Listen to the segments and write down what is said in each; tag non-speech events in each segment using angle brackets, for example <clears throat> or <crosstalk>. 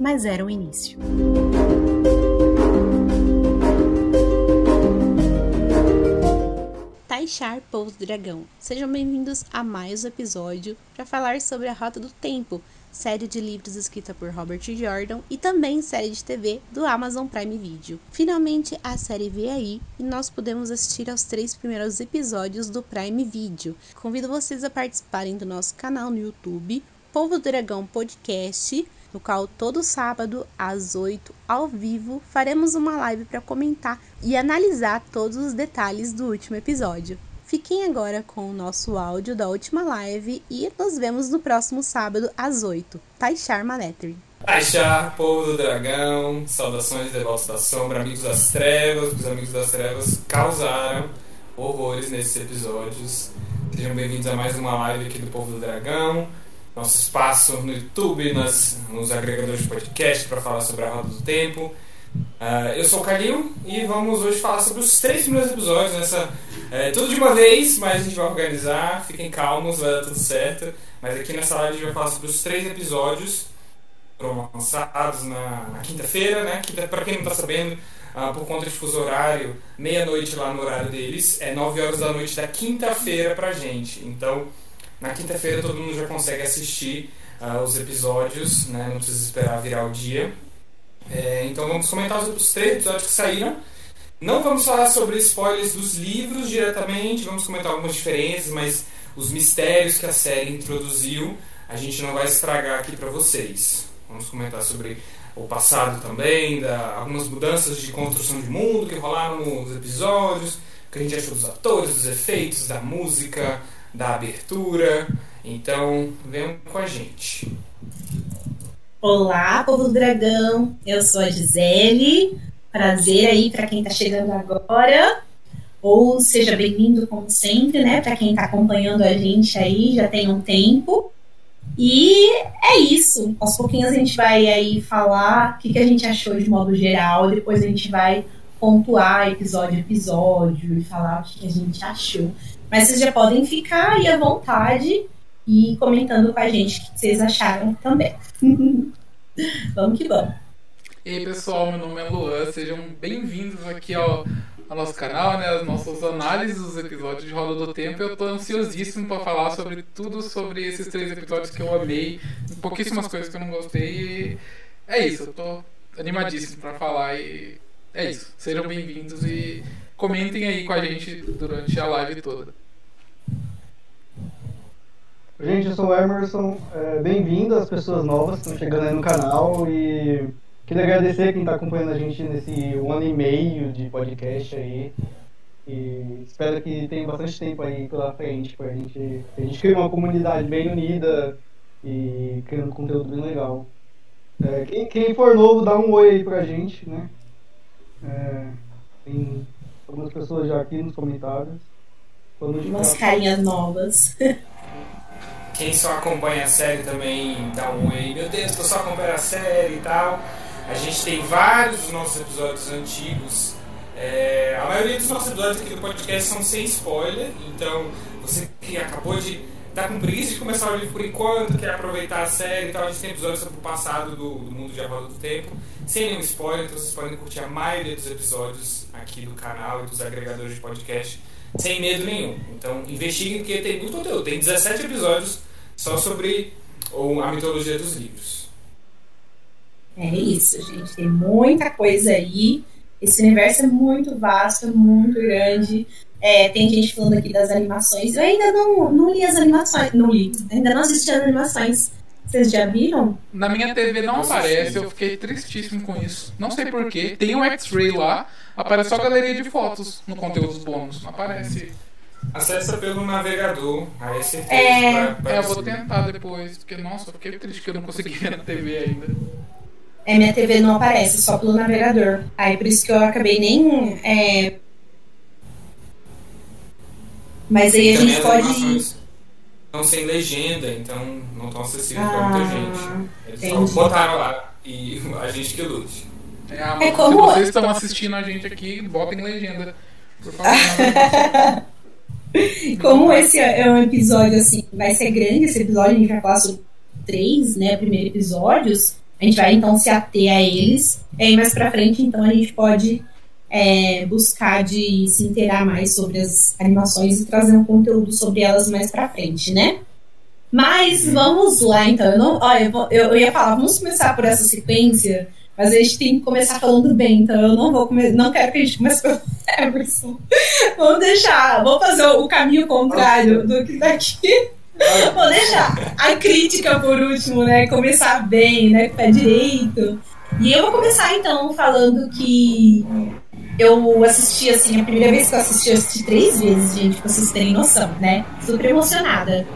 mas era o início. Taixar, povo dragão. Sejam bem-vindos a mais um episódio para falar sobre a Rota do Tempo, série de livros escrita por Robert Jordan e também série de TV do Amazon Prime Video. Finalmente a série veio aí e nós podemos assistir aos três primeiros episódios do Prime Video. Convido vocês a participarem do nosso canal no YouTube, Povo Dragão Podcast, no qual todo sábado às 8 ao vivo faremos uma live para comentar e analisar todos os detalhes do último episódio. Fiquem agora com o nosso áudio da última live e nos vemos no próximo sábado às 8. Taixar Maletri. Taixar, povo do dragão, saudações devotos da sombra, amigos das trevas, os amigos das trevas causaram horrores nesses episódios. Sejam bem-vindos a mais uma live aqui do Povo do Dragão, nosso espaço no YouTube, nas, nos agregadores de podcast para falar sobre a Roda do Tempo. Uh, eu sou o Calil e vamos hoje falar sobre os três primeiros episódios nessa. É, tudo de uma vez, mas a gente vai organizar, fiquem calmos, vai dar tudo certo. Mas aqui nessa live a gente vai falar sobre os três episódios foram lançados na, na quinta-feira, né? Quinta, pra quem não tá sabendo, uh, por conta de fuso horário, meia-noite lá no horário deles, é 9 horas da noite da quinta-feira pra gente. Então, na quinta-feira todo mundo já consegue assistir uh, os episódios, né? Não precisa esperar virar o dia. É, então vamos comentar os três episódios que saíram. Não vamos falar sobre spoilers dos livros diretamente, vamos comentar algumas diferenças, mas os mistérios que a série introduziu a gente não vai estragar aqui para vocês. Vamos comentar sobre o passado também, da, algumas mudanças de construção de mundo que rolaram nos episódios, o que a gente achou dos atores, dos efeitos, da música, da abertura. Então, venham com a gente. Olá, povo do dragão. Eu sou a Gisele. Prazer aí para quem está chegando agora. Ou seja bem-vindo como sempre, né? Para quem está acompanhando a gente aí já tem um tempo. E é isso. Aos pouquinhos a gente vai aí falar o que, que a gente achou de modo geral. Depois a gente vai pontuar episódio a episódio e falar o que, que a gente achou. Mas vocês já podem ficar aí à vontade e comentando com a gente o que vocês acharam também. <laughs> vamos que vamos. E aí pessoal, meu nome é Luan, sejam bem-vindos aqui ao, ao, nosso canal, né, as nossas análises dos episódios de Roda do Tempo. Eu estou ansiosíssimo para falar sobre tudo sobre esses três episódios que eu amei, pouquíssimas coisas que eu não gostei. E é isso, eu tô animadíssimo para falar e é isso. Sejam bem-vindos e comentem aí com a gente durante a live toda. Gente, eu sou o Emerson. É, Bem-vindo às pessoas novas que estão chegando aí no canal e queria agradecer quem está acompanhando a gente nesse um ano e meio de podcast aí. E espero que tenha bastante tempo aí pela frente pra gente. A gente cria uma comunidade bem unida e criando conteúdo bem legal. É, quem, quem for novo, dá um oi aí pra gente, né? É, tem algumas pessoas já aqui nos comentários. Umas carinhas novas. <laughs> Quem só acompanha a série também dá um oi. Meu Deus, tô só acompanhando a série e tal. A gente tem vários dos nossos episódios antigos. É, a maioria dos nossos episódios aqui do podcast são sem spoiler. Então, você que acabou de tá com preguiça de começar o livro por enquanto, quer aproveitar a série e tal, a gente tem episódios sobre o passado do, do mundo de A Roda do Tempo, sem nenhum spoiler, então vocês podem curtir a maioria dos episódios aqui do canal e dos agregadores de podcast sem medo nenhum. Então investiguem porque tem muito conteúdo, tem 17 episódios só sobre a mitologia dos livros. É isso, gente. Tem muita coisa aí. Esse universo é muito vasto, muito grande. É, tem gente falando aqui das animações. Eu ainda não, não li as animações. Não li. Ainda não assisti as animações. Vocês já viram? Na minha TV não aparece, eu fiquei tristíssimo com isso. Não sei porquê. Tem um X-Ray lá, aparece só a galeria de fotos no conteúdo bônus. Não aparece. Acessa pelo navegador, aí é certeza. É... é, eu vou tentar depois, porque nossa, eu fiquei triste que eu não consegui ver na TV ainda. é, minha TV não aparece, só pelo navegador. Aí por isso que eu acabei nem. É... Mas aí a gente pode. Estão sem legenda, então não estão acessíveis ah, para muita gente. Eles entendi. só botaram lá e <laughs> a gente que lute. É, é como... Se vocês estão assistindo a gente aqui, botem legenda. Por <laughs> favor. como esse é um episódio assim, vai ser grande esse episódio, a gente vai falar sobre três, né, primeiros episódios. A gente vai então se ater a eles. E aí mais pra frente, então, a gente pode é, buscar de se inteirar mais sobre as animações e trazer um conteúdo sobre elas mais pra frente, né? Mas vamos lá, então. Eu, não, ó, eu, eu, ia falar, vamos começar por essa sequência, mas a gente tem que começar falando bem, então eu não vou não quero que a gente comece pelo <laughs> Emerson. vamos deixar, vamos fazer o caminho contrário do que daqui. Vou deixar a crítica por último, né? Começar bem, né? Com pé direito. E eu vou começar então falando que eu assisti assim, a primeira vez que eu assisti, eu assisti três vezes, gente, pra vocês terem noção, né? Super emocionada.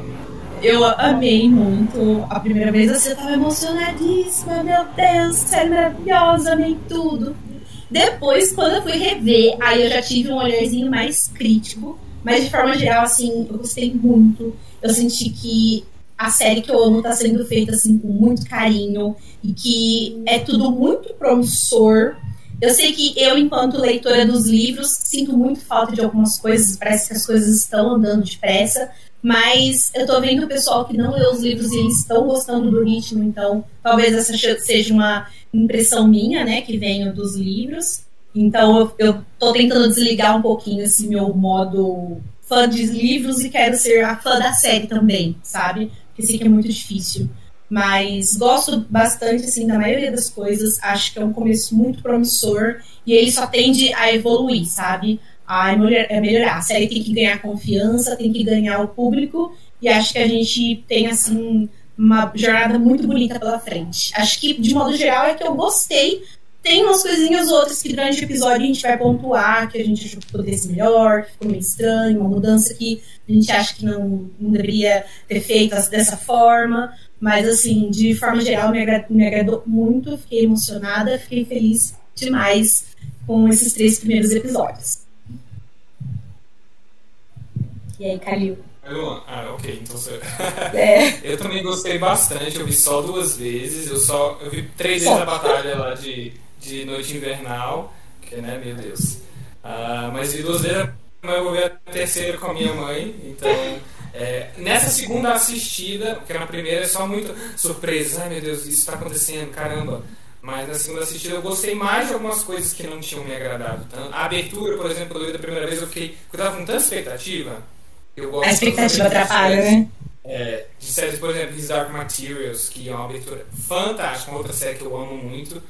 Eu amei muito. A primeira vez assim, eu tava emocionadíssima, meu Deus, série maravilhosa, amei tudo. Depois, quando eu fui rever, aí eu já tive um olharzinho mais crítico. Mas de forma geral, assim, eu gostei muito. Eu senti que a série que eu amo está sendo feita assim com muito carinho e que é tudo muito promissor. Eu sei que eu, enquanto leitora dos livros, sinto muito falta de algumas coisas, parece que as coisas estão andando depressa, mas eu tô vendo o pessoal que não lê os livros e eles estão gostando do ritmo, então talvez essa seja uma impressão minha, né, que venho dos livros. Então eu, eu tô tentando desligar um pouquinho esse meu modo fã de livros e quero ser a fã da série também, sabe? Porque sei que é muito difícil. Mas gosto bastante, assim, da maioria das coisas. Acho que é um começo muito promissor e ele só tende a evoluir, sabe? A melhorar. A série tem que ganhar confiança, tem que ganhar o público e acho que a gente tem, assim, uma jornada muito bonita pela frente. Acho que, de modo geral, é que eu gostei tem umas coisinhas outras que durante o episódio a gente vai pontuar, que a gente achou que melhor, que ficou meio estranho, uma mudança que a gente acha que não, não deveria ter feito dessa forma. Mas, assim, de forma geral, me, agradou, me agradou muito, fiquei emocionada, fiquei feliz demais com esses três primeiros episódios. E aí, Calil? Ah, ok, então você... <laughs> é. Eu também gostei bastante, eu vi só duas vezes, eu só eu vi três vezes a batalha lá de de Noite Invernal, que, né, meu Deus. Uh, mas vi duas vezes, mas eu vou ver a terceira com a minha mãe, então... É, nessa segunda assistida, porque na primeira é só muito surpresa, ai meu Deus, isso está acontecendo, caramba. Mas na segunda assistida eu gostei mais de algumas coisas que não tinham me agradado. A abertura, por exemplo, eu da primeira vez eu fiquei. Eu tava com tanta expectativa. Eu gosto a expectativa atrapalha, né? É, de séries, por exemplo, His Dark Materials, que é uma abertura fantástica, uma outra série que eu amo muito.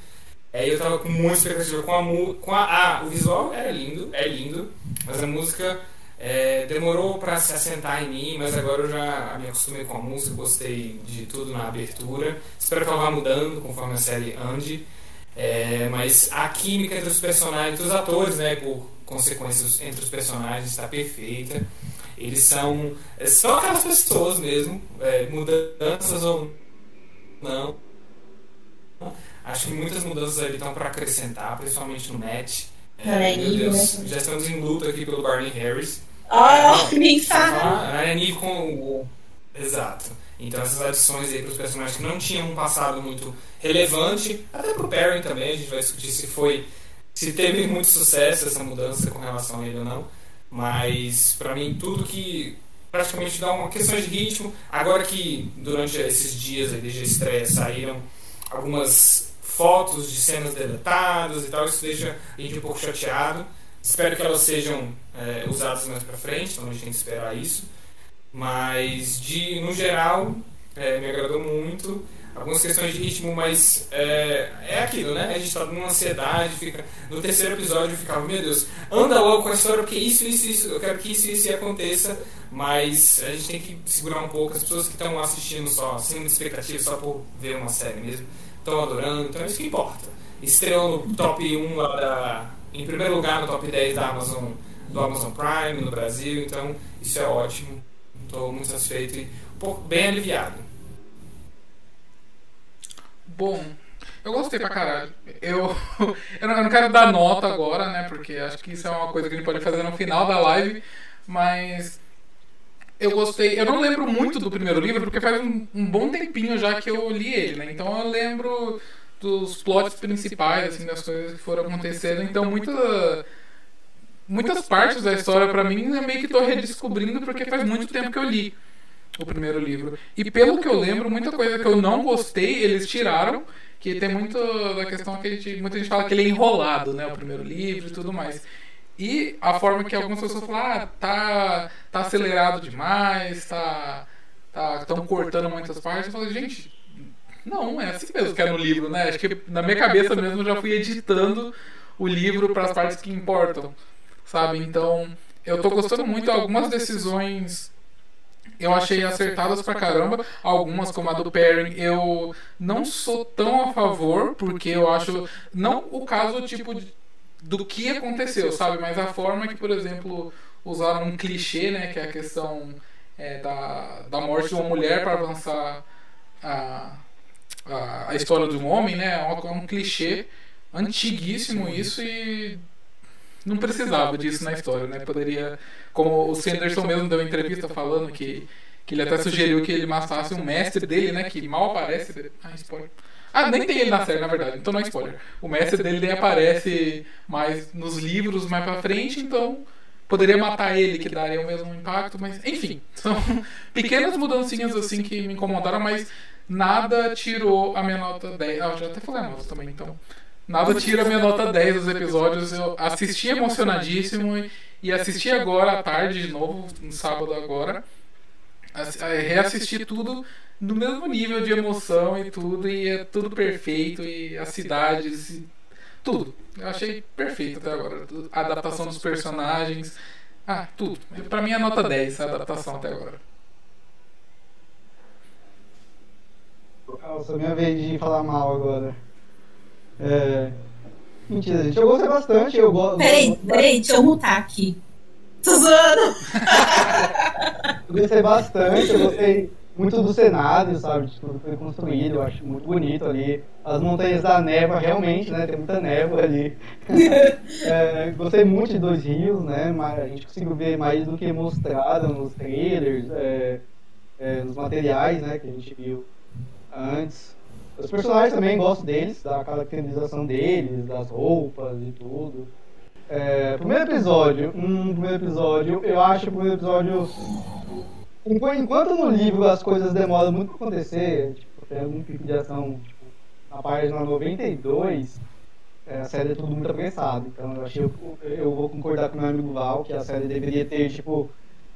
Aí eu tava com muita expectativa com a com a, ah, o visual era lindo, é lindo, mas a música é, demorou para se assentar em mim, mas agora eu já me acostumei com a música, gostei de tudo na abertura. Espero que ela vá mudando conforme a série ande. É, mas a química entre os personagens, os atores, né, por consequências entre os personagens, está perfeita. Eles são são aquelas pessoas mesmo, é, mudanças ou não Acho que muitas mudanças ali estão para acrescentar, principalmente no match. É, meu Deus, já estamos em luta aqui pelo Barney Harris. Oh, nem fala! A Annie com o. Exato. Então essas adições aí para os personagens que não tinham um passado muito relevante, até para o Perry também, a gente vai discutir se foi. se teve muito sucesso essa mudança com relação a ele ou não. Mas para mim tudo que praticamente dá uma questão de ritmo. Agora que durante esses dias aí, desde a estreia saíram algumas fotos de cenas deletadas e tal, isso deixa a gente um pouco chateado. Espero que elas sejam é, usadas mais para frente, então a gente tem que esperar isso. Mas, de, no geral, é, me agradou muito. Algumas questões de ritmo, mas é, é aquilo, né? A gente tá numa ansiedade, fica. No terceiro episódio eu ficava, meu Deus, anda logo com a história, porque isso, isso, isso, eu quero que isso, isso aconteça, mas a gente tem que segurar um pouco as pessoas que estão assistindo só, sem expectativa, só por ver uma série mesmo estão adorando, então é isso que importa. Estreou no top 1 lá da. Em primeiro lugar no top 10 da Amazon, do Amazon Prime no Brasil, então isso é ótimo. Estou muito satisfeito e bem aliviado. Bom, Eu gostei pra caralho. Eu, <laughs> eu, não, eu não quero dar nota agora, né? Porque acho que isso é uma coisa que a gente pode fazer no final da live. Mas eu gostei. Eu não lembro muito do primeiro livro, porque faz um, um, bom tempinho já que eu li ele, né? Então eu lembro dos plots principais, assim, das coisas que foram acontecendo. Então muita, muitas partes da história, para mim, eu meio que tô redescobrindo, porque faz muito tempo que eu li o primeiro livro. E pelo que eu lembro, muita coisa que eu não gostei, eles tiraram. Que tem muito da questão que gente, muita gente fala que ele é enrolado, né? O primeiro livro e tudo mais. E a forma que algumas pessoas falam, ah, tá, tá acelerado demais, tá. Tá, cortando muitas partes. Eu falo, gente, não, é assim mesmo que é no livro, né? Acho que na minha cabeça mesmo eu já fui editando o livro para as partes que importam, sabe? Então, eu tô gostando muito. Algumas decisões eu achei acertadas pra caramba. Algumas, como a do pairing, eu não sou tão a favor, porque eu acho. Não o caso, tipo, do que aconteceu, sabe? Mas a forma que, por exemplo, usaram um clichê, né? Que é a questão é, da, da morte de uma mulher para avançar a, a, a, história de um homem, né? É um, é um clichê antiguíssimo isso e não precisava disso na história, né? Poderia, como o Sanderson mesmo deu uma entrevista falando que, que ele até sugeriu que ele matasse um mestre dele, né? Que mal aparece. Ah, spoiler. Ah, nem tem ele na série, na verdade, então não é spoiler. O mestre dele nem aparece mais nos livros mais pra frente, então poderia matar ele, que daria o mesmo impacto, mas enfim, são <laughs> pequenas mudancinhas assim que me incomodaram, mas nada tirou a minha nota 10. Ah, eu já até falei a nota também, então. Nada tira a minha nota 10 dos episódios. Eu assisti emocionadíssimo e assisti agora à tarde de novo, no sábado agora. Reassisti tudo no mesmo nível de emoção e tudo, e é tudo perfeito, e as cidades, e tudo. Eu achei perfeito até agora. A adaptação dos personagens. Ah, tudo. Pra mim é nota 10 a adaptação até agora. Nossa, minha vez de falar mal agora. É... Mentira, gente. Eu gostei bastante. Eu gosto. Peraí, peraí, deixa eu mutar aqui. Tô zoando! <laughs> eu gostei bastante, eu gostei muito do cenário, sabe? De tudo que foi construído, eu acho muito bonito ali. As montanhas da névoa, realmente, né? Tem muita névoa ali. <laughs> é, gostei muito de Dois Rios, né? A gente conseguiu ver mais do que mostrado nos trailers, é, é, nos materiais, né? Que a gente viu antes. Os personagens também gosto deles, da caracterização deles, das roupas e tudo. É, primeiro episódio, um primeiro episódio, eu acho o primeiro episódio Enquanto no livro as coisas demoram muito para acontecer, tipo, tem algum pico de ação tipo, na página 92, é, a série é tudo muito apressado. Então eu achei eu vou concordar com meu amigo Val que a série deveria ter tipo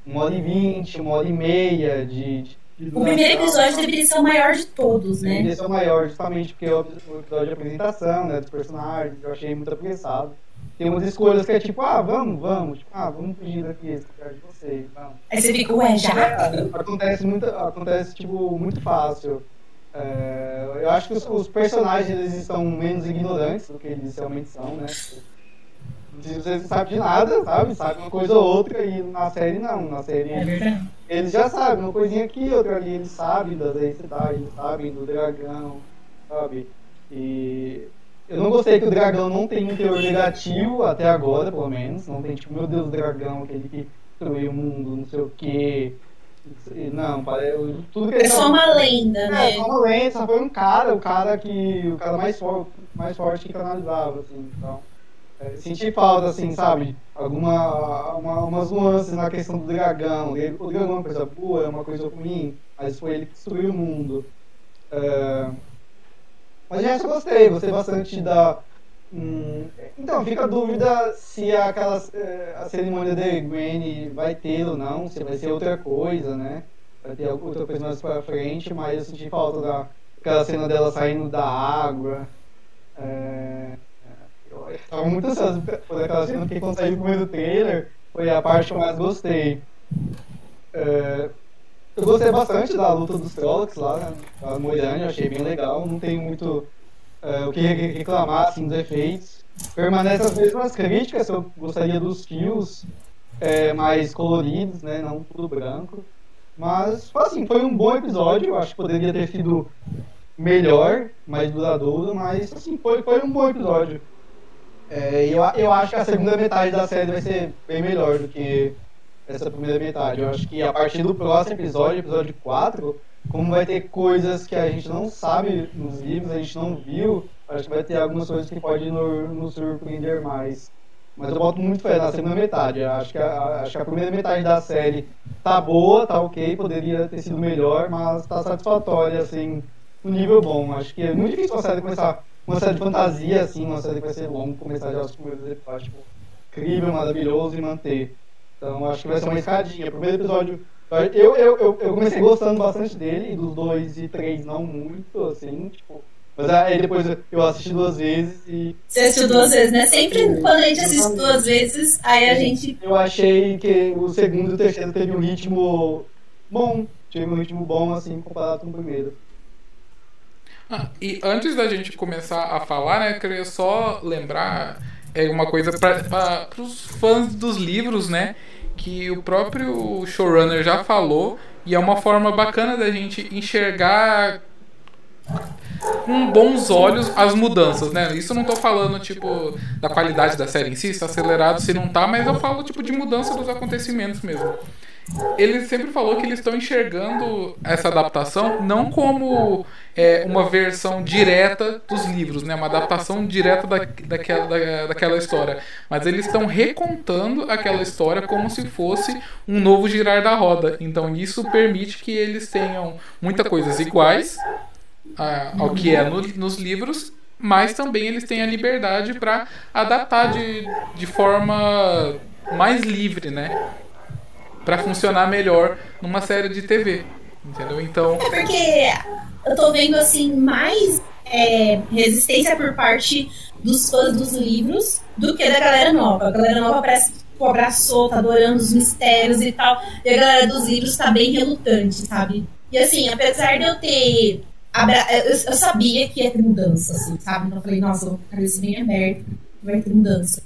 uma hora e vinte, uma hora e meia de. de o primeiro episódio deveria ser o maior de todos, né? Deveria ser o maior, justamente porque é o episódio de apresentação, né, dos personagens, eu achei muito apressado tem umas escolhas que é tipo, ah, vamos, vamos, tipo, ah, vamos fugir daqui, esse lugar de vocês, vamos. Aí você fica, ué, já? É, acontece muito, acontece, tipo, muito fácil. É, eu acho que os, os, personagens, eles estão menos ignorantes do que eles realmente são, né? Você não sabe de nada, sabe? Sabe uma coisa ou outra, e na série não, na série é eles já sabem, uma coisinha aqui, outra ali, eles sabem das cidades, eles sabem do dragão, sabe? E eu não gostei que o dragão não tem um teor negativo até agora, pelo menos. Não tem tipo, meu Deus, o dragão, aquele que destruiu o mundo, não sei o quê. Não, parece. Tudo que é só uma lenda, é, né? É, só uma lenda, só foi um cara, o cara que. O cara mais, for, mais forte que canalizava, assim, então. É, senti falta, assim, sabe? Alguma. Uma, umas nuances na questão do dragão. O dragão é uma coisa boa, é uma coisa ruim, mas foi ele que destruiu o mundo. É, mas de eu gostei, gostei bastante da. Hum, então, fica a dúvida se aquela, eh, a cerimônia da Gwen vai ter ou não, se vai ser outra coisa, né? Vai ter outra coisa mais pra frente, mas eu senti falta daquela cena dela saindo da água. É, tava muito ansioso por aquela cena, porque quando saiu o primeiro trailer, foi a parte que eu mais gostei. É, eu gostei bastante da luta dos Trollocs lá, né? A Moirânia, achei bem legal. Não tenho muito uh, o que reclamar assim, dos efeitos. Permanece as mesmas críticas, eu gostaria dos fios é, mais coloridos, né? Não tudo branco. Mas, assim, foi um bom episódio. Eu acho que poderia ter sido melhor, mais duradouro, mas assim, foi, foi um bom episódio. É, eu, eu acho que a segunda metade da série vai ser bem melhor do que essa primeira metade. Eu acho que a partir do próximo episódio, episódio 4, como vai ter coisas que a gente não sabe nos livros, a gente não viu, acho que vai ter algumas coisas que podem nos, nos surpreender mais. Mas eu boto muito fé na segunda metade. Eu acho que, a, acho que a primeira metade da série tá boa, tá ok, poderia ter sido melhor, mas tá satisfatória, assim, no nível bom. Acho que é muito difícil uma série começar uma série de fantasia, assim, uma série que vai ser longa, começar já os primeiros episódios, tipo, incrível, maravilhoso e manter. Então acho que vai ser uma escadinha. O primeiro episódio. Eu, eu, eu, eu comecei gostando bastante dele, e dos dois e três não muito, assim, tipo. Mas aí depois eu assisti duas vezes e. Você assistiu duas vezes, né? Sempre quando a gente assiste duas vezes, aí a gente. Eu achei que o segundo e o terceiro teve um ritmo bom. Teve um ritmo bom, assim, comparado com o primeiro. Ah, <laughs> e antes da gente começar a falar, né, queria só lembrar é uma coisa para os fãs dos livros, né, que o próprio showrunner já falou e é uma forma bacana da gente enxergar com bons olhos as mudanças, né? Isso eu não tô falando, tipo, da qualidade da série em si, se tá acelerado, se não tá, mas eu falo, tipo, de mudança dos acontecimentos mesmo ele sempre falou que eles estão enxergando essa adaptação não como é, uma versão direta dos livros, né? uma adaptação direta da, daquela, da, daquela história. Mas eles estão recontando aquela história como se fosse um novo girar da roda. Então isso permite que eles tenham muitas coisas iguais a, ao que é no, nos livros mas também eles têm a liberdade para adaptar de, de forma mais livre, né? Para funcionar melhor numa série de TV. Entendeu? Então. É porque eu tô vendo assim mais é, resistência por parte dos fãs dos livros do que da galera nova. A galera nova parece que abraçou, tá adorando os mistérios e tal. E a galera dos livros tá bem relutante, sabe? E assim, apesar de eu ter. Abra... Eu, eu sabia que ia ter mudança, assim, sabe? Então eu falei, nossa, eu vou com a cabeça bem aberta, vai ter mudança.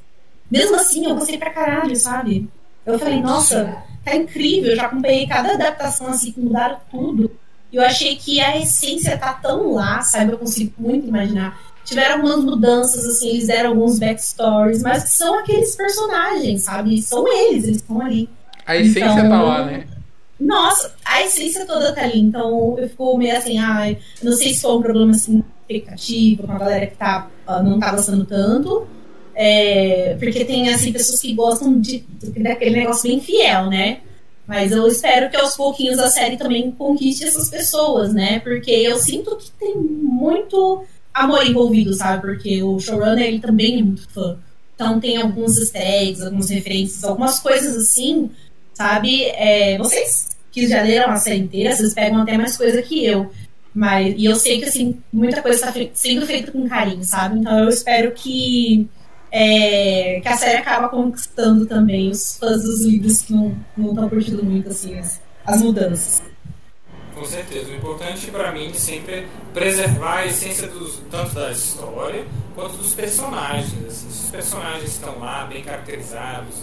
Mesmo assim, eu gostei pra caralho, sabe? Eu falei, nossa, tá incrível, eu já acompanhei cada adaptação assim, que mudaram tudo. E eu achei que a essência tá tão lá, sabe? Eu consigo muito imaginar. Tiveram algumas mudanças, assim, eles deram alguns backstories, mas são aqueles personagens, sabe? São eles, eles estão ali. A essência então, tá lá, né? Nossa, a essência toda tá ali. Então eu fico meio assim, ai, ah, não sei se foi um problema assim, expectativa com a galera que tá, uh, não tá gostando tanto é, porque tem assim, pessoas que gostam de, daquele negócio bem fiel, né? Mas eu espero que aos pouquinhos a série também conquiste essas pessoas, né? Porque eu sinto que tem muito amor envolvido, sabe? Porque o showrunner ele também é muito fã. Então tem alguns easter eggs, algumas referências, algumas coisas assim, sabe? É, vocês que já leram a série inteira, vocês pegam até mais coisa que eu. Mas, e eu sei que assim, muita coisa está sendo feita com carinho, sabe? Então eu espero que é, que a série acaba conquistando também os fãs dos livros que não estão curtindo muito assim, as, as mudanças. Com certeza. O importante para mim sempre é preservar a essência dos, tanto da história quanto dos personagens. Assim, se os personagens estão lá, bem caracterizados,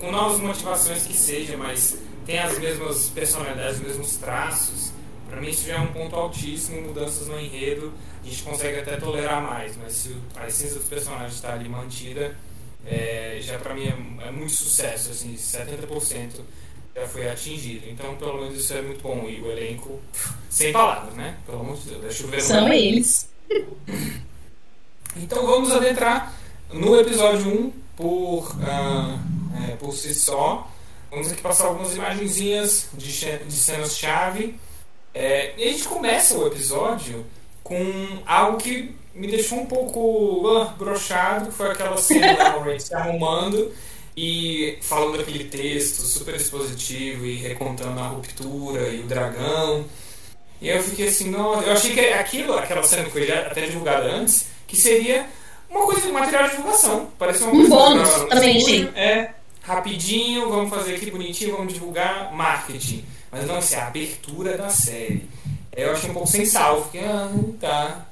com novas motivações que seja, mas tem as mesmas personalidades, os mesmos traços, para mim isso já é um ponto altíssimo, mudanças no enredo a gente consegue até tolerar mais, mas se a essência dos personagens está ali mantida, é, já para mim é, é, muito sucesso, assim, 70% já foi atingido. Então, pelo menos isso é muito bom. E o elenco, sem palavras, né? Pelo amor de Deus, deixa eu ver São eles. <coughs> Então vamos adentrar no episódio 1 por, uh, é, por si só. Vamos aqui passar algumas imagenzinhas de, de cenas-chave. É, e a gente começa o episódio com algo que me deixou um pouco uh, brochado, que foi aquela cena da Maureen se arrumando e falando aquele texto super expositivo e recontando a ruptura e o dragão. E eu fiquei assim, não, eu achei que aquilo, aquela cena que foi até divulgada antes, que seria uma coisa de material de divulgação. Parecia uma um coisa bônus também, achei. É, rapidinho, vamos fazer aqui bonitinho, vamos divulgar marketing. Mas não, isso é a abertura da série. Eu achei um pouco sem sal, fiquei, ah, tá.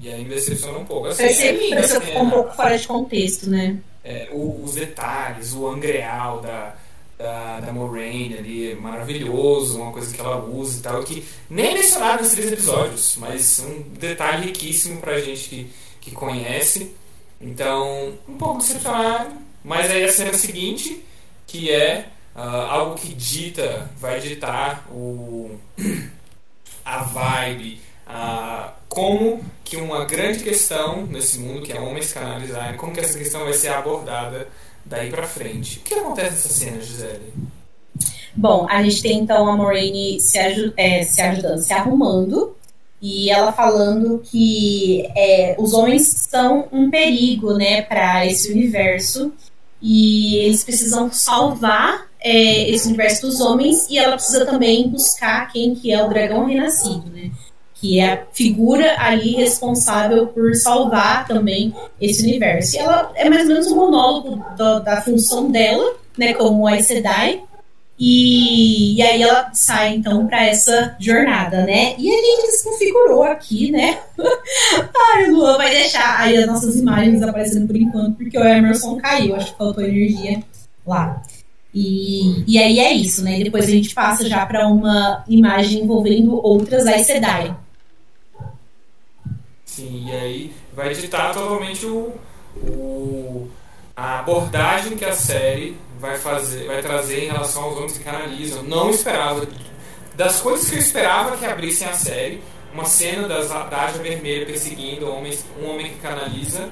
E aí me decepcionou um pouco. Assim, Parece, é linda, assim, ficou um pouco fora de contexto, né? É, o, os detalhes, o angreal da, da, da Moraine ali maravilhoso, uma coisa que ela usa e tal, que nem é mencionado nos três episódios, mas um detalhe riquíssimo pra gente que, que conhece. Então, um pouco decepcionado, mas aí a cena seguinte, que é uh, algo que dita, vai ditar o, <clears throat> a vibe, uh, como que uma grande questão nesse mundo, que é homens canalizarem, como que essa questão vai ser abordada daí pra frente. O que acontece nessa cena, Gisele? Bom, a gente tem então a Moraine se, é, se ajudando, se arrumando, e ela falando que é, os homens são um perigo, né, para esse universo, e eles precisam salvar é, esse universo dos homens, e ela precisa também buscar quem que é o dragão renascido, né? que é a figura ali responsável por salvar também esse universo. E ela é mais ou menos um monólogo do, da função dela, né, como a Sedai, e, e, aí ela sai então para essa jornada, né? E a gente desconfigurou aqui, né? <laughs> Ai, Luan vai deixar aí as nossas imagens aparecendo por enquanto, porque o Emerson caiu, acho que faltou energia lá. E, e aí é isso, né? Depois a gente passa já para uma imagem envolvendo outras Aes Sedai. Sim, e aí vai ditar totalmente o, o, a abordagem que a série vai fazer, vai trazer em relação aos homens que canalizam. Não esperava. Das coisas que eu esperava que abrissem a série, uma cena das, da Aja Vermelha perseguindo homens, um homem que canaliza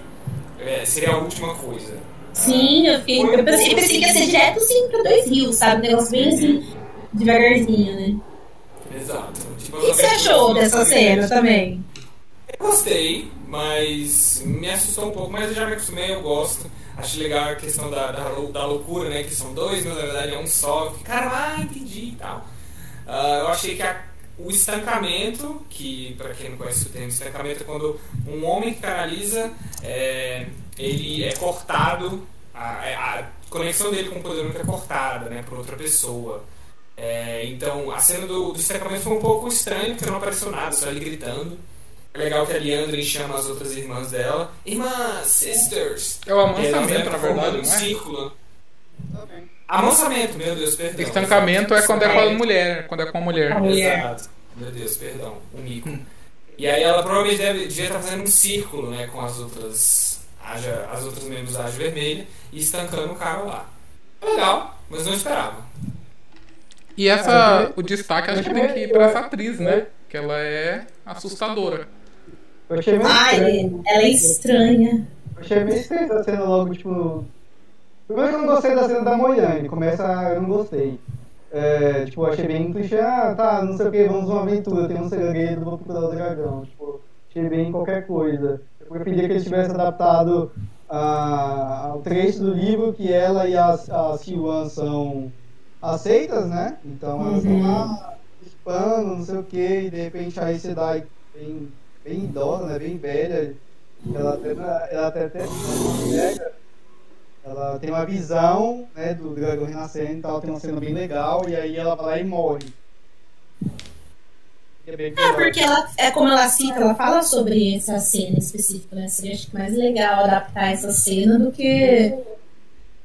é, seria a última coisa. Sim, eu, fiquei, eu pensei, pensei que ia ser direto assim para dois rios, sabe? Um negócio bem assim, devagarzinho, né? Exato. Tipo, o que você achou dessa cena também? Gostei, mas me assustou um pouco, mas eu já me acostumei, eu gosto. Acho legal a questão da, da, da loucura, né? Que são dois, mas na verdade é um só. Cara, ah, entendi e tal. Uh, eu achei que a, o estancamento, que para quem não conhece o termo estancamento, é quando um homem que canaliza, é, ele é cortado, a, a, conexão dele com o poder é cortada né, por outra pessoa. É, então a cena do, do estancamento foi um pouco estranha, porque não apareceu nada, só ele gritando. É legal que a Leandrin chama as outras irmãs dela. Irmãs, sisters. É o amansamento, na verdade, um não é? círculo. Amansamento, meu Deus, perdão. Estancamento é quando é com a mulher, quando é com a mulher. Mulher. Exato. Meu Deus, perdão, o um mico. E aí ela provavelmente deve, devia estar fazendo um círculo, né, com as outras, Aja, as outras membros da Aja Vermelha e estancando o cara lá. Legal, mas não esperava. E essa, o destaque acho que tem que ir pra essa atriz, né? Que ela é assustadora. Eu achei meio Ai, estranho. ela é estranha. Eu achei meio estranho essa cena logo, tipo. Primeiro que eu não gostei da cena da Moyane, começa. Eu não gostei. É, tipo, eu achei bem clichê, ah, tá, não sei o que, vamos uma aventura, tem um segredo, vou procurar o dragão. Tipo, achei bem qualquer coisa. Eu preferia que eles tivessem adaptado a, ao trecho do livro que ela e a, a Siwan são aceitas, né? Então elas estão lá, espando, não sei o que, e de repente aí você dá bem bem idosa, né? Bem velha. Ela até, ela até, até ela tem uma visão né, do dragão renascendo e tal, tem uma cena bem legal, e aí ela vai lá e morre. É, porque ela, é como ela cita, ela fala sobre essa cena específica, né? Seria acho que mais legal adaptar essa cena do que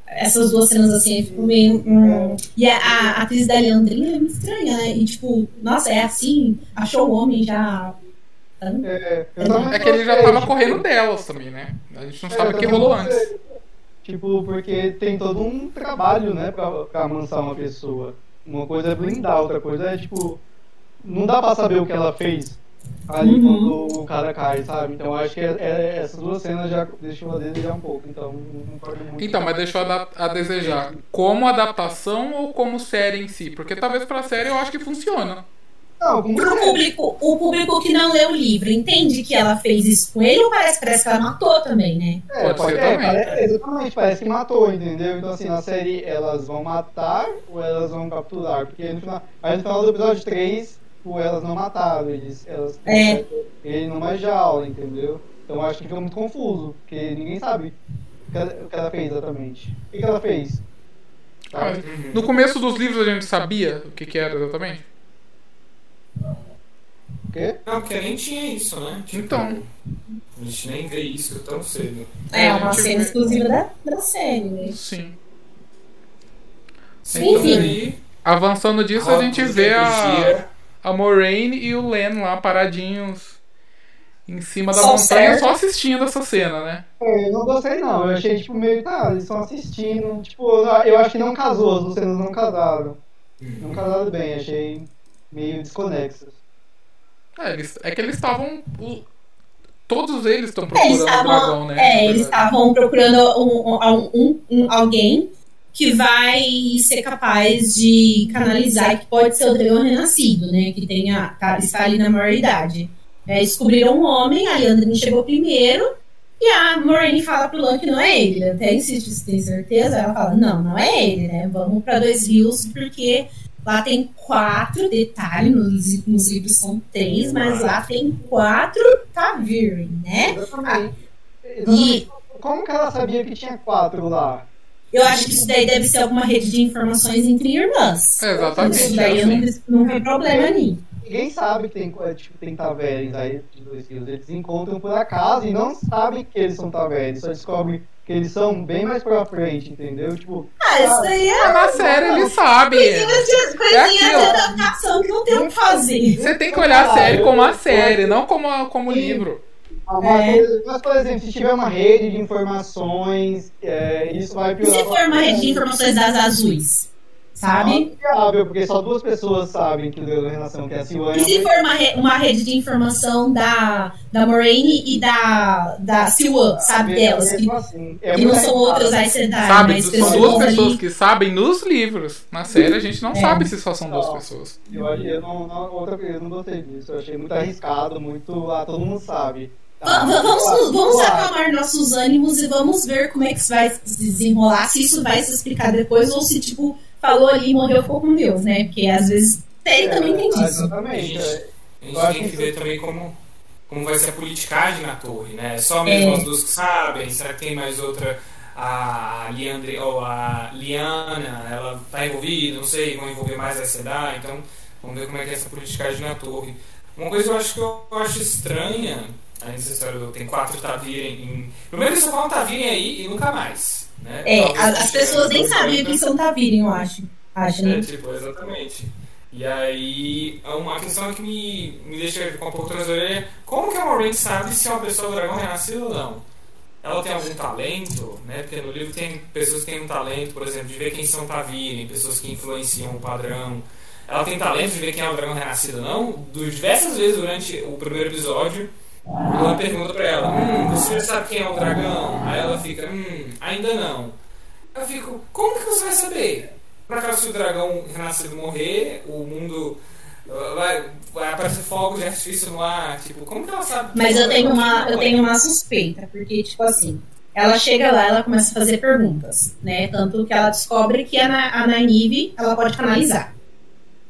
essas duas cenas assim, tipo, meio. Hum. E a, a atriz da Leandrinha é muito estranha, né? E tipo, nossa, é assim, achou o homem já é, é que ele já tava tipo, correndo delas também, né? A gente não é, sabe o que rolou antes. Tipo, porque tem todo um trabalho, né, pra, pra amansar uma pessoa. Uma coisa é blindar, outra coisa é, tipo, não dá pra saber o que ela fez ali uhum. quando o cara cai, sabe? Então acho que é, é, essas duas cenas já deixou a desejar um pouco. Então, não então mas deixou a, a, desejar como adaptação ou como série em si? Porque talvez pra série eu acho que funciona. Não, Pro público, o público que não lê o livro entende que ela fez isso com ele ou parece, parece que ela matou também, né? É, pode, pode ser é, também. Parece, exatamente, parece que matou, entendeu? Então assim, na série elas vão matar ou elas vão capturar? Porque no final, aí no final do episódio 3, tipo, elas não mataram, eles, elas é. ele numa jaula, entendeu? Então acho que fica muito confuso, porque ninguém sabe o que ela, o que ela fez exatamente. O que, que ela fez? Ah, no começo dos livros a gente sabia o que, que era exatamente? quê? Não, porque nem tinha isso, né? Tipo, então. A gente nem vê isso tão cedo. É, uma cena exclusiva da, da série, né? Sim. Sim, Enfim. aí, Avançando disso, a gente vê a. a Moraine e o Len lá paradinhos em cima da Só montanha, certo. só assistindo essa cena, né? É, eu não gostei não, eu achei tipo meio, tá, eles estão assistindo, tipo, eu acho que não casou, as cenas não casaram. Não casaram bem, achei meio desconexos. É, eles- é que eles estavam. Todos eles estão É, eles procurando o dragão, né? é, eles estavam procurando um, um- um- um- alguém que vai ser capaz de canalizar, que pode ser o dragão renascido, né? Que tenha, tá, está ali na maioridade. É, descobriram um homem, a Yandrin chegou primeiro, e a Moraine fala pro Lan que não é ele. Até insiste se tem certeza. Ela fala, não, não é ele, né? Vamos pra Dois Rios, porque lá tem quatro detalhes, nos, nos livros são três, mas lá tem quatro Taviren, né? Exatamente. E Exatamente. Como que ela sabia que tinha quatro lá? Eu acho que isso daí deve ser alguma rede de informações entre irmãs. É, exatamente. Isso daí eu não, vi problema nisso. Ninguém sabe que tem, é, tipo, tem Taverns aí de dois rios. Eles encontram por acaso e não sabem que eles são Taverns. Só descobrem que eles são bem mais pra frente, entendeu? Tipo, Ah, isso daí é Ah, na série ele sabe. coisinha de, coisinha de aquilo. adaptação que não tem o que fazer. Você tem que olhar a série como a série, não como, como livro. Ah, É. Mas, por exemplo, se tiver uma rede de informações, é, isso vai E piorar. se for uma rede de informações das azuis? Sabe? É viável, porque só duas pessoas sabem que o Dragão Renação, que é a Silvana. E se for uma, re- uma rede de informação da, da Moraine e da, da Siwan, sabe? Delas, que, assim, é que não são outras Aes Sedai, Sabe? mas São pessoas duas pessoas ali. que sabem nos livros. Na série a gente não É. sabe se só são duas Não. pessoas. Eu, acho- eu não, não, outra, eu não gostei disso. Eu achei muito arriscado, muito. Ah, todo mundo sabe. Va- va- Vamos, vamos acalmar nossos ânimos e vamos ver como é que isso vai se desenrolar, se isso vai se explicar depois, ou se, tipo, falou ali e morreu, ficou com Deus, né? Porque às vezes tem, também tem disso. Exatamente. é. A gente Eu acho tem que ver também como, como vai ser a politicagem na torre, né? É Só mesmo É. as duas que sabem? Será que tem mais outra? A Leandre, ou a Liana, ela tá envolvida, não sei, vão envolver mais a SEDA, então vamos ver como é que é essa politicagem na torre. Uma coisa que eu acho que eu acho estranha, aí nessa história do tem quatro Taviren em. Primeiro eles só falam Taviren aí e nunca mais. Né? É, Talvez as, as pessoas nem sabem o que são Taviren, eu acho. Acho, né? é, tipo, exatamente. E aí, uma questão que me, me deixa com um pouco atrás da orelha é como que a Moraine sabe se é uma pessoa do dragão renascido ou não? Ela tem algum talento, né? Porque no livro tem pessoas que têm um talento, por exemplo, de ver quem são Taviren, pessoas que influenciam o padrão. Ela tem talento de ver quem é o dragão renascido ou não? Diversas vezes durante o primeiro episódio, ela pergunta pra ela, hum, você já sabe quem é o dragão? Aí ela fica, hum, ainda não. Eu fico, como que você vai saber? Por acaso, se o dragão renascido morrer, o mundo uh, vai, vai aparecer fogo de artifício no ar? Tipo, como que ela sabe? Mas eu tenho uma, eu tenho uma suspeita, porque, tipo assim, ela chega lá, ela começa a fazer perguntas, né? Tanto que ela descobre que a, a Nynaeve, ela pode canalizar.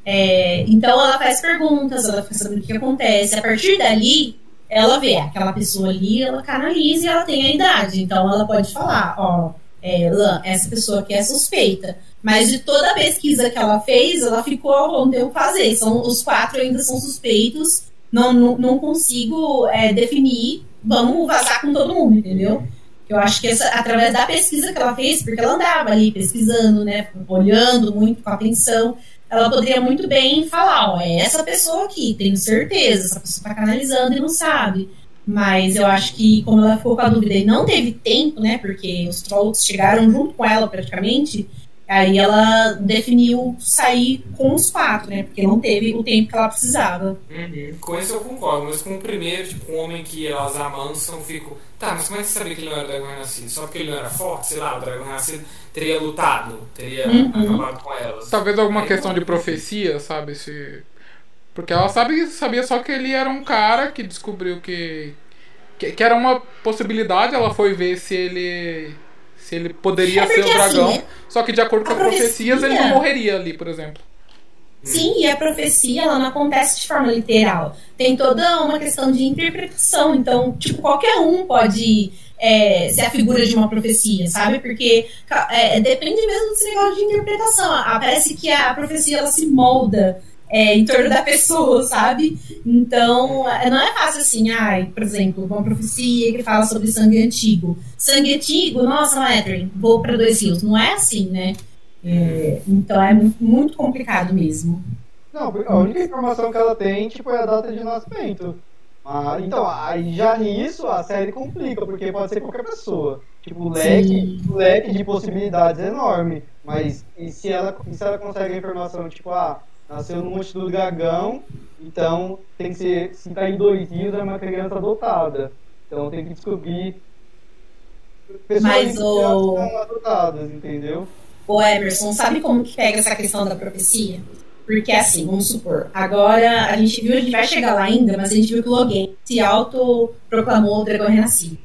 É, então ela faz perguntas, ela fica sabendo o que acontece. A partir dali, ela vê aquela pessoa ali, ela canaliza e ela tem a idade. Então ela pode falar, ó, é, Lan, essa pessoa aqui é suspeita. Mas de toda a pesquisa que ela fez, ela ficou, não tem o que fazer. São, os quatro ainda são suspeitos. Não, não, não consigo é, definir, vamos vazar com todo mundo, entendeu? Eu acho que essa, através da pesquisa que ela fez, porque ela andava ali pesquisando, né, olhando muito com atenção, ela poderia muito bem falar, ó, é essa pessoa aqui, tenho certeza, essa pessoa tá canalizando e não sabe. Mas eu acho que, como ela ficou com a dúvida e não teve tempo, né, porque os trolls chegaram junto com ela praticamente, aí ela definiu sair com os quatro, né, porque não teve o tempo que ela precisava. Uhum. Com isso eu concordo, mas com o primeiro, tipo, um homem que elas amansam, eu fico. Tá, mas como é que você sabia que ele não era o dragão renascido? Só porque ele não era forte, sei lá, o dragão renascido teria lutado, teria Uhum. acabado com elas. Talvez alguma Aí, questão de profecia, sabe? Se... Porque ela sabe, sabia só que ele era um cara que descobriu que, que. que era uma possibilidade, ela foi ver se ele. Se ele poderia É ser o porque, dragão. assim, só que de acordo com as profecias, ele não profecia- morreria ali, por exemplo. Sim, e a profecia ela não acontece de forma literal. Tem toda uma questão de interpretação. Então, tipo, qualquer um pode é, ser a figura de uma profecia, sabe? Porque é, depende mesmo desse negócio de interpretação. Ah, Parece que a profecia ela se molda é, em torno da pessoa, sabe? Então, é, não é fácil assim, ai, por exemplo, uma profecia que fala sobre sangue antigo. Sangue antigo, nossa, Matrin, vou para dois rios. Não é assim, né? É, então é muito, muito complicado mesmo. Não, a única informação que ela tem tipo, é a data de nascimento. Ah, então, aí já nisso a série complica, porque pode ser qualquer pessoa. Tipo, o leque, o leque de possibilidades é enorme. Mas e se ela, e se ela consegue a informação, tipo, ah, nasceu no Monte do Dragão, então tem que ser, se tá em dois dias, é uma criança adotada. Então tem que descobrir pessoas Mas o- são adotadas, entendeu? Ô Emerson, sabe como que pega essa questão da profecia? Porque assim, vamos supor, agora a gente viu, a gente vai chegar lá ainda, mas a gente viu que o Logan se autoproclamou o dragão renascido.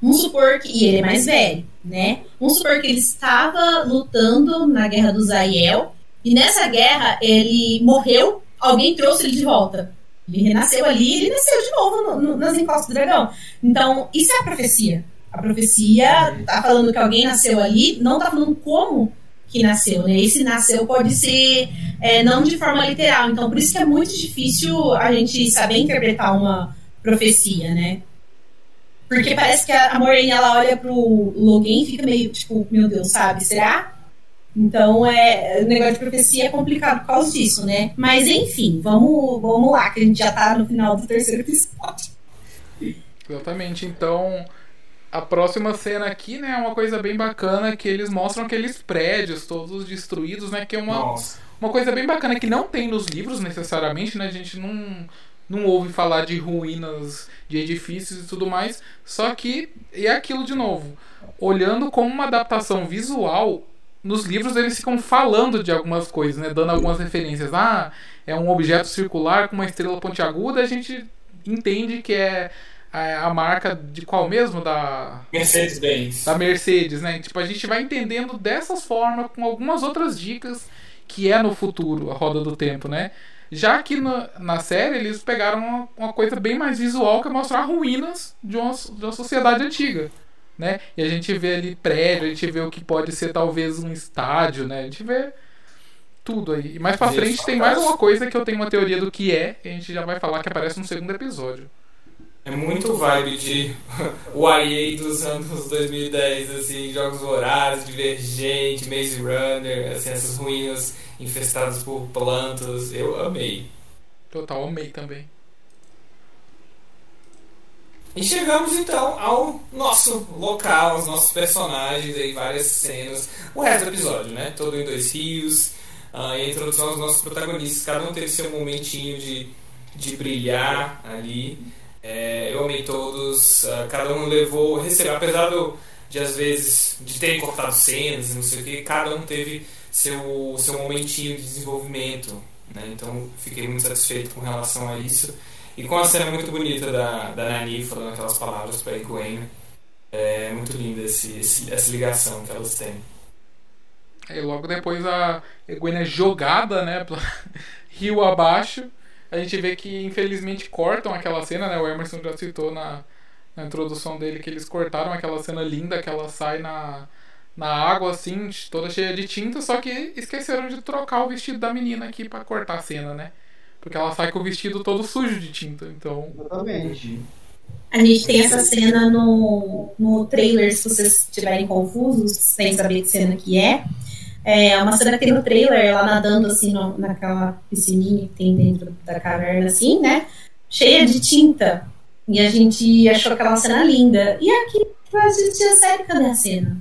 Vamos supor que, e ele é mais velho, né? Vamos supor que ele estava lutando na guerra do Zaiel, e nessa guerra ele morreu, alguém trouxe ele de volta. Ele renasceu ali, ele nasceu de novo no- no- nas encostas do dragão. Então, isso é a profecia. A profecia tá falando que alguém nasceu ali, não tá falando como que nasceu, né? Esse nasceu pode ser é, não de forma literal. Então, por isso que é muito difícil a gente saber interpretar uma profecia, né? Porque parece que a Maureen, ela olha pro Logan e fica meio, tipo, meu Deus, sabe? Será? Então, é, o negócio de profecia é complicado por causa disso, né? Mas, enfim, vamos, vamos lá, que a gente já tá no final do terceiro episódio. Exatamente. Então, a próxima cena aqui, né, é uma coisa bem bacana que eles mostram aqueles prédios todos destruídos, né, que é uma, Nossa. uma coisa bem bacana que não tem nos livros necessariamente, né? A gente não não ouve falar de ruínas de edifícios e tudo mais, só que é aquilo de novo. Olhando como uma adaptação visual, nos livros eles ficam falando de algumas coisas, né, dando algumas referências. Ah, é um objeto circular com uma estrela pontiaguda, a gente entende que é a a marca de qual mesmo? Da, Mercedes-Benz. da Mercedes, né? Tipo, a gente vai entendendo dessas formas, com algumas outras dicas que é no futuro, a roda do tempo, né? Já que na, na série eles pegaram uma, uma coisa bem mais visual que é mostrar ruínas de uma, de uma sociedade antiga, né? E a gente vê ali prédio, a gente vê o que pode ser talvez um estádio, né? A gente vê tudo aí. E mais pra frente tem mais uma coisa que eu tenho uma teoria do que é, e a gente já vai falar que aparece no segundo episódio. É muito vibe de <laughs> YA dos anos 2010, assim, Jogos Vorazes, Divergente, Maze Runner, assim, essas ruínas infestadas por plantas. Eu amei. Total, amei também. E chegamos então ao nosso local, aos nossos personagens, aí várias cenas. O resto do episódio, né? Todo em dois rios. ah, a introdução aos nossos protagonistas. Cada um teve seu momentinho de, de brilhar ali. É, eu amei todos. ah, cada um levou, recebeu, apesar do, de às vezes de terem cortado cenas e não sei o que, cada um teve seu, seu momentinho de desenvolvimento. Né? Então fiquei muito satisfeito com relação a isso. E com a cena muito bonita da, da Nani falando aquelas palavras para a Gwen. É muito linda essa ligação que elas têm. Aí logo depois a Egwene é jogada, né, <laughs> rio abaixo. A gente vê que infelizmente cortam aquela cena, né? O Emerson já citou na, na introdução dele que eles cortaram aquela cena linda que ela sai na, na água assim, toda cheia de tinta, só que esqueceram de trocar o vestido da menina aqui pra cortar a cena, né? Porque ela sai com o vestido todo sujo de tinta, então. Exatamente. A gente tem essa cena no, no trailer, se vocês estiverem confusos, sem saber que cena que é. É uma cena que tem no trailer, ela nadando assim no- naquela piscininha que tem dentro da caverna, assim, né? Cheia de tinta. E a gente achou aquela cena linda. E aqui a gente tinha sério, cadê a cena?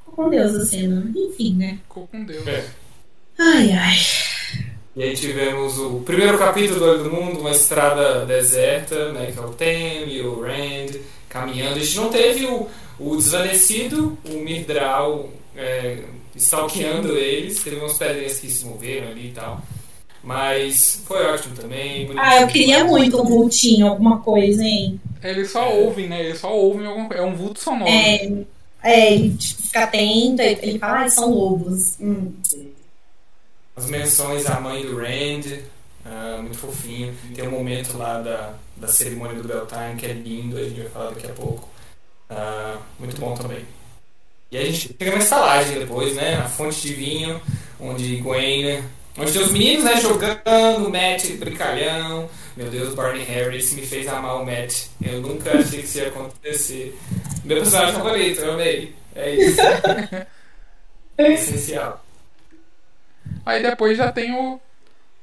Ficou com Deus a cena. Enfim, né? Ficou com Deus. É. Ai, ai. E aí tivemos o primeiro capítulo do Olho do Mundo, uma estrada deserta, né, que é o Tem e o Rand caminhando. A gente não teve o, o desvanecido, o Midral é, stalkeando eles, teve umas pedrinhas que se moveram ali e tal. Mas foi ótimo também. Ah, eu queria bonitinho. muito um vultinho, alguma coisa, hein? Eles só ouvem, né? Eles só ouvem alguma coisa. É um vulto sonoro. É, é ele tipo, fica atento, ele fala, ah, são lobos. Hum. As menções à mãe do Rand, ah, muito fofinho. Tem um momento lá da, da cerimônia do Beltane que é lindo, a gente vai falar daqui a pouco. Ah, muito bom também. E a gente chega uma estalagem depois, né? A fonte de vinho, onde Gwen. Onde tem os meninos, né? Jogando, Matt brincalhão. Meu Deus, Barney Harris me fez amar o Matt. Eu nunca achei que isso ia acontecer. Meu personagem favorito, eu amei. É isso. <laughs> essencial. Aí depois já tem o,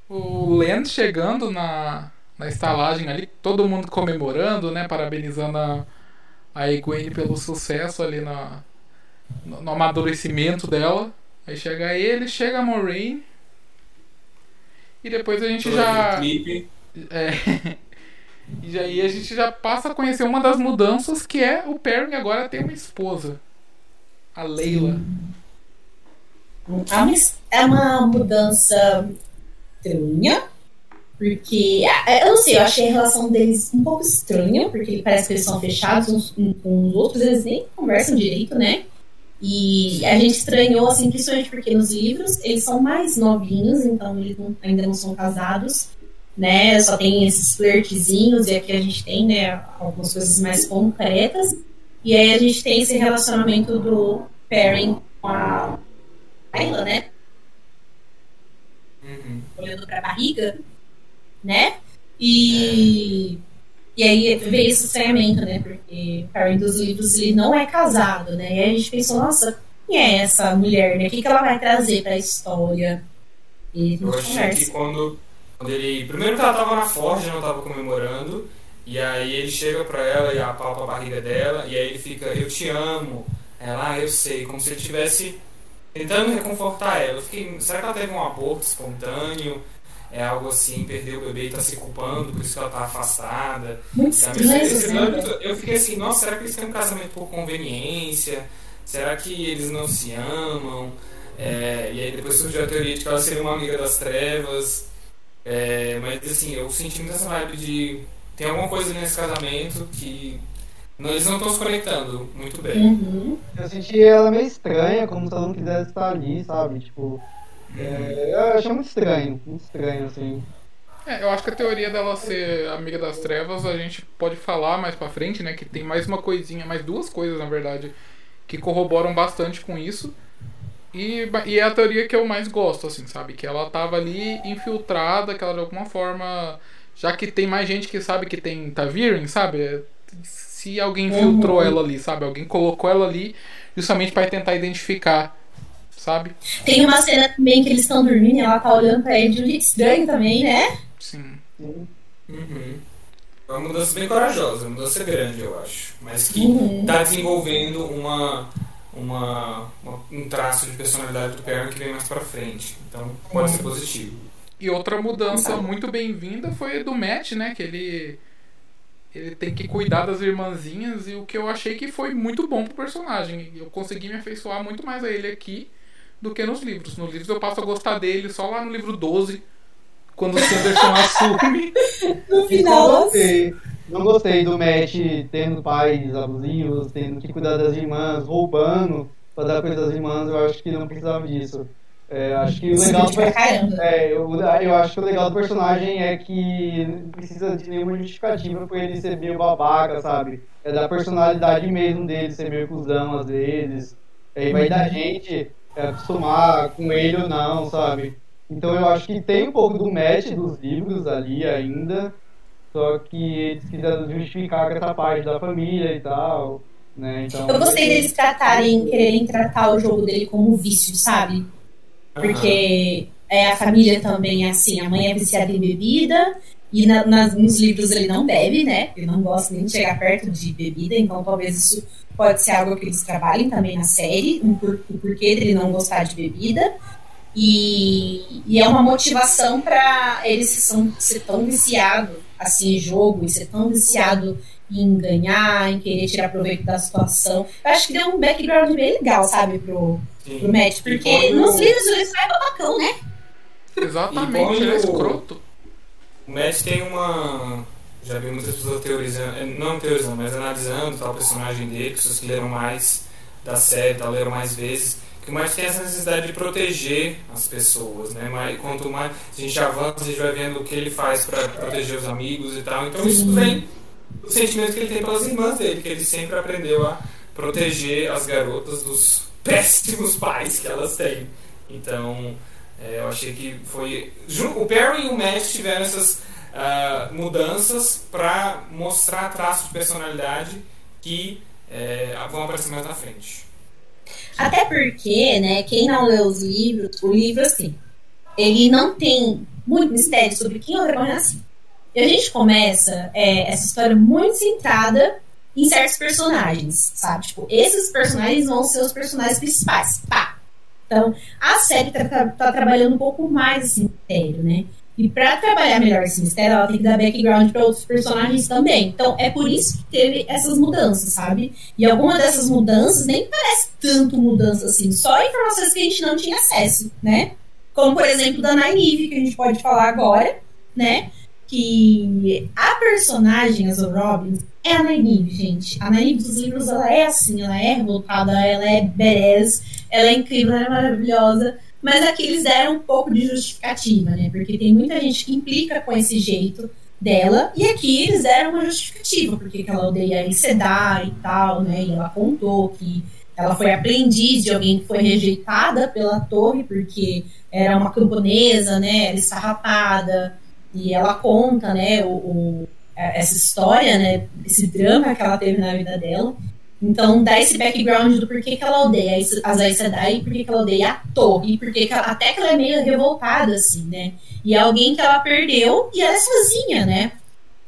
o Len chegando na, na estalagem ali, todo mundo comemorando, né? Parabenizando a, a Egwene pelo sucesso ali na, no, no amadurecimento dela. Aí chega ele, chega a Moraine. E depois a gente já. Clipe. É, <laughs> e aí a gente já passa a conhecer uma das mudanças que é o Perry agora tem uma esposa. A Leila. Uma, é uma mudança estranha, porque é, eu não sei, eu achei a relação deles um pouco estranha, porque parece que eles são fechados uns com os outros, eles nem conversam direito, né? E a gente estranhou, assim, principalmente porque nos livros eles são mais novinhos, então eles não, ainda não são casados, né? Só tem esses flirtzinhos, e aqui a gente tem, né, algumas coisas mais concretas. E aí a gente tem esse relacionamento do Perrin com a Ayla, né? Uhum. Olhando pra barriga, né? E. E aí veio esse estranhamento, né? Porque o Perrin dos livros ele não é casado, né? E aí a gente pensou, nossa, quem é essa mulher, né? O que, que ela vai trazer pra história? E Eu achei conversa. que quando, quando ele. Primeiro que ela tava na Forja, não tava comemorando. E aí ele chega pra ela e apalpa a barriga dela. E aí ele fica, eu te amo. Ela, ah, eu sei. Como se ele estivesse tentando reconfortar ela. Eu fiquei, será que ela teve um aborto espontâneo? É algo assim, perdeu o bebê e tá se culpando, por isso que ela tá afastada. Muito Sabe? Esse- eu fiquei assim, nossa, será que eles têm um casamento por conveniência? Será que eles não se amam? É, e aí depois surgiu a teoria de que ela seria uma amiga das trevas. É, mas assim, eu senti muito essa vibe de. Tem alguma coisa nesse casamento que. Eles não estão se conectando muito bem. Uhum. Eu senti ela meio estranha, como se ela não quisesse estar ali, sabe? Tipo, é, eu achei muito estranho, muito estranho, assim. É, eu acho que a teoria dela ser amiga das trevas a gente pode falar mais pra frente, né? Que tem mais uma coisinha, mais duas coisas na verdade, que corroboram bastante com isso. E, e é a teoria que eu mais gosto, assim, sabe? Que ela tava ali infiltrada, que ela de alguma forma. Já que tem mais gente que sabe que tem Taviren, sabe? Se alguém infiltrou Uhum. ela ali, sabe? Alguém colocou ela ali justamente pra tentar identificar, sabe? Tem uma cena também que eles estão dormindo e ela tá olhando pra ele de um jeito estranho também, né? Sim. Uhum. É uma mudança bem corajosa, uma mudança grande, eu acho. Mas que Uhum. está desenvolvendo uma, uma, uma- um traço de personalidade do Perry que vem mais pra frente. Então pode ser positivo. E outra mudança muito bem-vinda foi do Matt, né? Que ele. Ele tem que cuidar das irmãzinhas e o que eu achei que foi muito bom pro personagem. Eu consegui me afeiçoar muito mais a ele aqui do que nos livros. Nos livros eu passo a gostar dele só lá no livro 12, quando o Sanderson <laughs> assume. No final, não gostei. Não gostei do Matt tendo pais abusivos, tendo que cuidar das irmãs, roubando pra dar coisa das irmãs. Eu acho que não precisava disso. É, acho que o legal do pra caramba. É, eu, eu acho que o legal do personagem é que não precisa de nenhuma justificativa por ele ser meio babaca, sabe? É da personalidade mesmo dele ser meio cuzão às vezes. Aí vai da gente é, acostumar com ele ou não, sabe? Então eu acho que tem um pouco do match dos livros ali ainda, só que eles quiseram justificar com essa parte da família e tal, né? Então, Eu gostei deles tratarem, quererem tratar o jogo dele como um vício, sabe? Porque é, a família também é assim, a mãe é viciada em bebida, e na- nas- nos livros ele não bebe, né? Ele não gosta nem de chegar perto de bebida, então talvez isso pode ser algo que eles trabalhem também na série, um por- o porquê dele não gostar de bebida. E, e é uma motivação para ele se são- ser tão viciado assim em jogo e ser tão viciado em ganhar, em querer tirar proveito da situação. Eu acho que deu um background bem legal, sabe, pro, Sim. pro Matt, porque quando- nos livros ele só é babacão, né? Exatamente, ele é escroto. O Matt tem uma. Já vi muitas pessoas teorizando, eh, não teorizando, mas analisando tal personagem dele, pessoas que leram mais da série, tal, leram mais vezes, que o Matt tem essa necessidade de proteger as pessoas, né? Mas quanto mais a gente avança, a gente vai vendo o que ele faz para proteger os amigos e tal. Então isso vem do sentimento que ele tem pelas irmãs dele, que ele sempre aprendeu a proteger as garotas dos péssimos pais que elas têm. Então, é, eu achei que foi. O Perry e o Matt tiveram essas ah, mudanças para mostrar traços de personalidade que é, vão aparecer mais na frente. Até porque, né, quem não lê os livros, o livro, assim, ele não tem muito mistério sobre quem é o dragão renascido. E a gente começa é, essa história muito centrada em certos personagens, sabe? Tipo, esses personagens vão ser os personagens principais. Pá! Então, a série tá, tá, tá trabalhando um pouco mais esse mistério, né? E para trabalhar melhor esse mistério, ela tem que dar background para outros personagens também. Então é por isso que teve essas mudanças, sabe? E alguma dessas mudanças nem parece tanto mudança assim, só informações que a gente não tinha acesso, né? Como por exemplo da Nynaeve, que a gente pode falar agora, né? Que a personagem, a Robbins, é a Nynaeve, gente. A Nynaeve dos livros, ela é assim, ela é revoltada, ela é badass, ela é incrível, ela é maravilhosa mas aqui eles deram um pouco de justificativa, né? Porque tem muita gente que implica com esse jeito dela, e aqui eles deram uma justificativa, porque ela odeia Sedar e tal, né? E ela contou que ela foi aprendiz de alguém que foi rejeitada pela torre, porque era uma camponesa, né? Era esfarrapada, e ela conta, né? O, o, essa história, né? Esse drama que ela teve na vida dela. Então, dá esse background do porquê que ela odeia as Aes Sedai e porquê que ela odeia a torre, e porquê que ela, até que ela é meio revoltada, assim, né? E é alguém que ela perdeu e ela é sozinha, né?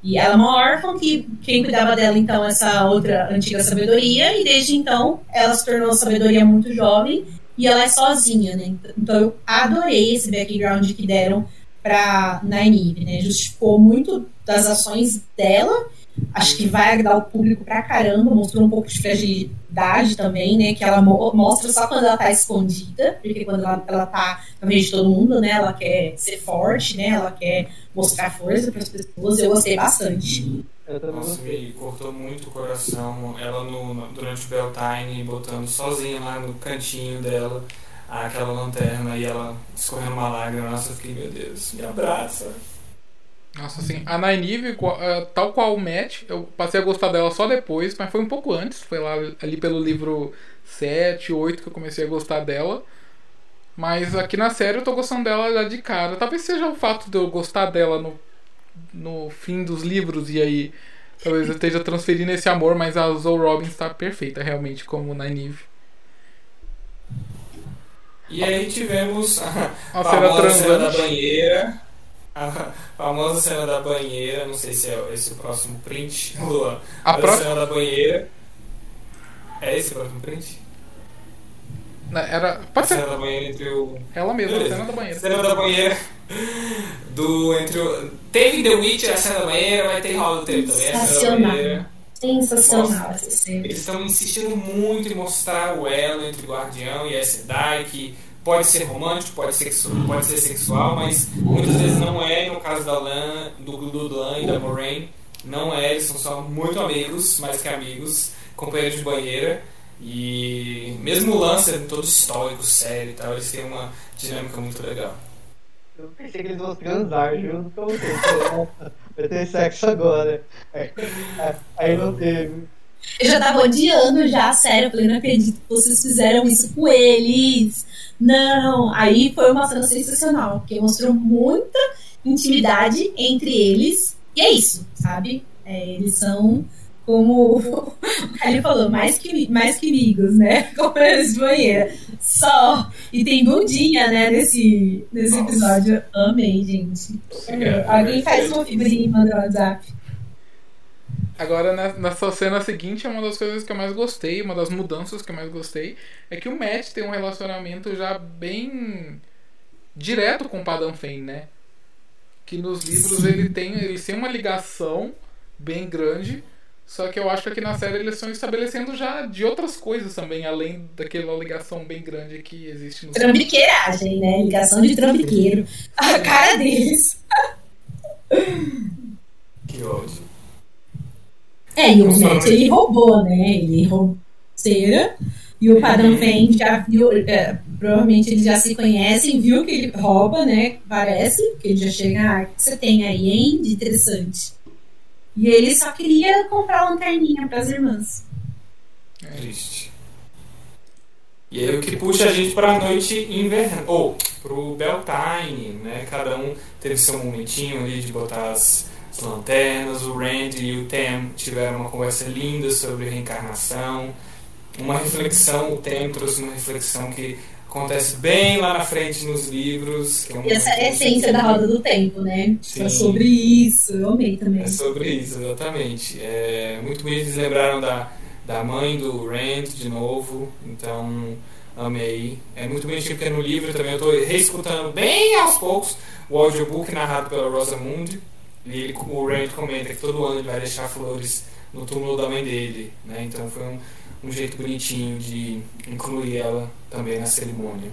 E ela é uma órfã que quem cuidava dela, então, essa outra antiga sabedoria, e desde então ela se tornou sabedoria muito jovem e ela é sozinha, né? Então eu adorei esse background que deram pra Nynaeve, né? Justificou muito das ações dela acho que vai agradar o público pra caramba, mostrou um pouco de fragilidade também, né, que ela mo mostra só quando ela tá escondida, porque quando ela, ela tá na frente de todo mundo, né, ela quer ser forte, né, ela quer mostrar força para as pessoas, eu gostei bastante. Nossa, me cortou muito o coração ela no, durante o Beltane botando sozinha lá no cantinho dela aquela lanterna e ela escorrendo uma lágrima, nossa, eu fiquei, meu Deus, me abraça. Nossa, assim, a Nynaeve, é, tal qual o Matt, eu passei a gostar dela só depois, mas foi um pouco antes, foi lá ali pelo livro 7, 8 que eu comecei a gostar dela. Mas aqui na série eu tô gostando dela já de cara. Talvez seja o fato de eu gostar dela no, no fim dos livros e aí talvez eu esteja transferindo esse amor, mas a Zoe Robbins tá perfeita realmente como Nynaeve. E aí tivemos a, a famosa cena da banheira a famosa cena da banheira, não sei se é esse o próximo print, <laughs> Luan. A, a cena da banheira. É esse o próximo print? Era. Pode a ser. cena da banheira entre o. Ela mesma, Beleza. a cena da banheira. Cena da banheira. Do. Entre o. Teve The Witcher, a cena da banheira, vai ter Hall do Tempo também. Banheira. Sensacional essa cena. Eles estão insistindo muito em mostrar o elo entre o Guardião e a Sedai, que pode ser romântico, pode ser, pode ser sexual, mas muitas vezes não é. No caso da Lan, do, do Lan e da Moraine, não é. Eles são só muito amigos, mais que amigos, companheiros de banheira. E mesmo o Lan sendo todo histórico, sério e tal, eles têm uma dinâmica muito legal. Eu pensei que eles vão transar junto com você. Vai ter sexo agora. Aí não teve. Eu já tava odiando já, sério. Eu falei, não acredito que vocês fizeram isso com eles. Não. Aí foi uma cena sensacional, porque mostrou muita intimidade entre eles. E é isso, sabe? É, eles são, como <laughs> o Kylie falou, mais que, mais que amigos, né? <laughs> Companheiros de banheira. Só. E tem bundinha, né, nesse, nesse episódio. Amei, gente. Alguém faz uma figurinha e manda no WhatsApp. Agora, nessa cena seguinte, é uma das coisas que eu mais gostei, uma das mudanças que eu mais gostei, é que o Matt tem um relacionamento já bem direto com o Padam Fane, né? Que nos livros ele tem, eles têm uma ligação bem grande, só que eu acho que aqui na série eles estão estabelecendo já de outras coisas também, além daquela ligação bem grande que existe no Trambiqueiragem, né? Ligação de trambiqueiro. A cara deles. Que ódio. É, e o Matt ele roubou, né? Ele roubou cera. E o Padrão vem, já viu, é, provavelmente eles já se conhecem, viu que ele rouba, né? Parece, que ele já chega, ah, o que você tem aí, hein? De interessante. E ele só queria comprar uma lanterninha para as irmãs. É triste. E aí o que puxa a gente para a noite invernal, ou pro Beltane, né? Cada um teve seu momentinho ali de botar as as lanternas, o Randy e o Tam tiveram uma conversa linda sobre reencarnação. uma reflexão, o tempo trouxe uma reflexão que acontece bem lá na frente nos livros. Que é um Essa é a essência da roda do tempo, né? Tipo, é sobre isso. Eu amei também. É sobre isso, exatamente. É muito bonito, eles lembraram da, da mãe do Rand de novo, então amei. É muito bonitinho porque no livro também eu estou reescutando bem aos poucos o audiobook narrado pela Rosamund. E ele, o Rand comenta que todo ano ele vai deixar flores no túmulo da mãe dele, né? Então foi um, um jeito bonitinho de incluir ela também na cerimônia.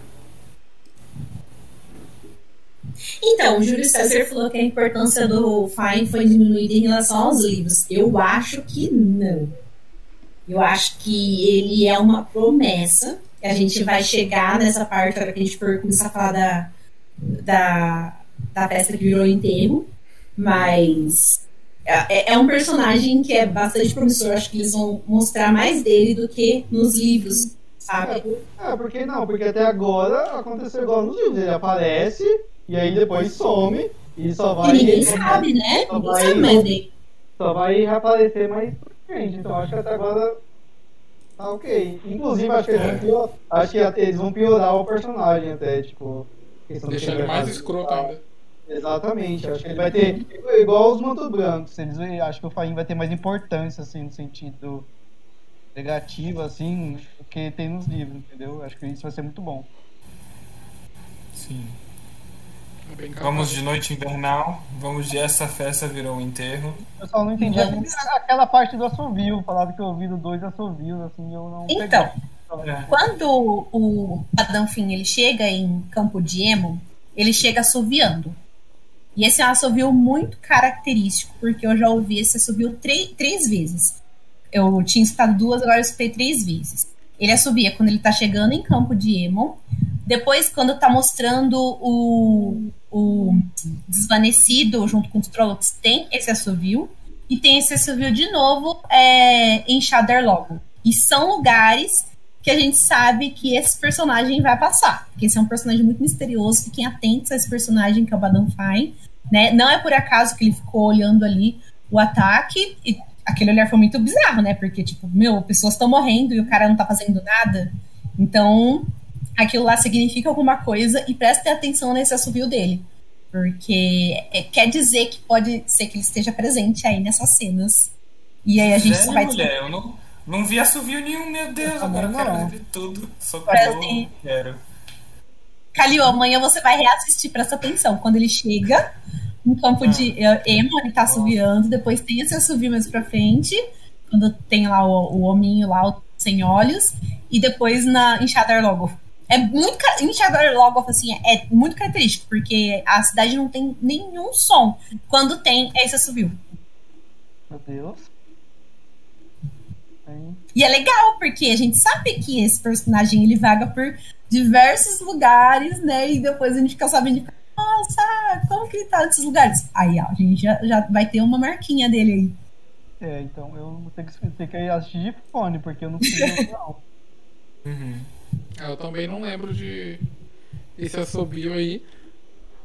Então, o Júlio César falou que a importância do Fine foi diminuída em relação aos livros. Eu acho que não. Eu acho que ele é uma promessa. Que a gente vai chegar nessa parte, hora que a gente for começar a falar da, da, da festa que virou enterro. Mas é, é, um personagem que é bastante promissor. Acho que eles vão mostrar mais dele do que nos livros, sabe? É, é porque não, porque até agora aconteceu igual nos livros. Ele aparece e aí depois some e só vai. E ninguém sabe, né? Só ninguém vai, sabe mais dele. Só vai reaparecer mais pra frente. Então acho que até agora tá ok. Inclusive acho que eles vão piorar, acho que eles vão piorar o personagem até, tipo. Deixar ele mais escroto ainda. Exatamente, acho que ele vai ter. Igual os mantos brancos, eles, acho que o Faim vai ter mais importância, assim, no sentido negativo, assim, do que tem nos livros, entendeu? Acho que isso vai ser muito bom. Sim. Vamos de noite invernal, vamos de essa festa virou um enterro. Eu só não entendi aquela parte do assovio, falava que eu ouvi dois assovios, assim, eu não Então, peguei. quando o Adamfim ele chega em Campo de Emo, ele chega assoviando. E esse é um assovio muito característico, porque eu já ouvi esse assovio três vezes. Eu tinha escutado duas, agora eu escutei três vezes. Ele assovia quando ele tá chegando em campo de Emon. Depois, quando tá mostrando o, o desvanecido junto com os Trollocs, tem esse assovio. E tem esse assovio de novo é, em Shadar Logo. E são lugares que a gente sabe que esse personagem vai passar. Porque esse é um personagem muito misterioso. Fiquem atentos a esse personagem que é o Badam Fine. Né? Não é por acaso que ele ficou olhando ali o ataque. E aquele olhar foi muito bizarro, né? Porque, tipo, meu, pessoas estão morrendo e o cara não tá fazendo nada. Então, aquilo lá significa alguma coisa e prestem atenção nesse assovio dele. Porque é, quer dizer que pode ser que ele esteja presente aí nessas cenas. E aí a gente é, vai. Mulher, eu não, não vi assovio nenhum, meu Deus, agora eu quero ver tudo. Socorro, quero. Calil, amanhã você vai reassistir, presta atenção. Quando ele chega no campo de uh, emo, ele tá assoviando, depois tem esse assovio mais pra frente, quando tem lá o, o hominho lá, o sem olhos, e depois na, em Shadar Logo. É muito, em Shadar Logo, assim, é muito característico, porque a cidade não tem nenhum som. Quando tem, é esse assovio. Meu Deus. E é legal, porque a gente sabe que esse personagem ele vaga por diversos lugares, né? E depois a gente fica sabendo, nossa, como que ele tá nesses lugares? Aí, ó, a gente já, já vai ter uma marquinha dele aí. É, então eu vou ter que, ter que assistir de fone, porque eu não sei não. <laughs> Uhum. Eu também não lembro de esse assobio aí.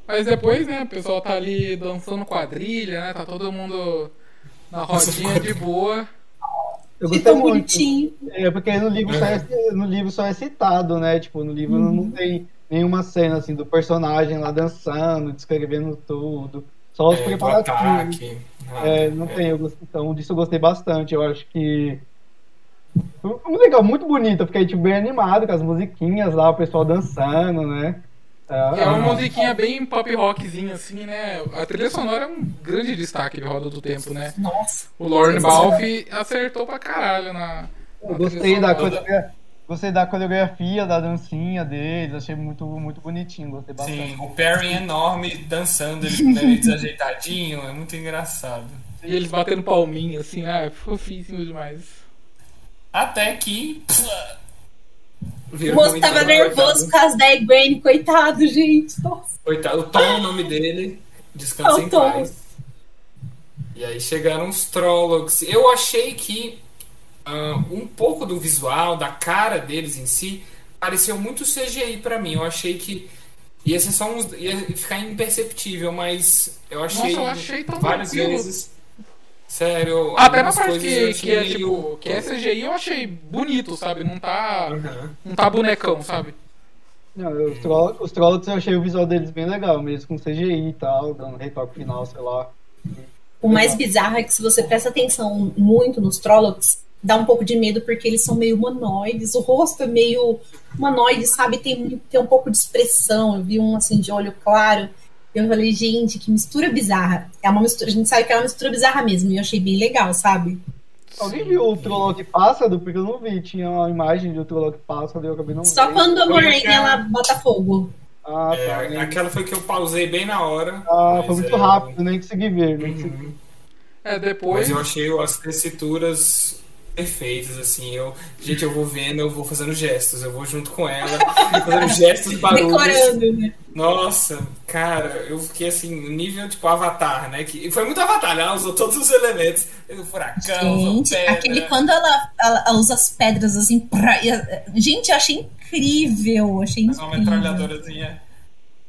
Mas depois, né, o pessoal tá ali dançando quadrilha, né? Tá todo mundo na rodinha de boa. Eu gostei tão muito. bonitinho. É, porque no livro, só é, no livro só é citado, né? Tipo, no livro uhum. não tem nenhuma cena assim do personagem lá dançando, descrevendo tudo. Só os é, preparativos. É, não é. tem, eu gostei, então disso eu gostei bastante. Eu acho que. Legal, muito bonito. Eu fiquei tipo, bem animado com as musiquinhas lá, o pessoal dançando, né? É, é uma musiquinha bem pop rockzinha, assim, né? A trilha sonora é um grande destaque de Roda do Tempo, né? Nossa. O Lorne Balfe acertou pra caralho na. Eu gostei da, coreografia, gostei da coreografia, da dancinha deles, achei muito, muito bonitinho, gostei bastante. Sim, o Perry enorme dançando, ele meio desajeitadinho, é muito engraçado. E eles batendo palminha, assim, ah, é fofíssimo demais. Até que. O moço tava nervoso por causa da Egwene, coitado, gente. Nossa. Coitado, o Tom é o nome dele. Descansa é em paz. E aí chegaram os Trollocs. Eu achei que uh, um pouco do visual, da cara deles em si, pareceu muito CGI para mim. Eu achei que ia ser só uns, ia ficar imperceptível, mas eu achei, Nossa, eu achei várias vezes. Sério, Até na algumas parte que, que é tipo, que é CGI eu achei bonito, sabe? Não tá. Aham. Não tá bonecão, sabe? Não, os, troll, os Trollocs eu achei o visual deles bem legal, mesmo com CGI e tal, dando retoque final, sei lá. O mais bizarro é que se você presta atenção muito nos Trollocs, dá um pouco de medo porque eles são meio humanoides, o rosto é meio humanoide, sabe? Tem, tem um pouco de expressão. Eu vi um assim de olho claro. E eu falei, gente, que mistura bizarra. É uma mistura, a gente sabe que é uma mistura bizarra mesmo, e eu achei bem legal, sabe? Alguém viu o Trolloc pássaro? Porque eu não vi, tinha uma imagem de um Trolloc pássaro e eu acabei não Só vendo. quando a Moraine ela bota fogo. Ah, tá. É, nem- aquela foi que eu pausei bem na hora. Ah, foi muito é- rápido, nem consegui ver. Nem consegui... Uhum. É, depois. Mas eu achei as tessituras perfeitas, assim. Eu, gente, eu vou vendo, eu vou fazendo gestos, eu vou junto com ela, <laughs> fazendo gestos, barulhos. Decorando, né? Nossa, cara, eu fiquei assim, nível tipo Avatar, né? Que, e foi muito Avatar, ela usou todos os elementos. O furacão, Gente, pedra. aquele quando ela, ela, ela usa as pedras assim. Pra, e gente, eu achei incrível. Achei Mas uma incrível. metralhadorazinha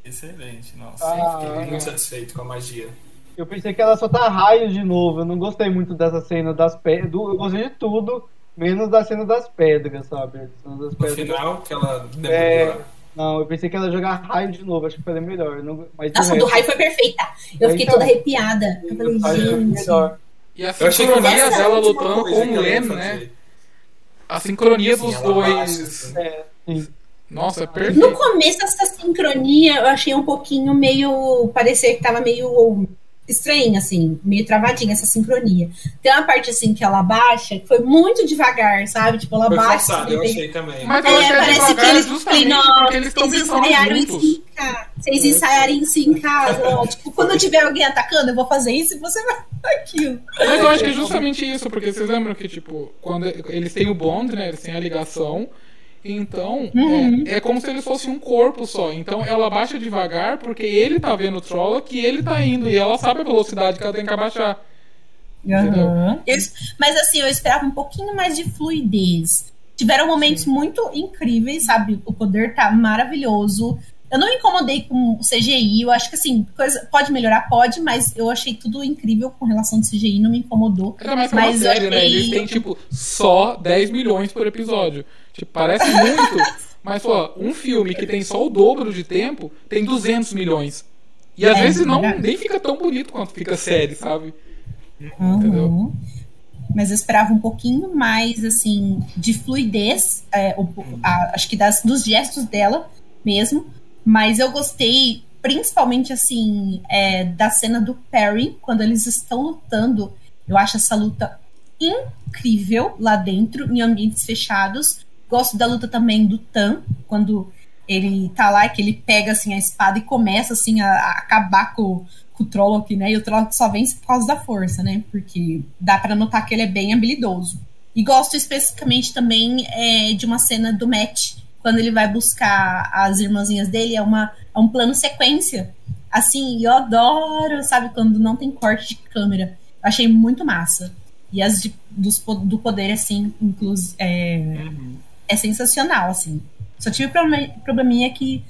excelente, nossa. Ah. fiquei muito satisfeito com a magia. Eu pensei que ela só tá raio de novo. Eu não gostei muito dessa cena das pedras. Eu gostei de tudo, menos da cena das pedras, sabe? A cena das No pedras. final, que ela. É, Não, eu pensei que ela ia jogar raio de novo. Acho que foi melhor. Não, mas Nossa, do resto, raio foi perfeita. Eu fiquei Então, toda arrepiada. Eu falei, gente. melhor. E a Eu achei que sincronia dela lutando com o fazer. né? A sincronia dos dois. assim. É, sim. Nossa, é No perfeito. começo, essa sincronia eu achei um pouquinho meio. Parecia que tava meio estranha, assim, meio travadinha essa sincronia. Tem uma parte assim que ela baixa, que foi muito devagar, sabe? Tipo, ela Foi baixa. forçado, assim, eu achei também. Mas eu É, achei parece que eles falei, porque eles estão vocês ensaiaram isso em casa. Vocês ensaiarem isso em casa. tipo, quando tiver alguém atacando, eu vou fazer isso e você vai fazer aquilo. Mas eu acho que é justamente isso, porque vocês lembram que, tipo, quando eles têm o bond, né? Eles têm a ligação. Então, Uhum. é, é como se eles fossem um corpo só. Então, ela baixa devagar porque ele tá vendo o Trolloc e ele tá indo. E ela sabe a velocidade que ela tem que abaixar. Entendeu? Eu- mas assim, eu esperava um pouquinho mais de fluidez. Tiveram momentos muito incríveis, sabe? O poder tá maravilhoso. Eu não me incomodei com o CGI. Eu acho que assim, coisa, pode melhorar, pode, mas eu achei tudo incrível com relação ao CGI, não me incomodou. É Mas eu série, né? achei- Eles têm, tipo, só 10 milhões por episódio. Tipo, parece muito, <laughs> mas, pô, um filme que tem só o dobro de tempo tem 200 milhões. E às É, vezes não nem fica tão bonito quanto fica a série, sabe? Entendeu? Uhum. Mas eu esperava um pouquinho mais, assim, de fluidez, é, o- a- acho que das, dos gestos dela mesmo. Mas eu gostei, principalmente, assim, é, da cena do Perry, quando eles estão lutando. Eu acho essa luta incrível lá dentro, em ambientes fechados. Gosto da luta também do Tan, quando ele tá lá, que ele pega, assim, a espada e começa, assim, a, a acabar com, com o Trolloc, né? E o Trolloc só vence por causa da força, né? Porque dá pra notar que ele é bem habilidoso. E gosto especificamente também é, de uma cena do Matt, quando ele vai buscar as irmãzinhas dele, é, uma, é um plano sequência. Assim, eu adoro, sabe, quando não tem corte de câmera. Eu achei muito massa. E as de- dos, do poder, assim, inclus, é, Uhum. é sensacional, assim. Só tive problema- probleminha que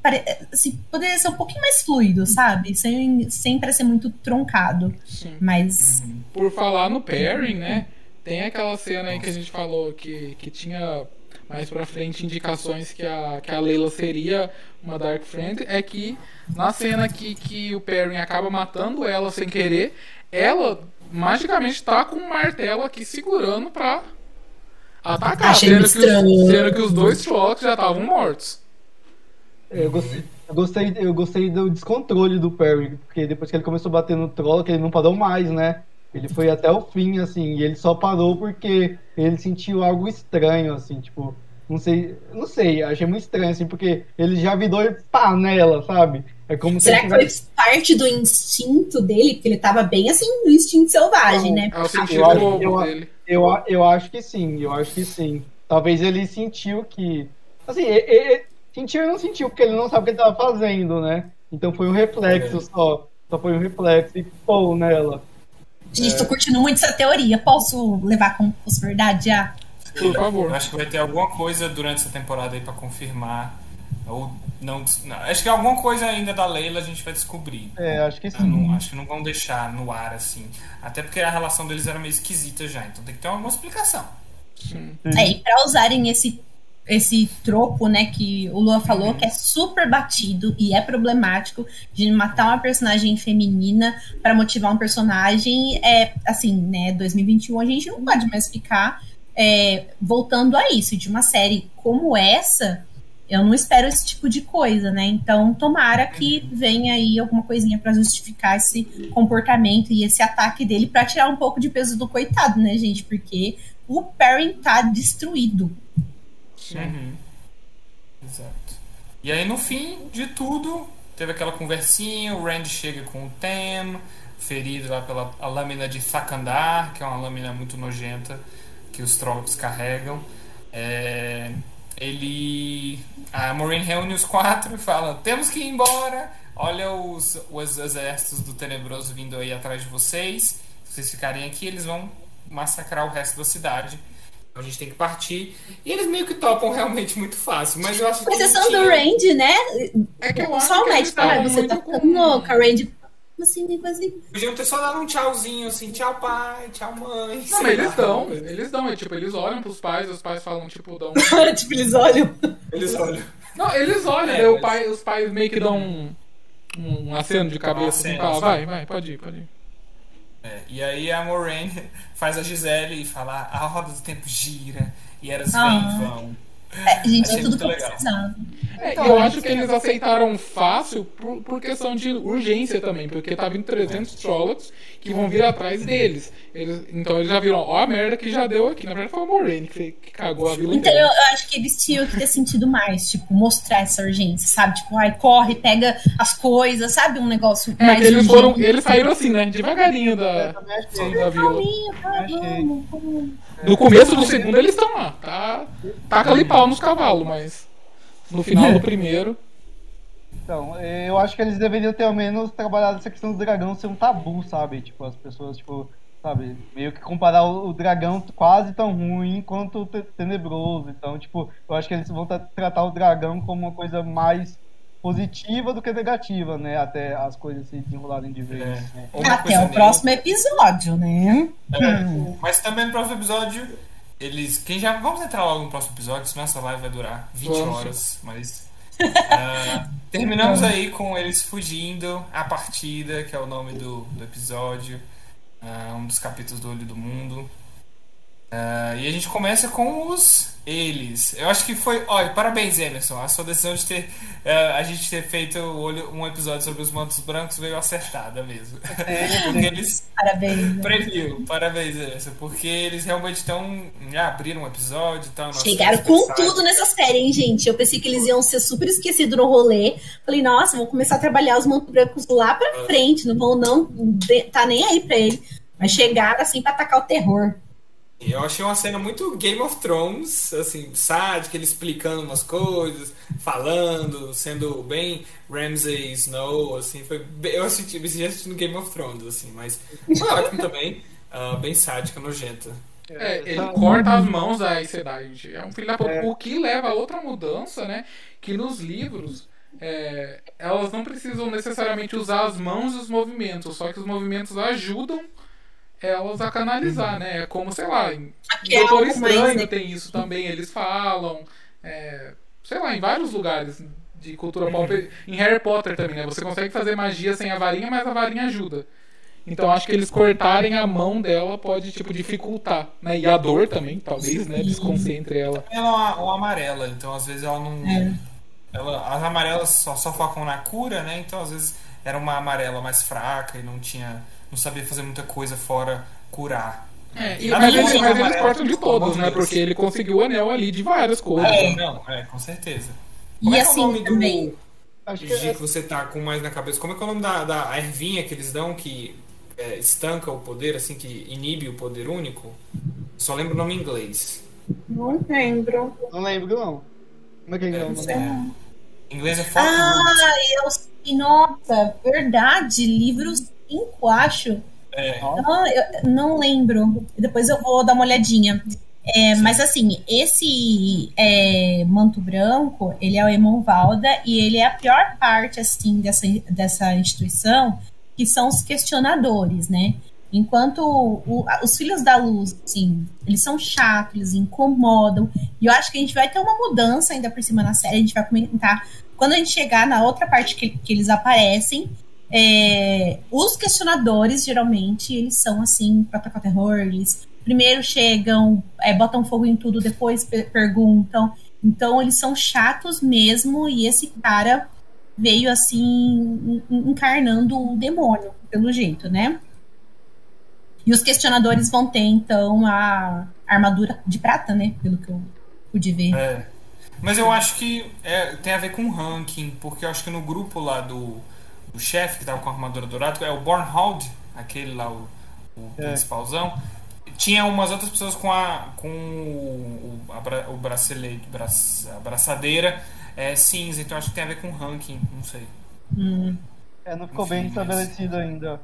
pare- assim, poderia ser um pouquinho mais fluido, sabe? Sem, sem parecer muito troncado. Sim. Mas Por falar no pairing, né? Tem aquela cena aí que a gente falou que, que tinha mais pra frente indicações que a, que a Leila seria uma Dark Friend. É que na cena que, que o pairing acaba matando ela sem querer, ela magicamente tá com um martelo aqui segurando pra atacar. Achei Sendo que, os, sendo que os dois Trollocs já estavam mortos. Eu gostei, eu, gostei, eu gostei do descontrole do Perry, porque depois que ele começou a bater no Trolloc, ele não parou mais, né? Ele foi até o fim, assim, e ele só parou porque ele sentiu algo estranho, assim, tipo, não sei, não sei, achei muito estranho, assim, porque ele já virou panela, sabe? É como será se que ele foi tivesse... parte do instinto dele? Porque ele tava bem assim, no instinto selvagem, né? É o sentido Eu acho- eu- dele. Eu, eu acho que sim, eu acho que sim. Talvez ele sentiu que. Assim, e- e- e- sentiu e não sentiu, porque ele não sabe o que ele tava fazendo, né? Então foi um reflexo É. só. Só foi um reflexo e pô nela. Gente, tô curtindo muito essa teoria. Posso levar como se fosse verdade já? Por favor. Acho que vai ter alguma coisa durante essa temporada aí pra confirmar Ou não, não, Acho que alguma coisa ainda da Leila a gente vai descobrir. É, acho que sim. Não, acho que não vão deixar no ar assim. Até porque a relação deles era meio esquisita já, então tem que ter alguma explicação. É, e pra usarem esse, esse tropo, né, que o Lua falou, que é super batido e é problemático, de matar uma personagem feminina pra motivar um personagem, é assim, né, 2021 a gente não pode mais ficar é, voltando a isso. De uma série como essa, eu não espero esse tipo de coisa, né? Então, tomara que venha aí alguma coisinha pra justificar esse comportamento e esse ataque dele pra tirar um pouco de peso do coitado, né, gente? Porque o Perrin tá destruído. Uhum. Exato. E aí no fim de tudo, teve aquela conversinha, o Randy chega com o Tem, ferido lá pela lâmina de Thakandar, que é uma lâmina muito nojenta que os Trollocs carregam. É, ele. A Maureen reúne os quatro e fala: temos que ir embora. Olha os, os exércitos do Tenebroso vindo aí atrás de vocês. Se vocês ficarem aqui, eles vão massacrar o resto da cidade. A gente tem que partir. E eles meio que topam realmente muito fácil. Mas eu acho que. exceção tinha- do Randy, né? É que eu acho Só o Matt eles fala, estavam você tá ficando com- louca, Randy. Assim, negócio Podiam ter só dado um tchauzinho assim, tchau pai, tchau mãe. Não, mas eles dão, eles dão, é tipo, eles olham pros pais, os pais falam, tipo, dão. <laughs> tipo, eles olham. Eles olham. Não, eles olham, É, mas- pai, os pais meio que dão um, um aceno de cabeça, assim, assim. vai, vai, pode ir, pode ir. É, e aí a Moraine <laughs> faz a Gisele e fala: a roda do tempo gira e elas Ah. vêm e vão. É, gente, Achei é tudo que eu precisava. É, Então, eu acho que eles aceitaram fácil por, por questão de urgência também, porque tá vindo 300 Trollocs que vão vir atrás deles. Eles, então eles já viram, ó a merda que já deu aqui. Na verdade foi a Moraine que, que cagou a vila Então eu, inteira. eu acho que eles tinham que ter sentido mais, tipo, mostrar essa urgência, sabe? Tipo, ai, corre, pega as coisas, sabe? Um negócio É, mais eles foram, eles saíram assim, né, devagarinho da, da vila. Calminho, tá, vamos. No começo do segundo eles estão lá, tá? Taca ali pau nos cavalos, mas no final do primeiro. Então, eh, eu acho que eles deveriam ter ao menos trabalhado essa questão do dragão ser um tabu, sabe? Tipo, as pessoas, tipo, sabe, meio que comparar o, dragão quase tão ruim quanto o te- tenebroso. Então, tipo, eu acho que eles vão tra- tratar o dragão como uma coisa mais positiva do que negativa, né? Até as coisas se desenrolarem de vez. É. né? Até o próximo episódio, né? É, Mas também no próximo episódio, eles. Quem já. Vamos entrar logo no próximo episódio, senão essa live vai durar 20 Vamos. horas, mas. ah, terminamos aí com eles fugindo a partida, que é o nome do, do episódio. ah, um dos capítulos do Olho do Mundo. Ah, e a gente começa com os eles. Eu acho que foi. Olha, parabéns, Emerson. A sua decisão de ter. ah, a gente ter feito um episódio sobre os mantos brancos veio acertada mesmo. Porque eles Parabéns. Previu, parabéns, Emerson, porque eles realmente estão. Já abriram um episódio e tal. Chegaram com tudo nessa série, hein, gente? Eu pensei que eles iam ser super esquecidos no rolê. Falei, nossa, vou começar a trabalhar os mantos brancos lá pra frente. Não vão, não. Tá nem aí pra ele. Mas chegaram assim pra atacar o terror. Eu achei uma cena muito Game of Thrones, assim, sádica, ele explicando umas coisas, falando, sendo bem Ramsay Snow, assim, foi bem, eu assisti, me senti assistindo Game of Thrones, assim, mas foi ótimo também, ah, bem sádica, nojenta. É, ele Essa- corta as mãos da gente. É um filho da puta. O que leva a outra mudança, né? Que nos livros é, elas não precisam necessariamente usar as mãos e os movimentos, só que os movimentos ajudam elas a canalizar, né? É como, sei lá, em é Doutor Estranho né? tem isso também, eles falam. é, sei lá, em vários lugares de cultura pop. Em Harry Potter também, né? Você consegue fazer magia sem a varinha, mas a varinha ajuda. Então acho que eles cortarem a mão dela pode, tipo, dificultar, né? E a dor também, talvez, né? Desconcentre ela. Ela é uma, uma amarela, então às vezes ela não. É. Ela, as amarelas só, só focam na cura, né? Então às vezes era uma amarela mais fraca e não tinha. Não sabia fazer muita coisa fora curar. É, e- mas, eles, mas eles cortam de amor todos, né? Porque ele conseguiu o anel ali de várias coisas. É, não, é, com certeza. E Como é que é o assim nome também. do. Acho que G que você tá com mais na cabeça. Como é que é o nome da, da ervinha que eles dão que é, estanca o poder, assim, que inibe o poder único? Só lembro o nome em inglês. Não lembro. não lembro, não. Como é que é o nome? É, em inglês é Fork Root. Ah, eu sei, nossa, verdade. Livros 5, acho. É, Ah, não lembro. Depois eu vou dar uma olhadinha. É, mas assim, esse é, manto branco, ele é o Emonvalda e ele é a pior parte assim dessa, dessa instituição, que são os questionadores, né? Enquanto o, os filhos da luz, assim, eles são chatos, eles incomodam. E eu acho que a gente vai ter uma mudança ainda por cima na série. A gente vai comentar quando a gente chegar na outra parte que, que eles aparecem. É, os questionadores, geralmente, eles são assim, pra atacar terror. Eles primeiro chegam, é, botam fogo em tudo, depois perguntam. Então, eles são chatos mesmo. E esse cara veio assim, encarnando o demônio, pelo jeito, né? E os questionadores vão ter, então, a armadura de prata, né? Pelo que eu pude ver. É. Mas eu acho que é, tem a ver com ranking, porque eu acho que no grupo lá do, do chefe que tava com a armadura dourada, é o Bornhold, aquele lá, o, o é. principalzão. Tinha umas outras pessoas com a com o, a, bra, o bracelete, bra, a braçadeira é, cinza, então acho que tem a ver com ranking, não sei. Hum. É, não ficou Enfim, bem estabelecido mas... ainda.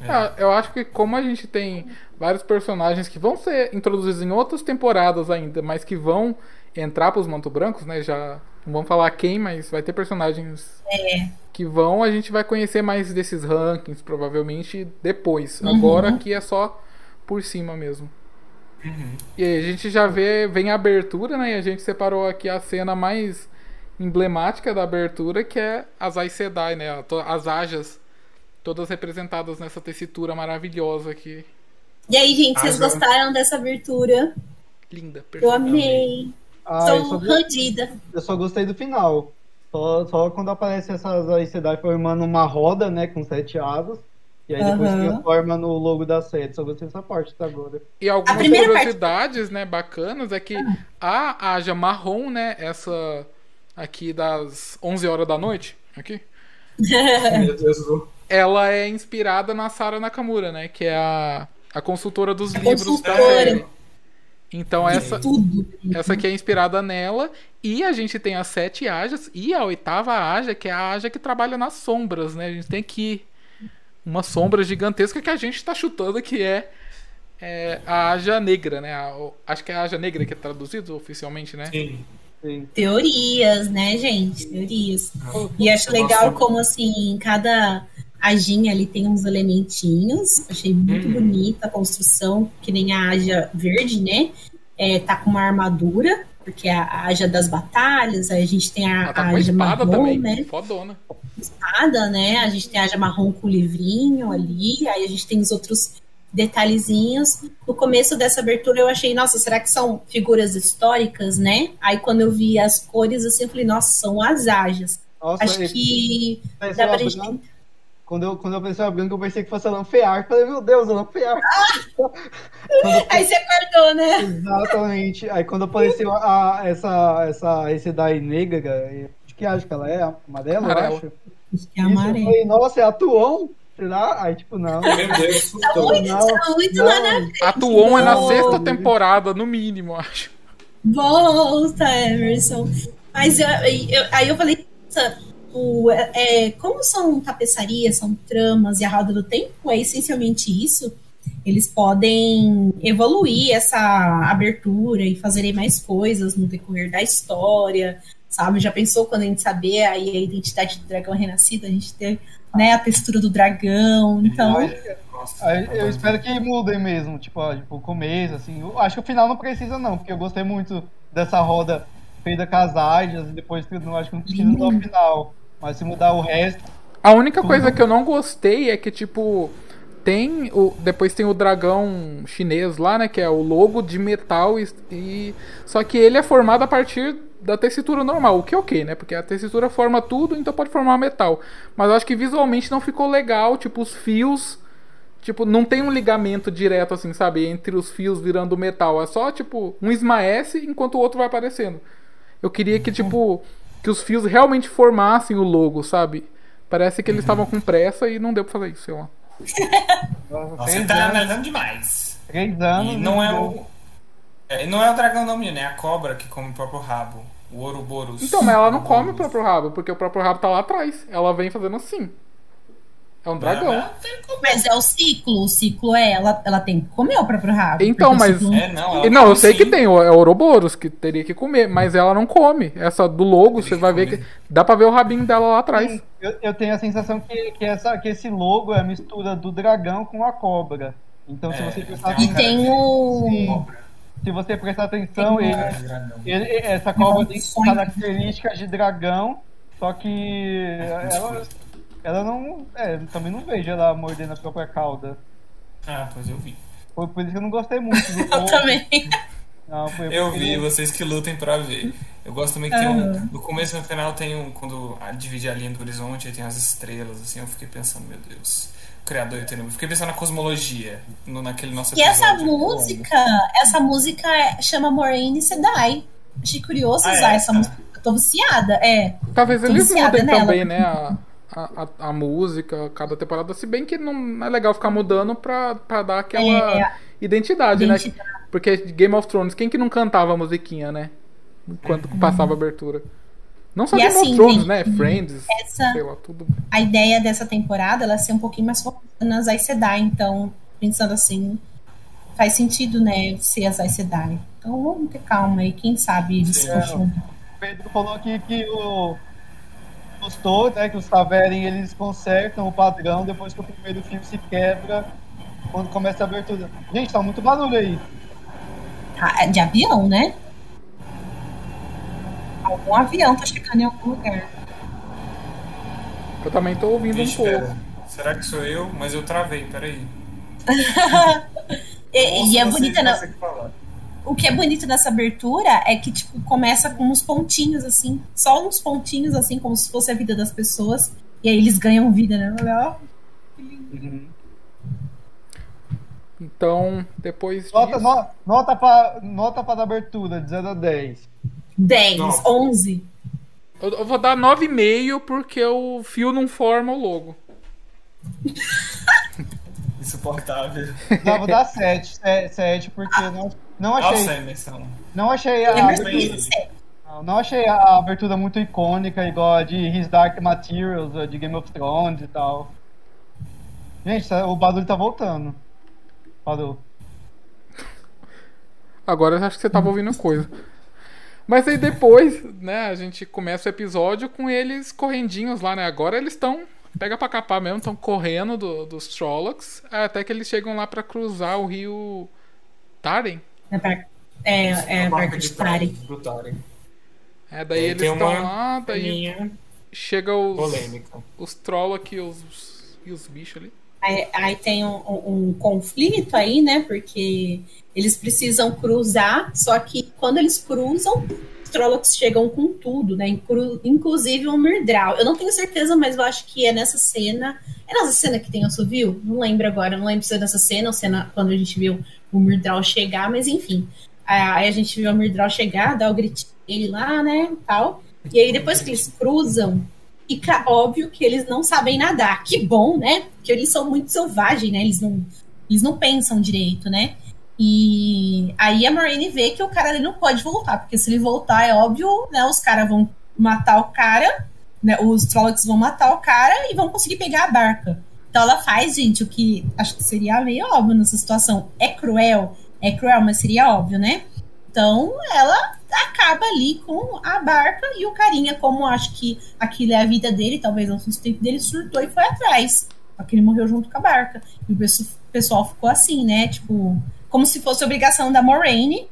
É. Ah, eu acho que como a gente tem vários personagens que vão ser introduzidos em outras temporadas ainda, mas que vão entrar para os Manto Brancos, né? Já não vamos falar quem, mas vai ter personagens é. que vão, a gente vai conhecer mais desses rankings provavelmente depois. Uhum. Agora aqui é só por cima mesmo. Uhum. E aí a gente já vê, vem a abertura, né? E a gente separou aqui a cena mais emblemática da abertura, que é as Aes Sedai, né? As Ajas todas representadas nessa tessitura maravilhosa aqui. E aí, gente, vocês gostaram dessa abertura? Linda, perfeita. Eu amei. Ah, Sou rendida. Eu só gostei do final. Só, só quando aparece essas aí Sedai formando uma roda, né, com sete asas. E aí depois uhum. forma no logo da série. Só gostei dessa parte até agora. E algumas curiosidades, parte... né, bacanas é que a Aja marrom, né, essa aqui das 11 horas da noite, aqui. Meu Deus do ela é inspirada na Sara Nakamura, né? Que é a, a consultora dos a livros consultora. da série. Então essa, essa aqui é inspirada nela. E a gente tem as sete Ajas e a oitava Aja, que é a Aja que trabalha nas sombras, né? A gente tem aqui uma sombra gigantesca que a gente está chutando que é, é, a Aja Negra, né? A, acho que é a Aja Negra que é traduzido oficialmente, né? Sim. Sim. Teorias, né, gente? Teorias. E acho legal como assim, cada Ajinha ali tem uns elementinhos, achei muito uhum. bonita a construção, que nem a Aja verde, né? É, tá com uma armadura, porque a Aja das batalhas, aí a gente tem a, tá a Aja marrom, também. né? Fodona. Espada, né? A gente tem a Aja marrom com o livrinho ali, aí a gente tem os outros detalhezinhos. No começo dessa abertura eu achei, nossa, será que são figuras históricas, né? Aí quando eu vi as cores, assim, eu falei, nossa, são as Ajas. Nossa, Acho que dá pra gente quando eu, quando eu pensei a Branca, eu pensei que fosse a Lanfear. Falei, meu Deus, a Lanfear. Ah! <laughs> Aí você acordou, né? Exatamente. Aí quando apareceu a, a, essa, essa, esse daí negra, de que acho que ela é? Amarela, eu acho. Acho que é amarela. Eu falei, nossa, é a Tuon? Será? Aí, tipo, não. Meu Deus, tá muito, não, tá muito lá na frente. A Tuon é na sexta temporada, no mínimo, acho. Volta, Emerson. Mas eu, eu, aí eu falei, o, é, é, como são tapeçarias, são tramas e a roda do tempo, é essencialmente isso. Eles podem evoluir essa abertura e fazerem mais coisas no decorrer da história, sabe? Já pensou quando a gente saber aí a identidade do dragão renascido, a gente ter né, a textura do dragão, então... Eu, eu espero que mudem mesmo, tipo, ó, tipo, o começo, assim. Eu acho que o final não precisa não, porque eu gostei muito dessa roda feita com as ágias e depois não acho que não precisa no final. Mas se mudar o resto. A única tudo... coisa que eu não gostei é que, tipo, tem o. Depois tem o dragão chinês lá, né? Que é o logo de metal. E, e, só que ele é formado a partir da tessitura normal, o que é ok, né? Porque a tessitura forma tudo, então pode formar metal. Mas eu acho que visualmente não ficou legal, tipo, os fios. Tipo, não tem um ligamento direto, assim, sabe? Entre os fios virando metal. É só, tipo, um esmaece enquanto o outro vai aparecendo. Eu queria que, tipo, que os fios realmente formassem o logo, sabe? Parece que eles estavam uhum. com pressa e não deu pra fazer isso, sei lá. <laughs> Você tá analisando demais. Três anos. E não é o. É, não é o dragão não, menino, é a cobra que come o próprio rabo. O Ouroboros. Então, mas ela não come o próprio rabo, porque o próprio rabo tá lá atrás. Ela vem fazendo assim. É um dragão. Ah. Mas é o ciclo. O ciclo é ela, ela tem que comer o próprio rabo. Então, mas- ciclo- É, não, não, eu sei que sim. tem, é o Ouroboros que teria que comer, mas ela não come. Essa do logo, você que vai ver comer. que dá pra ver o rabinho dela lá atrás. Eu, eu tenho a sensação que, que, essa, que esse logo é a mistura do dragão com a cobra. Então, se É, você prestar tem E atenção, tem o. Sim. se você prestar atenção, Tem ele, ele- essa cobra Não, tem características de dragão, só que ela, ela não. É, também não vejo ela mordendo a própria cauda. Ah, pois eu vi. Foi por isso que eu não gostei muito do <laughs> Eu também. Não, foi Eu vi, vocês que lutem pra ver. Eu gosto também que tem um. No começo e no final tem um. Quando divide a linha do horizonte, aí tem as estrelas, assim, eu fiquei pensando, meu Deus. Criador? Eu fiquei pensando na cosmologia, no, naquele nosso E essa música, essa música é- chama Moraine Sedai. Achei curioso Ah, usar é? essa música. Eu tô viciada, é. Talvez eles mudem nela. também, né? A, a, a- a música, cada temporada, se bem que não é legal ficar mudando pra, pra dar aquela É, identidade, identidade. né? Porque Game of Thrones, quem que não cantava a musiquinha, né? Enquanto passava a abertura. Não só E Game assim, of Thrones, gente, né? Friends, Essa, sei lá, tudo. a ideia dessa temporada ela ser um pouquinho mais focada nas Aes Sedai. Então, pensando assim, faz sentido, né, ser as Aes Sedai. Então, vamos ter calma aí. Quem sabe eles Sim. continuam. O Pedro falou aqui que o gostou, né, que os Taveren eles consertam o padrão depois que o primeiro fio se quebra quando começa a abertura. Gente, tá muito barulho aí. Ah, de avião, né? Algum avião tá chegando em algum lugar. Eu também tô ouvindo um Vixe, pouco. pera. Será que sou eu? Mas eu travei, peraí. <laughs> E, e é bonita, falar. O que é bonito nessa abertura é que, tipo, começa com uns pontinhos, assim. Só uns pontinhos, assim, como se fosse a vida das pessoas. E aí eles ganham vida, né? Olha, ó. Então, depois Nota, disso... no- nota para nota para abertura de 0 a 10. 10, Não. 11. Eu, eu vou dar 9,5 porque o fio não forma o logo. <laughs> Insuportável. Não, vou dar 7, 7 porque não, não Nossa, achei, não achei a é. Não, não achei a abertura muito icônica, igual a de His Dark Materials, de Game of Thrones e tal. Gente, tá- o barulho tá voltando. Parou. Agora eu acho que você tava ouvindo coisa. Mas aí depois, né, a gente começa o episódio com eles correndinhos lá, né? Agora eles estão. Pega pra capar mesmo, estão correndo do- dos Trollocs, até que eles chegam lá pra cruzar o rio Taren. É, bar- é, é A marca barco de Tari. do Tari. É, daí Aí eles estão lá, daí Minha chega os, polêmica. os Trollocs e os, e os bichos ali. Aí, aí tem um, um- um conflito aí, né? Porque eles precisam cruzar, só que quando eles cruzam, os Trollocs chegam com tudo, né? Inclu- inclusive um Myrdral. Eu não tenho certeza, mas eu acho que é nessa cena. É nessa cena que tem o Sovil? Não lembro agora, não lembro se é nessa cena ou cena quando a gente viu o Myrdral chegar, mas enfim. Aí a gente viu o Myrdral chegar, dar o gritinho dele lá, né? Tal. E aí depois que eles cruzam, fica óbvio que eles não sabem nadar. Que bom, né? Porque eles são muito selvagens, né? Eles não, eles não pensam direito, né? E aí a Marine vê que o cara não pode voltar, porque se ele voltar, é óbvio, né? Os caras vão matar o cara, né? Os Trollocs vão matar o cara e vão conseguir pegar a barca. Então ela faz, gente, o que acho que seria meio óbvio nessa situação. É cruel, é cruel, mas seria óbvio, né? Então ela acaba ali com a barca e o carinha, como acho que aquilo é a vida dele, talvez não sustento dele, surtou e foi atrás. Só que ele morreu junto com a barca. E o pesso- pessoal ficou assim, né? Tipo, como se fosse obrigação da Moraine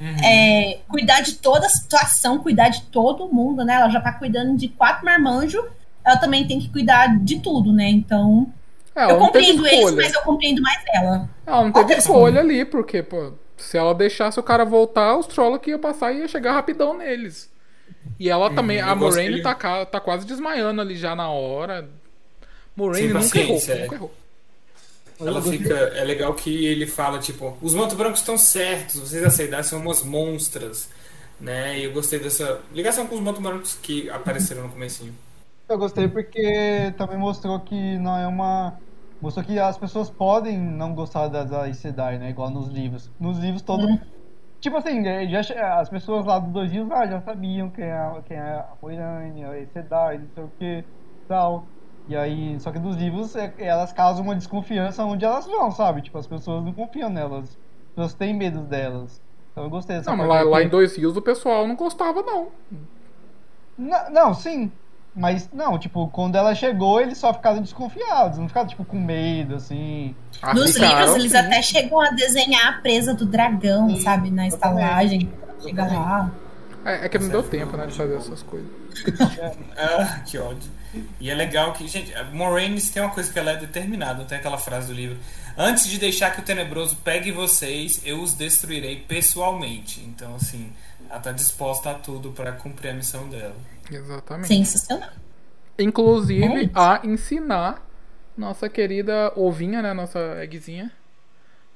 Uhum. é, cuidar de toda a situação, cuidar de todo mundo, né? Ela já tá cuidando de quatro marmanjos, ela também tem que cuidar de tudo, né? Então, É, eu compreendo eles, mas eu compreendo mais ela. Ela não teve Outra escolha ali, porque, pô, se ela deixasse o cara voltar, os Trollocs iam passar e ia chegar rapidão neles. E ela também, eu a. Moraine tá, tá quase desmaiando ali já na hora. Moraine Sem nunca errou, paciência, é. nunca errou. Ela fica. É legal que ele fala, tipo, os mantos brancos estão certos, vocês aceitarem são umas monstras. Né? E eu gostei dessa ligação com os mantos brancos que apareceram no comecinho. Eu gostei porque também mostrou que não é uma. Mostrou que as pessoas podem não gostar das Aes Sedai, né? Igual nos livros. Nos livros todo. Uhum. Tipo assim, já, as pessoas lá dos dois livros ah, já sabiam quem é, quem é a Moiraine, a Aes Sedai, não sei o que tal. E aí, só que nos livros é- elas causam uma desconfiança onde elas vão, sabe? Tipo, as pessoas não confiam nelas. As pessoas têm medo delas. Então eu gostei dessa Não, mas lá, lá em Dois Rios o pessoal não gostava, não. Não, não, sim. Mas, não, tipo, quando ela chegou, eles só ficaram desconfiados. Não ficaram, tipo, com medo, assim. Ah, Nos ficaram, livros, eles sim. até chegam a desenhar a presa do dragão, Sim, sabe? Na estalagem. Chega lá. É, é que não deu tempo, né, de fazer essas coisas. <laughs> Ah, que ódio. E é legal que, gente, a Moraines tem uma coisa que ela é determinada, não tem aquela frase do livro. Antes de deixar que o tenebroso pegue vocês, eu os destruirei pessoalmente. Então, assim, ela tá disposta a tudo pra cumprir a missão dela. Exatamente. Sensacional. Inclusive É a ensinar nossa querida ovinha, né? Nossa eggzinha.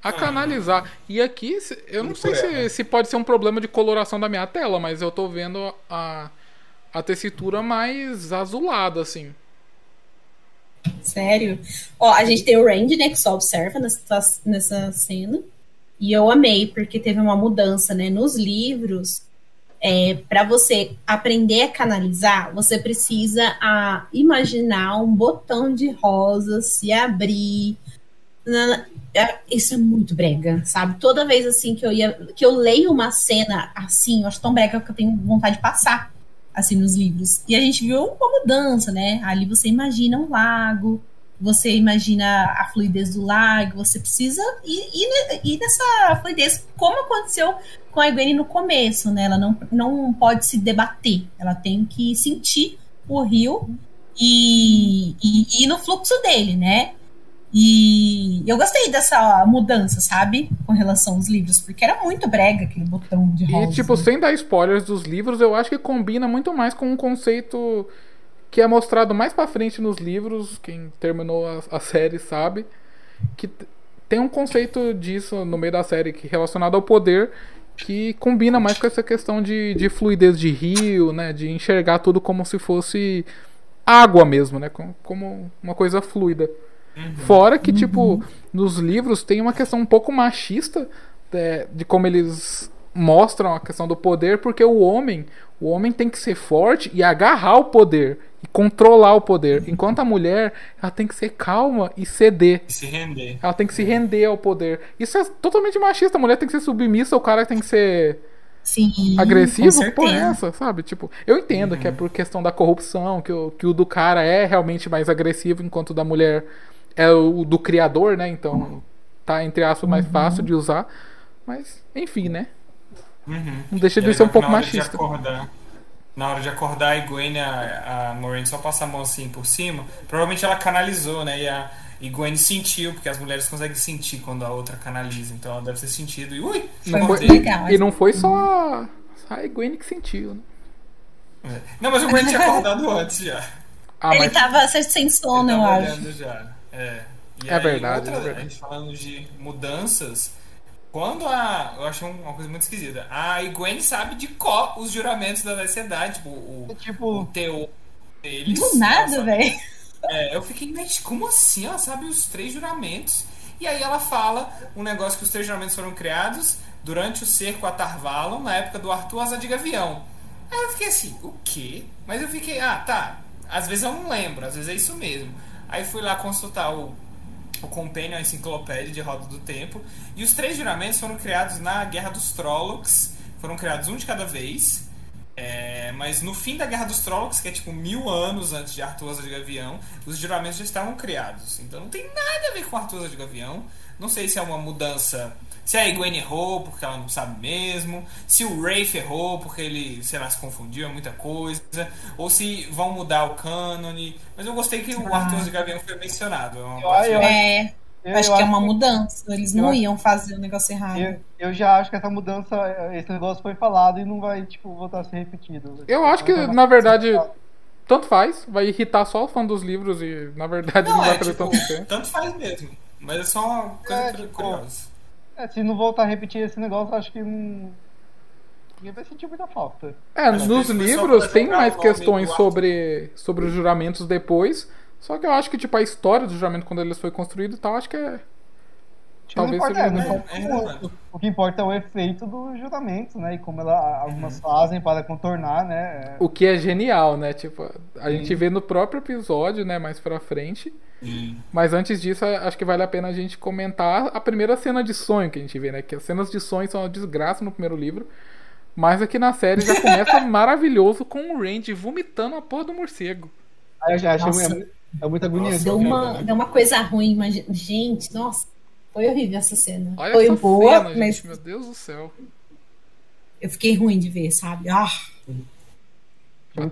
A canalizar. E aqui, eu não sei se, se pode ser um problema de coloração da minha tela, mas eu tô vendo a, a tessitura mais azulada, assim. Sério. Ó, a gente tem o Randy, né, que só observa nessa, nessa cena. E eu amei, porque teve uma mudança, né? Nos livros, é, para você aprender a canalizar, você precisa a, imaginar um botão de rosa se abrir. Na- é, Isso é muito brega, sabe? Toda vez assim que eu ia, que eu leio uma cena assim, eu acho tão brega que eu tenho vontade de passar assim nos livros. E a gente viu uma mudança, né? Ali você imagina um lago, você imagina a fluidez do lago, você precisa ir, ir, ir nessa fluidez, como aconteceu com a Gwen no começo, né? Ela não, não pode se debater, ela tem que sentir o rio e, e, e ir no fluxo dele, né? E eu gostei dessa mudança, sabe? Com relação aos livros, porque era muito brega aquele botão de rosa. E, tipo, sem dar spoilers dos livros, eu acho que combina muito mais com um conceito que é mostrado mais pra frente nos livros. Quem terminou a, a série sabe. Que tem um conceito disso no meio da série que relacionado ao poder que combina mais com essa questão de, de fluidez de rio, né? De enxergar tudo como se fosse água mesmo, né? com- Como uma coisa fluida. Fora que, tipo, nos livros tem uma questão um pouco machista é, de como eles mostram a questão do poder, porque o homem, o homem tem que ser forte e agarrar o poder e controlar o poder, enquanto a mulher, ela tem que ser calma e ceder. E se render. Ela tem que se render ao poder. Isso é totalmente machista. A mulher tem que ser submissa, o cara tem que ser Sim, agressivo por certeza. essa, sabe? Tipo, eu entendo que é por questão da corrupção, que o, que o do cara é realmente mais agressivo, enquanto o da mulher é o do criador, né? Então tá, entre aspas, mais fácil de usar. Mas, enfim, né? Uhum. Não deixa de ser um pouco machista. acordar- na hora de acordar, a Gwen, a, a Moraine só passa a mão assim por cima. Provavelmente ela canalizou, né? E a e Gwen sentiu, porque as mulheres conseguem sentir quando a outra canaliza. Então ela deve ter sentido. E ui! Não foi-. E não foi só a Gwen que sentiu, né? É. Não, mas o Gwen tinha acordado <laughs> antes já. Ah, Ele mas tava sem sono, eu acho. já. É, E É aí, verdade, outra- é verdade. A gente falando de mudanças. Quando a. Eu achei uma coisa muito esquisita. A Gwen sabe de có os juramentos da sociedade. Tipo, o, o Tipo, teor deles. Do nada, velho. É, eu fiquei, mas como assim? Ela sabe os três juramentos. E aí ela fala um negócio que os três juramentos foram criados durante o cerco a Tarvalon, na época do Arthur Asa de Gavião. Aí eu fiquei assim, o quê? Mas eu fiquei, ah, tá. Às vezes eu não lembro, às vezes é isso mesmo. Aí fui lá consultar o, o Companion, a enciclopédia de Roda do Tempo. E os três juramentos foram criados na Guerra dos Trollocs. Foram criados um de cada vez. É, mas no fim da Guerra dos Trollocs, que é tipo mil anos antes de Arthur de Gavião, os juramentos já estavam criados. Então não tem nada a ver com Arthur de Gavião. Não sei se é uma mudança. Se a Egwene errou porque ela não sabe mesmo. Se o Rafe errou porque ele, sei lá, se confundiu, é muita coisa. Ou se vão mudar o cânone. Mas eu gostei que o Arthur Asa de Gavião foi mencionado. É uma Eu- É, eu, acho eu que é uma mudança. Eles eu não acho- iam fazer o negócio errado. Eu, eu já acho que essa mudança, esse negócio foi falado e não vai, tipo, voltar a ser repetido. eu acho que, na verdade, tanto faz. Vai irritar só o fã dos livros e, na verdade, não, Não, vai é fazer tipo, tanto tempo. tanto faz mesmo. Mas é só uma coisa É, tipo, curiosa. É, se não voltar a repetir esse negócio, acho que não. Ninguém vai sentir muita falta. É, Às nos livros tem mais questões sobre, sobre os juramentos depois. Só que eu acho que, tipo, a história do juramento, quando eles foi construído e tal, acho que é. Talvez não importa, seja é, não É, importa é, muito. O que importa é o efeito do juramento, né? E como ela, algumas fazem para contornar, né? O que é genial, né? Tipo, a gente vê no próprio episódio, né, mais pra frente. Sim. Mas antes disso, acho que vale a pena a gente comentar a primeira cena de sonho que a gente vê, né? Que as cenas de sonho são uma desgraça no primeiro livro. Mas aqui na série já começa <laughs> maravilhoso com o Randy vomitando a porra do morcego. Aí eu já acho Nossa. muito, é muito agoniante. Deu uma, deu uma coisa ruim, mas, gente, nossa, foi horrível essa cena. Olha foi boa, cena, mas gente, meu Deus do céu. eu fiquei ruim de ver, sabe? Ah.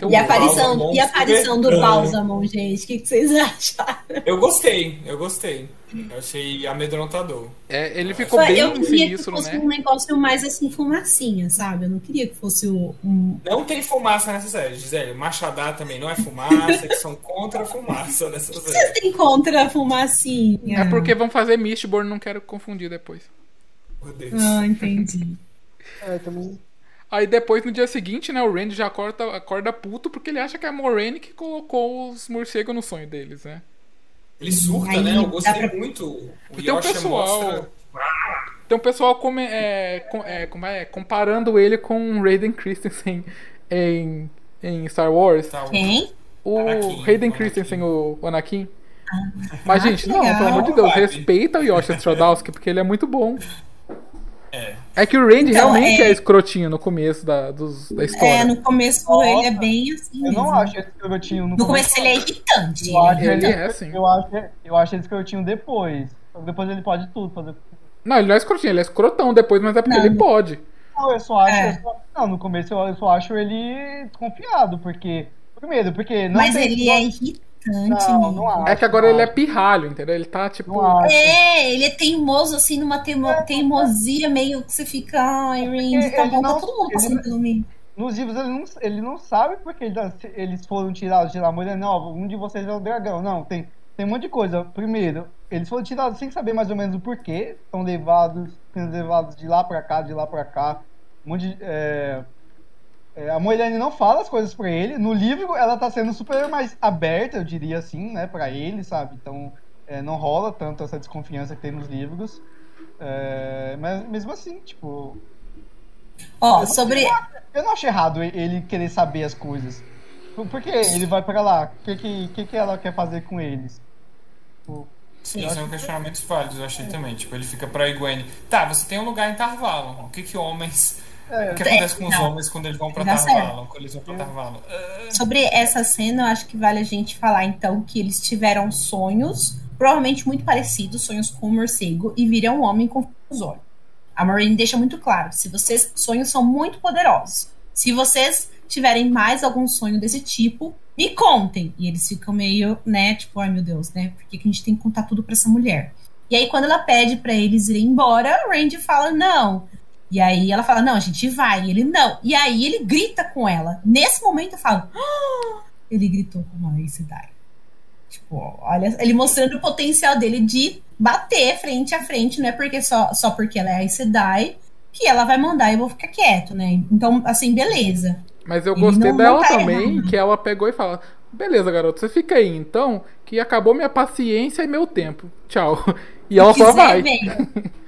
E a aparição, e a aparição do super Bálsamo, gente, o que, que vocês acharam? Eu gostei, eu gostei. Eu achei amedrontador. É, ele ficou eu bem queria sinistro, que fosse né? um negócio mais assim, fumacinha, sabe? Eu não queria que fosse o- um. Não tem fumaça nessa série, Gisele. Machadá também não é fumaça, que são contra a fumaça nessa série. Vocês têm contra a fumacinha? É porque vão fazer Mistborn, não quero confundir depois. Meu Deus. Ah, entendi. É, também. Aí depois, no dia seguinte, né, o Randy já acorda, acorda puto porque ele acha que é a Moraine que colocou os morcegos no sonho deles, né? Ele surta, Aí né? Eu gostei pra- muito. O E tem um pessoal- mostra. Tem um pessoal come, é, com- é, como é, comparando ele com Raiden Christensen em, em Star Wars. Tá, o- Quem? O Anakin, Hayden Christensen, o, Anakin. Ah, Mas, gente, não, legal. pelo amor de Deus, respeita o Yoshi Stradowski, porque ele é muito bom. É. É que o Randy Então, realmente é- é... escrotinho no começo da, dos, da história. É, no começo Nossa, ele é bem assim. Eu não mesmo. acho esse escrotinho no, No começo ele é irritante. Eu acho, Ele ele, é, sim. eu, acho, eu acho ele escrotinho depois. Depois ele pode tudo. Fazer... Não, ele não é escrotinho, ele é escrotão depois, mas é porque Não. ele pode. Não, eu só acho. É. eu só- não, no começo eu, eu só acho ele desconfiado, porque. Primeiro, porque. Não Mas tem- ele é irritante. Não, mesmo. não acho. É que agora não ele é pirralho, entendeu? Ele tá tipo. É, ele é teimoso, assim, numa teimo- teimosia meio que você fica. Ai, Randy, tá Ele bom, tá não- todo mundo passando pelo meio. Nos livros ele não, ele não sabe porque ele tá- eles foram tirados de lá. Mulher, não, um de vocês é o dragão. Não, tem, tem um monte de coisa. Primeiro, eles foram tirados sem saber mais ou menos o porquê. Estão levados, sendo levados de lá pra cá, de lá pra cá. Um monte de, é, é, a Moirane não fala as coisas pra ele. No livro, ela tá sendo super mais aberta, eu diria assim, né, pra ele, sabe? Então, é, não rola tanto essa desconfiança que tem nos livros. É, mas mesmo assim, tipo, Ó, sobre. eu não acho errado ele querer saber as coisas. Por por que ele vai pra lá? O que, que, que, que ela quer fazer com eles? Tipo, Sim, são questionamentos válidos, eu achei também. Tipo, ele fica pra Egwene. Tá, você tem um lugar em Tarvalon. O que que homens. É. O que acontece com os não. homens quando eles vão pra Tarvalon? Quando eles vão pra Tarvalon? Ah, Sobre essa cena, eu acho que vale a gente falar, então, que eles tiveram sonhos, provavelmente muito parecidos, sonhos com o morcego, e viram um homem com os olhos. A Maureen deixa muito claro, se vocês, sonhos são muito poderosos. Se vocês tiverem mais algum sonho desse tipo, me contem. E eles ficam meio, né, tipo, ai meu Deus, né, por que, que a gente tem que contar tudo pra essa mulher? E aí, quando ela pede pra eles irem embora, o Randy fala, não, e aí ela fala, não, a gente vai. E ele, não. E aí ele grita com ela. Nesse momento eu falo, "Ah!" <gasps> ele gritou com uma Ace Sedai. Tipo, olha, ele mostrando o potencial dele de bater frente a frente, não é porque só, só porque ela é a Sedai que ela vai mandar e eu vou ficar quieto, né? Então, assim, beleza. Mas eu Ele gostei não- dela não tá também, errado. que ela pegou e fala: Beleza, garoto, você fica aí então, que acabou minha paciência e meu tempo. Tchau. <laughs> E ela só vai. <laughs>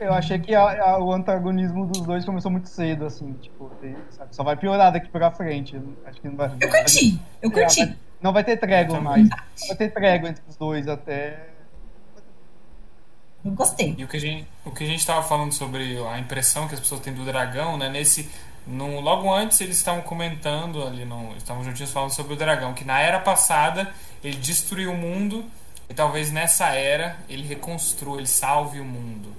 eu achei que a- a- o antagonismo dos dois começou muito cedo, assim, tipo, tem- sabe, só vai piorar daqui pra frente. Acho que não vai. Eu curti, eu curti. Não vai ter trégua mais. Não vai ter trégua entre os dois até. Eu gostei. E o que a gente, o que a gente tava falando sobre a impressão que as pessoas têm do dragão, né? Nesse, no, logo antes eles estavam comentando ali, no, estavam juntinhos falando sobre o dragão, que na era passada ele destruiu o mundo e talvez nessa era ele reconstrua, ele salve o mundo.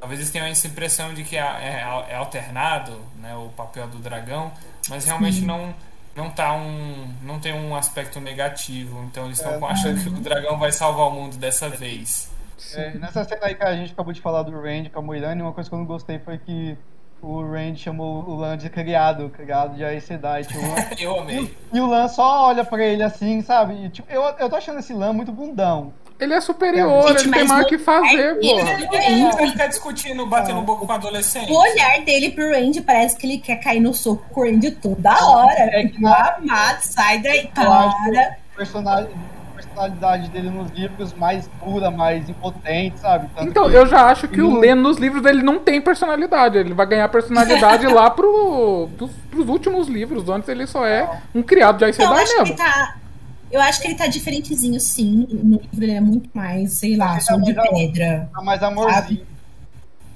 Talvez eles tenham essa impressão de que é, é- é alternado, né, o papel do dragão, mas realmente não não tá um não tem um aspecto negativo. Então eles estão É, achando que o dragão vai salvar o mundo dessa vez. É, nessa cena aí que a gente acabou de falar do Randy com a Moirane, uma coisa que eu não gostei foi que o Randy chamou o Lan de criado, criado de Aes Sedai. Tipo, <laughs> Eu amei. e o Lan só olha pra ele assim, sabe? E, tipo, eu, eu tô achando esse Lan muito bundão. Ele é superior, Gente, ele tem mas mais o que fazer, Ele- porra. Ele vai ficar discutindo, batendo boca com adolescente. O olhar dele pro Randy parece que ele quer cair no soco com o Randy toda hora. É que Tipo, amado, sai daí, para. personagem, personalidade dele nos livros mais pura, mais impotente, sabe? Tanto Então, que- eu já acho que o. Leno nos livros dele não tem personalidade. Ele vai ganhar personalidade <laughs> lá pro, pros, pros últimos livros. Antes ele só é um criado de Aes Então, eu Sedai acho que ele mesmo. tá. Eu acho que ele tá diferentezinho, sim. No livro ele é muito mais, sei lá, som tá de mais- pedra. Tá mais amorzinho.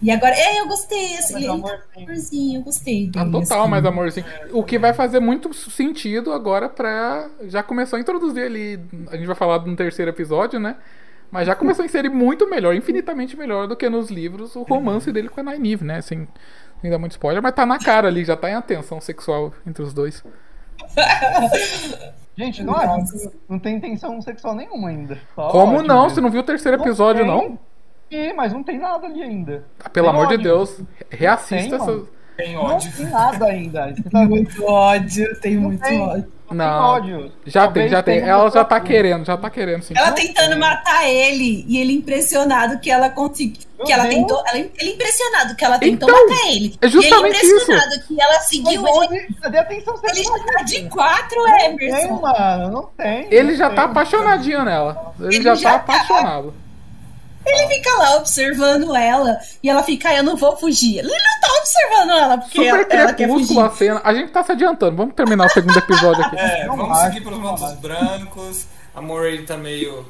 E agora, é, eu gostei, assim, Mais ele tá amorzinho. amorzinho, eu gostei Ah, dele. total, assim. mais amorzinho. O que vai fazer muito sentido agora pra. Já começou a introduzir ali. A gente vai falar no terceiro episódio, né? Mas já começou a inserir muito melhor, infinitamente melhor do que nos livros, o romance dele com a Nynaeve, né? Sem, sem dar muito spoiler, mas tá na cara ali, já tá em atenção sexual entre os dois. <laughs> Gente, não é. Não tem intenção sexual nenhuma ainda. Só Como ódio não? mesmo. Você não viu o terceiro Não episódio, tem. não? Sim, mas não tem nada ali ainda. Ah, Pelo Tem amor de ódio. Deus, reassista Tem, essa. Tem Não ódio. tem nada ainda. <laughs> Tá Tem muito ódio, tem Não muito tem. ódio. Tem Não. ódio. Já tem, Talvez já tem. Ela já tá coisa. querendo, já tá querendo, sim. Ela tentando matar ele e ele impressionado que ela conseguiu. Que ela Deus. tentou. Ela, ele impressionado que ela tentou Então, matar ele. é justamente e ele impressionado que ela seguiu ele. Cadê a atenção Ele sexual? já tá de quatro, Não tem, mano. Não tem. Ele não já tem. tá apaixonadinho nela. Ele, Ele já, já tá tá. apaixonado. Ele fica lá observando ela e ela fica, "Ah, eu não vou fugir. Ele não tá observando ela porque ela, Super ela quer crepúsculo fugir. a cena. A gente tá se adiantando. Vamos terminar o segundo episódio aqui. <laughs> É, Não vamos acho, seguir pelos mantos brancos. A Moray tá meio.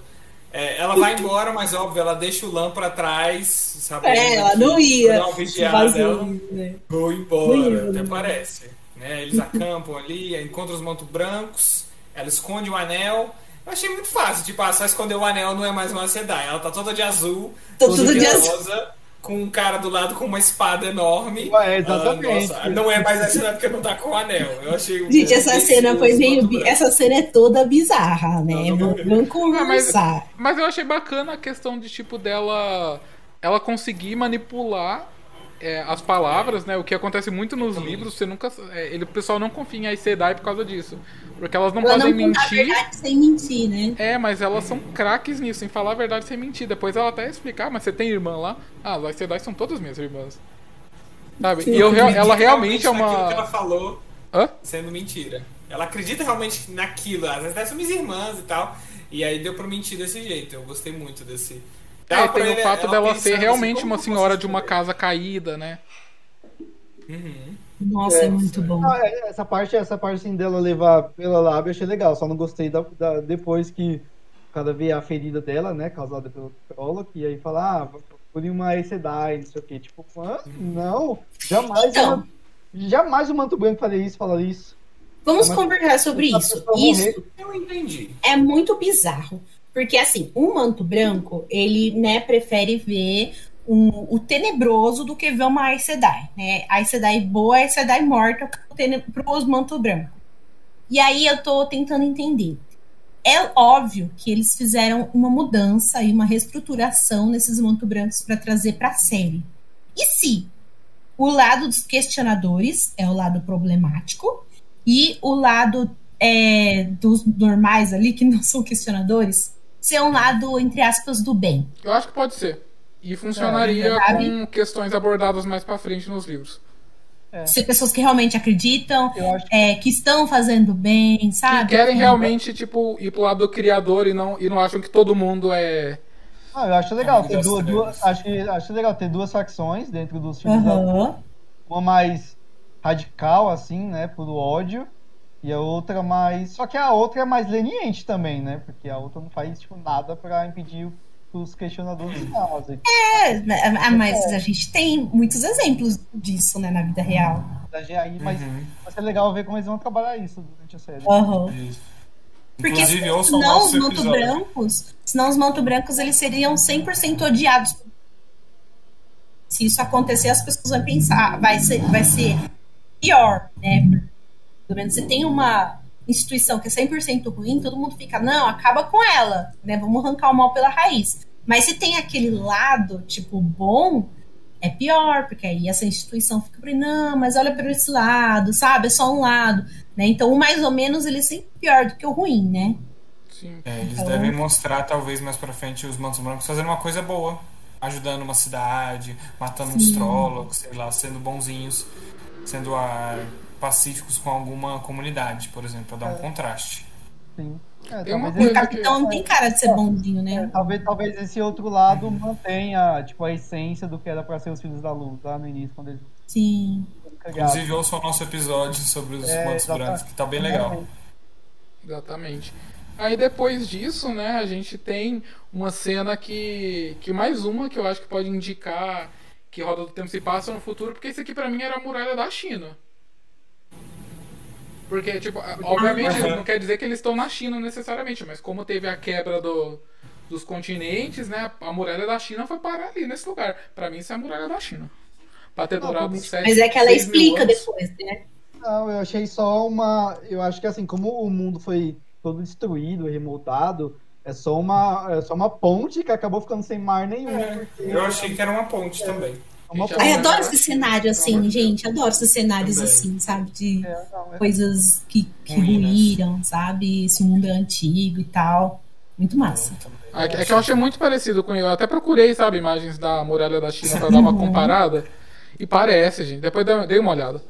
é, ela vai embora, mas óbvio, ela deixa o Lan pra trás, sabe? É, ela não ia. Não ela. Vazio, né? Vou Não embora, ia, até né? parece. Né? Eles acampam ali, encontram os mantos brancos, ela esconde o anel. Eu achei muito fácil, tipo, ah, só esconder o anel não é mais uma Sedai. Ela tá toda de azul, Tô toda tudo de rosa, com um cara do lado com uma espada enorme. Ué, exatamente. Ah, nossa, não é mais a Sedai porque não tá com o anel. Eu achei Gente, essa cena foi meio. bi-. Essa cena é toda bizarra, né? Não, não, Vamos vamos conversar. Mas eu achei bacana a questão de, tipo, dela. Ela conseguir manipular é, as palavras, né? O que acontece muito nos livros, você nunca. é, ele, o pessoal não confia em Aes Sedai por causa disso. Porque elas não Ela podem não conta a mentir. verdade sem mentir, né? É, mas elas são craques nisso, em falar a verdade sem mentir. Depois ela até explicar, mas você tem irmã lá? Ah, as Aes Sedai são todas minhas irmãs. Sabe? E eu, acredita ela realmente é naquilo que ela uma. falou Hã? sendo mentira. Ela acredita realmente naquilo. Às vezes são minhas irmãs e tal. E aí deu pra mentir desse jeito. Eu gostei muito desse. É, tem o ele- fato ela dela ser realmente uma senhora de uma casa caída, né? Uhum. Nossa, é, É, muito bom. Ah, é, essa parte, essa parte assim, dela levar pela lábia, eu achei legal. Só não gostei da, da- depois que o cara vê a ferida dela, né? Causada pelo Prologue, e aí fala, ah, procure uma Sedai, não sei o quê. Tipo, hã? não, jamais, Então. uma- jamais o Manto Branco faria isso, falar isso. Vamos conversar sobre isso. Isso. Eu entendi. é muito bizarro. Porque, assim, um manto branco, ele, né, prefere ver um- o tenebroso do que ver uma Aes Sedai, né? Aes Sedai boa, Aes Sedai morta pro tenebroso manto branco. E aí eu tô tentando entender. É óbvio que eles fizeram uma mudança e uma reestruturação nesses manto brancos para trazer para a série. E se o lado dos questionadores é o lado problemático e o lado é, dos normais ali, que não são questionadores, ser um lado, entre aspas, do bem. Eu acho que pode ser. E funcionaria É, com questões abordadas mais pra frente nos livros. Ser pessoas que realmente acreditam, acho é, que estão fazendo bem, Que sabe? querem realmente, tipo, ir pro lado do criador e não, e não acham que todo mundo é. Ah, eu acho legal ter Amigas duas, duas- acho, que, acho legal ter duas facções dentro dos filmes. da- Aham. Uma mais radical, assim, né, por ódio, e a outra mais. Só que a outra é mais leniente também, né? Porque a outra não faz tipo, nada pra impedir os questionadores de nada. É, ah, mas a gente tem muitos exemplos disso, né, na vida real. Aí, mas Uhum. vai ser legal ver como eles vão trabalhar isso durante a série. Isso. Porque senão os manto episódio. brancos, senão os manto brancos eles seriam 100% odiados. Se isso acontecer, as pessoas vão pensar, vai ser, vai ser pior, né? Pelo menos se tem uma instituição que é 100% ruim, todo mundo fica, não, acaba com ela, né? Vamos arrancar o mal pela raiz. Mas se tem aquele lado, tipo, bom, é pior, porque aí essa instituição fica, não, mas olha para esse lado, sabe? É só um lado, né? Então, o mais ou menos, ele é sempre pior do que o ruim, né? Sim. É, eles Então- devem mostrar, talvez mais pra frente, os Mantos Brancos fazendo uma coisa boa. Ajudando uma cidade, matando uns Sim. trólogos, sei lá, sendo bonzinhos, sendo ah, pacíficos com alguma comunidade, por exemplo, pra dar um contraste. Sim. É, O capitão não tem cara de ser bonzinho, é, né? talvez, talvez esse outro lado mantenha, tipo, a essência do que era pra ser os Filhos da Luz, lá no início, quando eles Sim. Inclusive, ouça o nosso episódio sobre os É, exatamente. brancos, que tá bem legal. Exatamente. Aí depois disso, né, a gente tem uma cena que. que mais uma que eu acho que pode indicar que Roda do Tempo se passa no futuro, porque isso aqui pra mim era a muralha da China. Porque, tipo, obviamente Aham. não quer dizer que eles estão na China necessariamente, mas como teve a quebra do, dos continentes, né, a muralha da China foi parar ali nesse lugar. Pra mim isso é a muralha da China. Pra ter durado sete, Mas é que ela explica depois, né? Não, eu achei só uma. Eu acho que assim, como o mundo foi todo destruído, remontado, é só uma, é só uma ponte que acabou ficando sem mar nenhum. porque Eu achei que era uma ponte também. É uma Ai, adoro esse cenário assim, gente. Adoro esses cenários Também. assim, sabe? De É, não, é- coisas que, que ruíram, sabe? Esse mundo é antigo e tal. Muito massa. É que- é que eu achei muito parecido com eu. Até procurei, sabe, imagens da muralha da China pra dar uma comparada. E parece, gente. Depois dei uma olhada.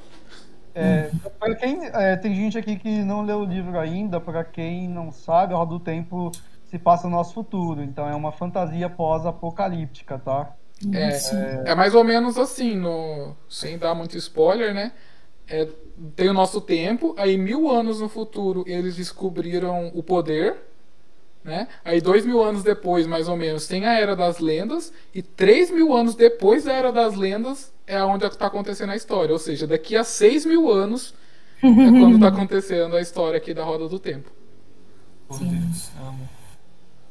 É, pra quem, é, tem gente aqui que não leu o livro ainda, pra quem não sabe, a Roda do Tempo se passa no nosso futuro, então é uma fantasia pós-apocalíptica, tá? É, é mais ou menos assim, no, sem dar muito spoiler, né? É, tem o nosso tempo, aí mil anos no futuro eles descobriram o poder, né? Aí dois mil anos depois, mais ou menos, tem a Era das Lendas, e três mil anos depois da Era das Lendas é onde está acontecendo a história. Ou seja, daqui a seis mil anos é quando está <laughs> acontecendo a história aqui da Roda do Tempo. Por Deus, amo.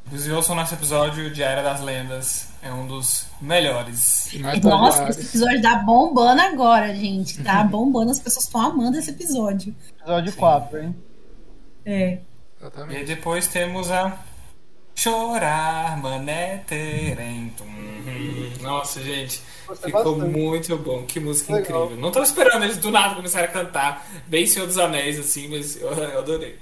Inclusive, ouçam nosso episódio de A Era das Lendas. É um dos melhores. E Nossa, esse episódio tá bombando agora, gente. Tá <laughs> bombando, as pessoas estão amando esse episódio. Episódio 4, hein? É. E Exatamente. aí depois temos a Chorar, Mané Terento. Uhum. Nossa, gente, Gostei ficou bastante. muito bom. Que música Legal. incrível. Não tava esperando eles do nada começarem a cantar. Bem Senhor dos Anéis, assim, mas eu, eu adorei.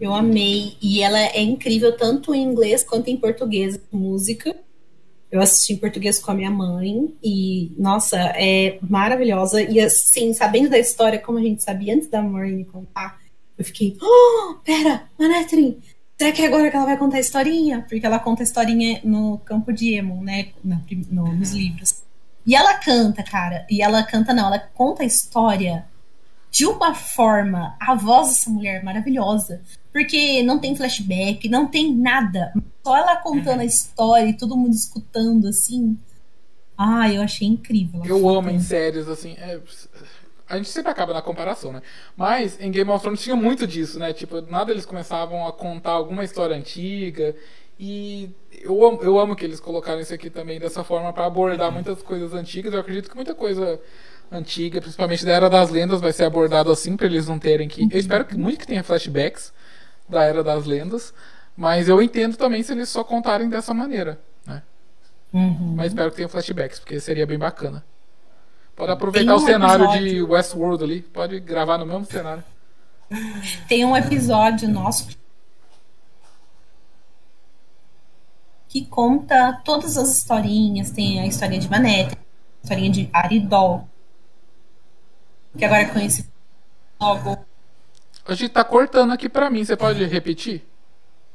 Eu amei. E ela é incrível tanto em inglês quanto em português, a música. Eu assisti em português com a minha mãe. E, nossa, é maravilhosa. E, assim, sabendo da história, como a gente sabia antes da Maureen contar, eu fiquei, oh, pera, Manetrin, será que é agora que ela vai contar a historinha? Porque ela conta a historinha no campo de Emo, né? No- nos livros. E ela canta, cara. E ela canta, não, ela conta a história de uma forma, a voz dessa mulher é maravilhosa. Porque não tem flashback, não tem nada. Só ela contando a história e todo mundo escutando, assim. Ah, eu achei incrível. Eu amo em séries, assim. é, a gente sempre acaba na comparação, né? Mas em Game of Thrones tinha muito disso, né? Tipo, nada eles começavam a contar alguma história antiga. E eu amo, eu amo que eles colocaram isso aqui também dessa forma pra abordar muitas coisas antigas. Eu acredito que muita coisa antiga, principalmente da Era das Lendas, vai ser abordado assim pra eles não terem que. Eu espero que muito que tenha flashbacks da Era das Lendas. Mas eu entendo também se eles só contarem dessa maneira, né? Uhum. Mas espero que tenha flashbacks, porque seria bem bacana. Pode aproveitar um o cenário episódio- de Westworld ali, pode gravar no mesmo cenário. Tem um episódio nosso que conta todas as historinhas. Tem a historinha de Manette, a historinha de Aridol, que agora é conhecido logo. A gente tá cortando aqui pra mim, você pode repetir?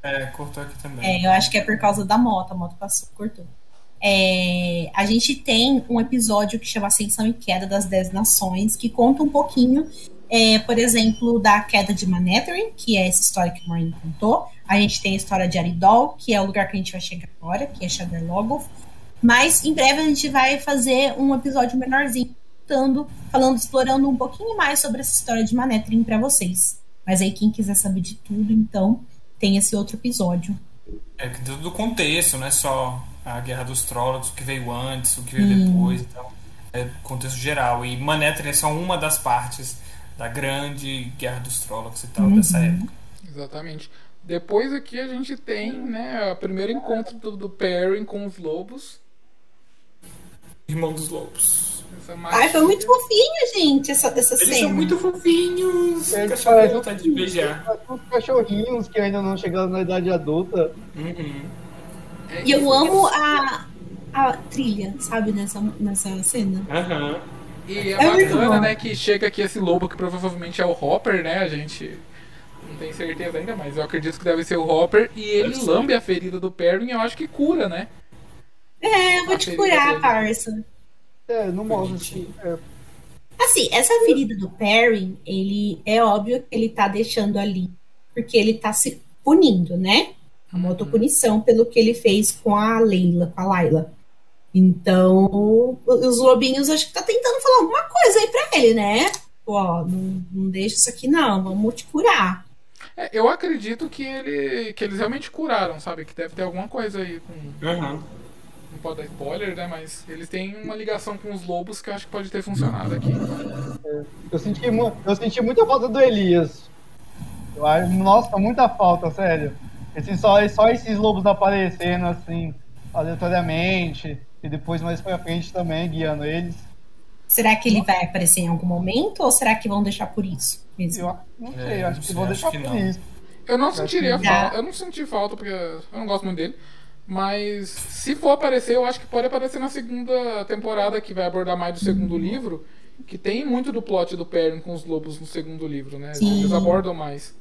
É, cortou aqui também. É, eu acho que é por causa da moto, a moto passou, cortou. É, a gente tem um episódio que chama Ascensão e Queda das Dez Nações, que conta um pouquinho, é, por exemplo, da queda de Manetheren, que é essa história que o Maureen contou. A gente tem a história de Aridol, que é o lugar que a gente vai chegar agora, que é Shader Logoth. Mas em breve a gente vai fazer um episódio menorzinho, contando, falando, explorando um pouquinho mais sobre essa história de Manetheren para vocês. Mas aí quem quiser saber de tudo, então tem esse outro episódio. É que tudo do contexto, não é só a Guerra dos Trolls, o que veio antes, o que veio depois e tal. É contexto geral. E Manhattan é só uma das partes da grande Guerra dos Trolls e tal, dessa época. Exatamente. Depois aqui a gente tem, né, o primeiro encontro do, do Perrin com os lobos. Irmão dos Lobos. Essa Ai, foi muito fofinho, gente, essa, essa Eles cena. são muito fofinhos. Eles Cachorro parecem vontade de beijar. Os cachorrinhos que ainda não chegaram na idade adulta. Uhum. E eu amo a, a trilha, sabe, nessa, nessa cena. Aham. E é, É muito bacana, né, que chega aqui esse lobo que provavelmente é o Hopper, né? A gente Não tenho certeza ainda, mas eu acredito que deve ser o Hopper. E ele Deve ser. lambe a ferida do Perry e eu acho que cura, né? É, eu vou A te curar, dele. parça. É, não mostra assim. É, Assim, essa ferida do Perry, ele é óbvio que ele tá deixando ali, porque ele tá se punindo, né? Uma autopunição pelo que ele fez com a Leila, com a Laila. Então, os lobinhos acho que tá tentando falar alguma coisa aí pra ele, né? Ó, não, não deixa isso aqui não, vamos te curar. É, eu acredito que, ele, que eles realmente curaram, sabe? Que deve ter alguma coisa aí com. Aham. Não pode dar spoiler, né? Mas eles têm uma ligação com os lobos que eu acho que pode ter funcionado aqui. eu, senti, eu senti muita falta do Elias. Eu acho- Nossa, muita falta, sério. Esse, só, só esses lobos aparecendo assim, aleatoriamente. E depois mais pra frente também, guiando eles. Será que ele vai aparecer em algum momento ou será que vão deixar por isso mesmo? Eu não sei, É, acho que acho deixar que por isso. Eu não sentiria falta. Eu não senti falta, porque eu não gosto muito dele. Mas se for aparecer, eu acho que pode aparecer na segunda temporada, que vai abordar mais do segundo livro. Que tem muito do plot do Perrin com os lobos no segundo livro, né? Sim. Eles abordam mais.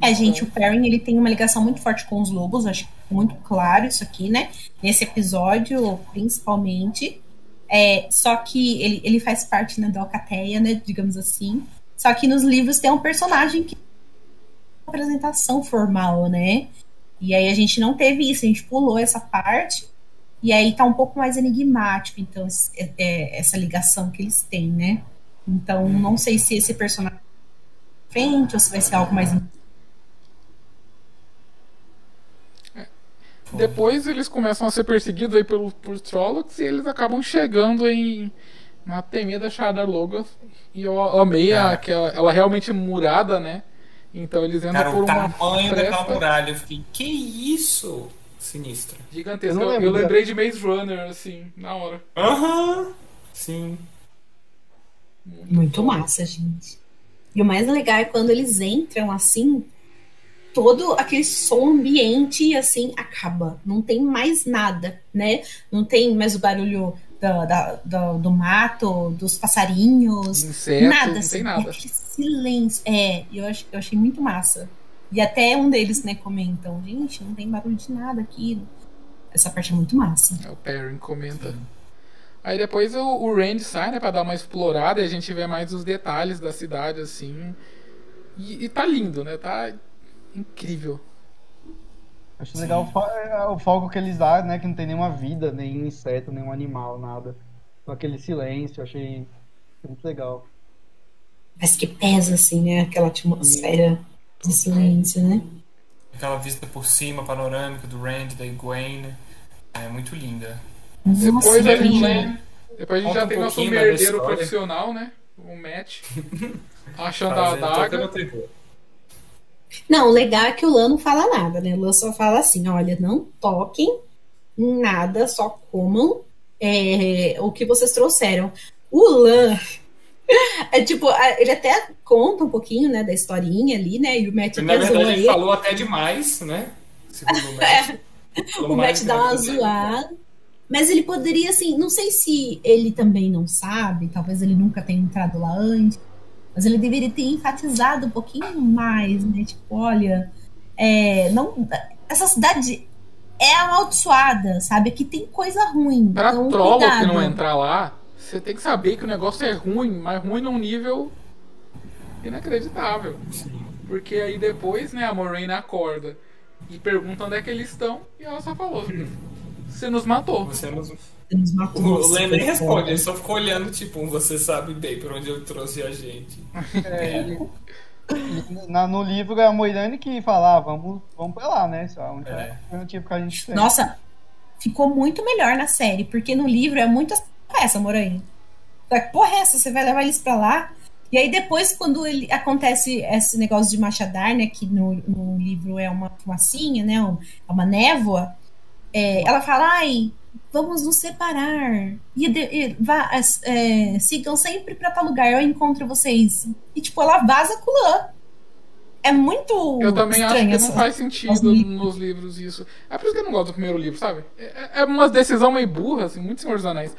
É, gente, o Perrin, ele tem uma ligação muito forte com os lobos, acho que é muito claro isso aqui, né? Nesse episódio, principalmente. É, só que ele, ele faz parte né, da Alcateia, né, digamos assim. Só que nos livros tem um personagem que uma apresentação formal, né? E aí a gente não teve isso, a gente pulou essa parte. E aí tá um pouco mais enigmático, então, esse- é- é, essa ligação que eles têm, né? Então, não sei se esse personagem vai frente ou se vai ser algo mais Depois eles começam a ser perseguidos aí pelo, por Trollocs e eles acabam chegando em na temida Shadar Logoth. E eu amei a, Cara. que ela, ela realmente é murada, né? Então eles entram Cara, por o uma tamanho daquela fresta muralha, eu fiquei, que isso? Sinistro. gigantesca. Eu Eu, lembro eu da- lembrei de Maze Runner, assim, na hora. Aham. Sim. Muito massa, gente. E o mais legal é quando eles entram assim, todo aquele som ambiente assim acaba. Não tem mais nada, né? Não tem mais o barulho da, da- da- do mato, dos passarinhos, Inseto, nada não assim. tem é nada. aquele silêncio. É, eu, ach- eu achei muito massa. E até um deles, né, comentam, gente, não tem barulho de nada aqui. Essa parte é muito massa. É, o Perrin comenta. Aí depois o, o Randy sai, né, pra dar uma explorada e a gente vê mais os detalhes da cidade, assim. E, e tá lindo, né? Tá incrível. Acho legal o, fo- é, o foco que eles dão, né? Que não tem nenhuma vida, nem inseto, nenhum animal, nada. Só aquele silêncio, achei muito legal. Mas que pesa, assim, né? Aquela atmosfera de silêncio, né? Aquela vista por cima, panorâmica do Randy, da Gwen. É muito linda. Nossa, Depois a gente, gente. depois a gente Conta já um tem nosso né, da merdeiro profissional, né? O Matt. <laughs> Achando a Fazendo toda adaga. a terror. Não, o legal é que o Lan não fala nada, né? O Lan só fala assim: olha, não toquem em nada, só comam é, o que vocês trouxeram. O Lan. É tipo, ele até conta um pouquinho, né, da historinha ali, né? E o Matt Na verdade, ele ele. falou até demais, né? Segundo o <laughs> Matt. Falou O Matt dá uma que ele. zoada. Mas ele poderia, assim, não sei se ele também não sabe, talvez ele nunca tenha entrado lá antes, mas ele deveria ter enfatizado um pouquinho mais, né? Tipo, olha, é, não, essa cidade é amaldiçoada, sabe? Aqui tem coisa ruim. Pra então, Trolloc cuidado. não entrar lá, você tem que saber que o negócio é ruim, mas ruim num nível inacreditável. Porque aí depois, né, a Moraine acorda e pergunta onde é que eles estão, e ela só falou: Você nos matou. Você nos... Nos matou, O foi nem responde, foda. ele só ficou olhando, tipo, você sabe bem por onde eu trouxe a gente. É, ele- na- no livro é a Moirane que fala, ah, vamos, vamos pra lá, né? Isso é a única É. alternativa que a gente tem. Nossa, ficou muito melhor na série, porque no livro é muito é essa, Moraine. Que porra é essa? Você vai levar eles pra lá? E aí depois, quando ele, acontece esse negócio de Machadar, né, que no, no livro é uma fumacinha, né, um- é uma névoa, é, ela fala, ai, vamos nos separar. E, de- e vá, é, sigam sempre pra tal lugar, eu encontro vocês. E tipo, ela vaza com o. É muito Eu também acho que não essa- faz sentido nos livros isso. É por isso que eu não gosto do primeiro livro, sabe? É, é uma decisão meio burra, assim, muito Senhor dos Anéis.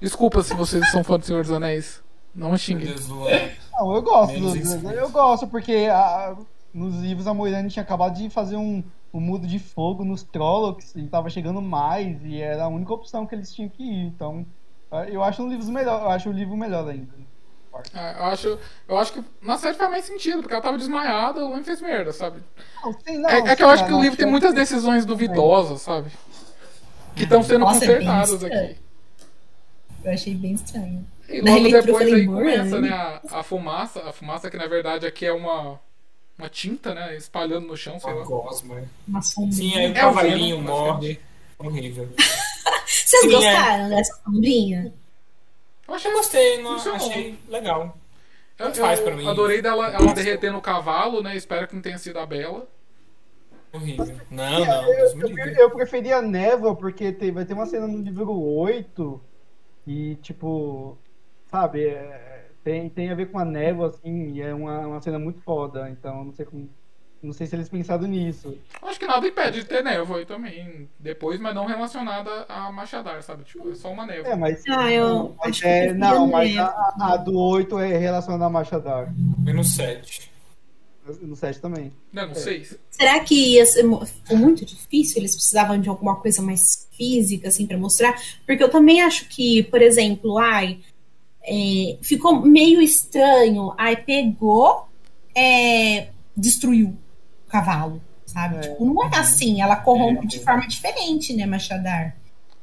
Desculpa se vocês são fã do Senhor dos Anéis. Não me Luan. Não, eu gosto. Menos do- isso. eu gosto, porque a- nos livros a Moirane tinha acabado de fazer um, um mudo de fogo nos Trollocs e tava chegando mais, e era a única opção que eles tinham que ir. Então, eu acho um livro melhor, eu acho o livro melhor ainda. É, eu, acho, eu acho que na série faz mais sentido, porque ela tava desmaiada, o Luan fez merda, sabe? Não, sim, não, É, é que eu acho que o livro tem muitas decisões duvidosas, sabe? Que estão sendo Nossa, é consertadas estranho. aqui. Eu achei bem estranho. E logo depois aí começa, né, a, a fumaça, a fumaça que na verdade aqui é uma, uma tinta, né, espalhando no chão, sei Uma lá. gosma. Uma sombrinha. Sim, aí o É, o cavalinho morre. Horrível. <laughs> Vocês Sim, é. gostaram dessa sombrinha? Eu achei Eu gostei, não, achei legal. Eu, faz pra mim. adorei dela ela derreter no cavalo, né? Espero que não tenha sido a Bela. Horrível. Não, não, Eu, eu, preferia a névoa, porque tem, vai ter uma cena no livro 8 e, tipo, sabe, é, tem, tem a ver com a névoa, assim, e é uma, uma cena muito foda, então não sei como. Não sei se eles pensaram nisso. Acho que nada impede de ter névoa aí também depois, mas não relacionada a Machadar, sabe? Tipo, é só uma névoa. É, mas. Ah, eu mas é, não, mas a, a do 8 é relacionada a Machadar. Menos 7. No 7 também. Não, não sei. se- Será que ia ser, muito difícil? Eles precisavam de alguma coisa mais física, assim, pra mostrar? Porque eu também acho que, por exemplo, ai, é, ficou meio estranho. Aí pegou, é, destruiu cavalo, sabe? Tipo, não é assim. Ela corrompe de forma diferente, né, Machadar?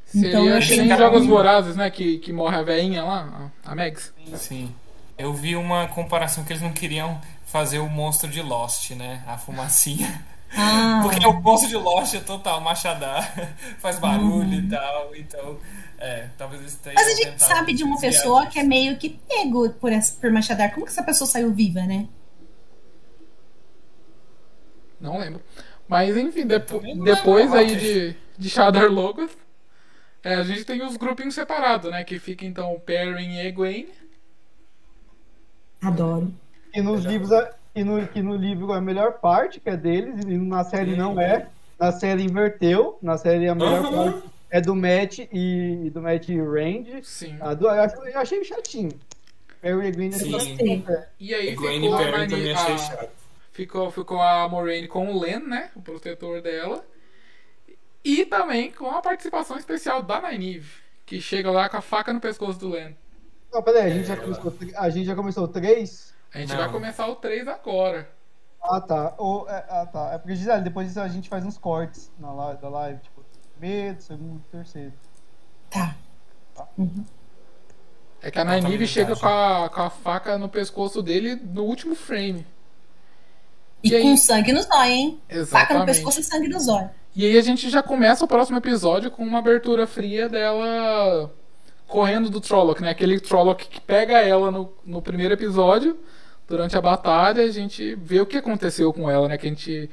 Seria Então, eu que achei que- Jogos Vorazes, né? Que, que morre a veinha lá, a, Megs. Sim. Eu vi uma comparação que eles não queriam fazer o monstro de Lost, né? A fumacinha. <laughs> Ah, Porque o monstro de Lost é total machadar, <laughs> faz barulho Uhum. e tal. Então, é, talvez eles tenham Mas a gente sabe de uma pessoa que é meio que pego por, essa, por Machadar. Como que essa pessoa saiu viva, né? Não lembro. Mas enfim, depo- depois lembro, aí ok. de, de Shadar Logos, é, a gente tem os grupinhos separados, né? Que fica então o Perrin e Egwene. Adoro. E nos livros, a- e no, que no livro é a melhor parte, que é deles, e na série não é. Na série inverteu. Na série a melhor Aham. parte é do Matt e, e do Matt Range. Sim. A do, eu, ach- eu achei chatinho. Perry e Green Sim. Gostei. E aí Gwen ficou e a, Perrin Mani- também achei a- chato. Ficou, ficou a Moraine com o Len, né? O protetor dela. E também com a participação especial da Nynaeve, que chega lá com a faca no pescoço do Len. Não, peraí, a gente, já É, começou, a gente já começou três? A gente Não. vai começar o 3 agora. Ah, tá. Ou, é, ah, tá. É porque Gisele, depois disso a gente faz uns cortes na live, da live, tipo, primeiro, segundo, terceiro. Tá. É que a. Nynaeve chega com a, com a faca no pescoço dele no último frame. E, E aí? com sangue no zóio, hein? Faca no Exatamente. pescoço e sangue no zóio. E aí a gente já começa o próximo episódio com uma abertura fria dela correndo do Trolloc, né? Aquele Trolloc que pega ela no, no primeiro episódio, durante a batalha, a gente vê o que aconteceu com ela, né? Que a gente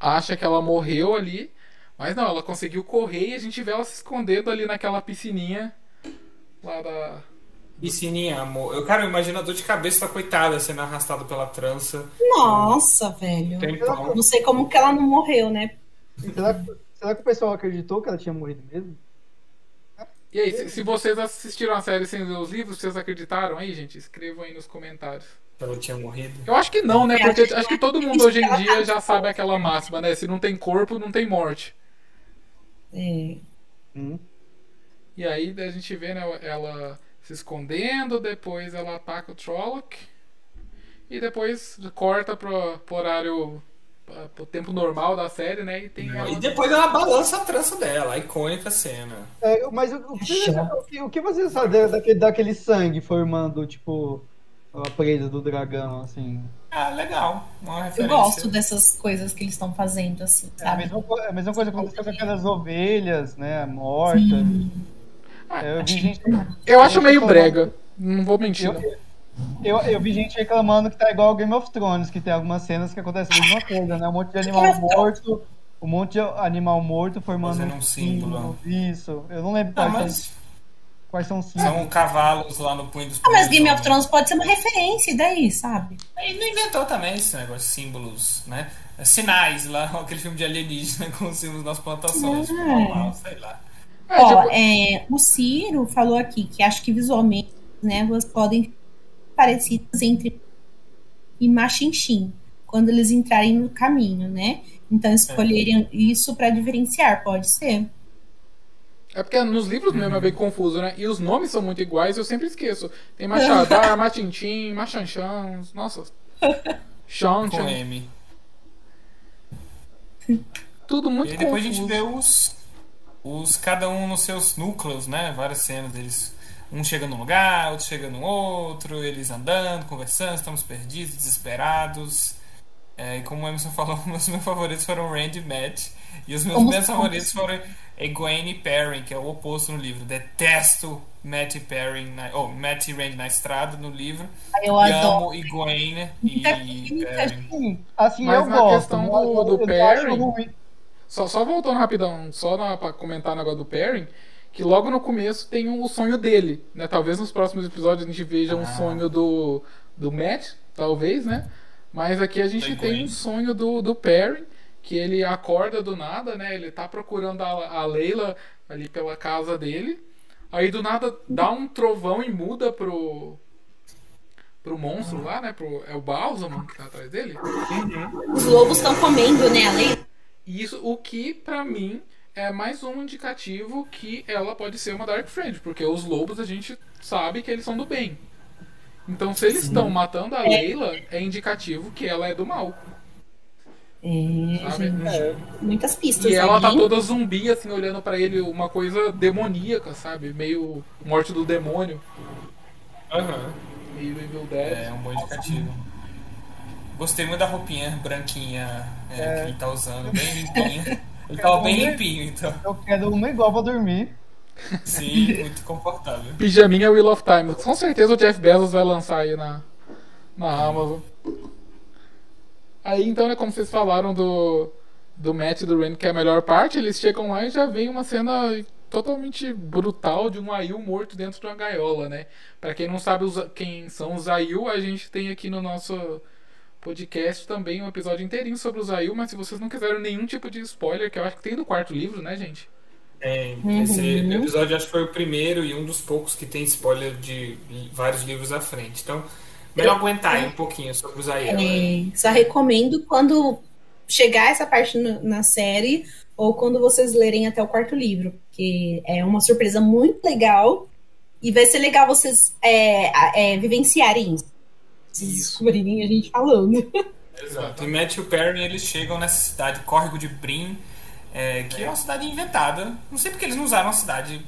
acha que ela morreu ali, mas não, ela conseguiu correr e a gente vê ela se escondendo ali naquela piscininha lá da... Piscininha, amor. Eu, cara, eu imagino a dor de cabeça da coitada sendo arrastada pela trança. Nossa, velho. Tempão. Não sei como que ela não morreu, né? Será, que- será que o pessoal acreditou que ela tinha morrido mesmo? E aí, se, se vocês assistiram a série sem ler os livros, vocês acreditaram aí, gente? Escrevam aí nos comentários. Ela tinha morrido. Eu acho que não, né? É, Porque acho que todo mundo hoje em dia tá- já sabe aquela máxima, né? Se não tem corpo, não tem morte. É. Hum. E aí a gente vê, né, ela se escondendo, depois ela ataca o Trolloc. E depois corta pro, pro horário. pra- pro tempo normal da série, né? E tem ela. E depois ela balança a trança dela, a icônica cena. É, mas o, o, que, o, que, o que você sabe da- daquele, daquele sangue formando, tipo, a presa do dragão, assim? Ah, legal. Uma Eu gosto dessas coisas que eles estão fazendo, assim, É a sabe? mesma, co- a mesma coisa que aconteceu com aquelas ovelhas, né, mortas. Ah, É, eu vi Achei gente, demais. Eu acho meio brega. Não vou mentir. Eu- eu, eu vi gente reclamando que tá igual Game of Thrones, que tem algumas cenas que acontecem a mesma coisa, né? Um monte de animal morto, um monte de animal morto formando Fazendo um símbolo. Isso. Eu não lembro Ah, quais, mas são, quais são os símbolos. são cavalos lá no punho dos Ah, mas Game of? Thrones pode ser uma referência, e daí, sabe? Ele não inventou também esse negócio de símbolos, né? Sinais lá, <laughs> aquele filme de alienígena com os símbolos das plantações. É. Normal, sei lá. É, Ó, tipo, é, o Ciro falou aqui que acho que visualmente, né, elas podem ser parecidas entre e Machinchim, quando eles entrarem no caminho, né? Então escolherem isso para diferenciar, pode ser. É porque nos livros mesmo é bem confuso, né? E os nomes são muito iguais, eu sempre esqueço. Tem Machadar, <laughs> Machinchim, Machanchans, nossa. <laughs> Chan, Com. M. Tudo E muito aí depois a confuso. gente vê os, os. Cada um nos seus núcleos, né? Várias cenas deles. Um chega num lugar, outro chega no outro, eles andando, conversando, estamos perdidos, desesperados. É, e como o Emerson <laughs> falou, meus meus favoritos foram Randy e Matt. E os meus Como meus favoritos foram Egwene e Perrin, que é o oposto no livro. Detesto Matt e Perrin, na, oh, Matt e Randy na estrada no livro. Eu e adoro. amo Egwene e Muita química, Perrin. Sim, assim Mas eu na gosto. questão do- do ruim. Só, só voltando rapidão, só na, pra comentar o negócio do Perrin, que logo no começo tem um, o sonho dele, né? Talvez nos próximos episódios a gente veja um Ah. sonho do, do Matt, talvez, né? Mas aqui a gente tem Gwen. um sonho do, do Perrin, que ele acorda do nada, né? Ele tá procurando a, a Leila ali pela casa dele. Aí do nada dá um trovão e muda pro. pro monstro lá, né? Pro, é o Bálsamo que tá atrás dele. Os lobos estão comendo, né? A lei. Isso, o que pra mim é mais um indicativo que ela pode ser uma Dark Friend, porque os lobos a gente sabe que eles são do bem. Então, se eles estão matando a Leila, é indicativo que ela é do mal. É, gente, muitas pistas. E ela tá ali. toda zumbi, assim, olhando pra ele, uma coisa demoníaca, sabe? Meio morte do demônio, Aham. meio Evil Dead. É um bom indicativo. Gostei muito da roupinha branquinha é, que ele tá usando, bem limpinha. <laughs> Ele tava bem limpinho, então. Eu quero uma igual pra dormir. Sim, <laughs> muito confortável. Pijaminha Wheel of Time. Com certeza o Jeff Bezos vai lançar aí na, na Amazon. Aí então, né, como vocês falaram do, do Matt e do Ren, que é a melhor parte, eles chegam lá e já vem uma cena totalmente brutal de um Aiu morto dentro de uma gaiola, né? Pra quem não sabe os- quem são os Aiu, a gente tem aqui no nosso podcast também um episódio inteirinho sobre os Aiu, mas se vocês não quiserem nenhum tipo de spoiler, que eu acho que tem no quarto livro, né, gente? É, Uhum. esse episódio acho que foi o primeiro e um dos poucos que tem spoiler de vários livros à frente. Então, melhor aguentar aí um pouquinho sobre os Aiel. né? É, só recomendo quando chegar essa parte no- na série ou quando vocês lerem até o quarto livro, porque é uma surpresa muito legal e vai ser legal vocês é, a- é, vivenciarem isso. Vocês descobrirem a gente falando. Exato. E Matt e o Perry eles chegam nessa cidade, Córrego de Brim, é, que é uma cidade inventada. Não sei porque eles não usaram a cidade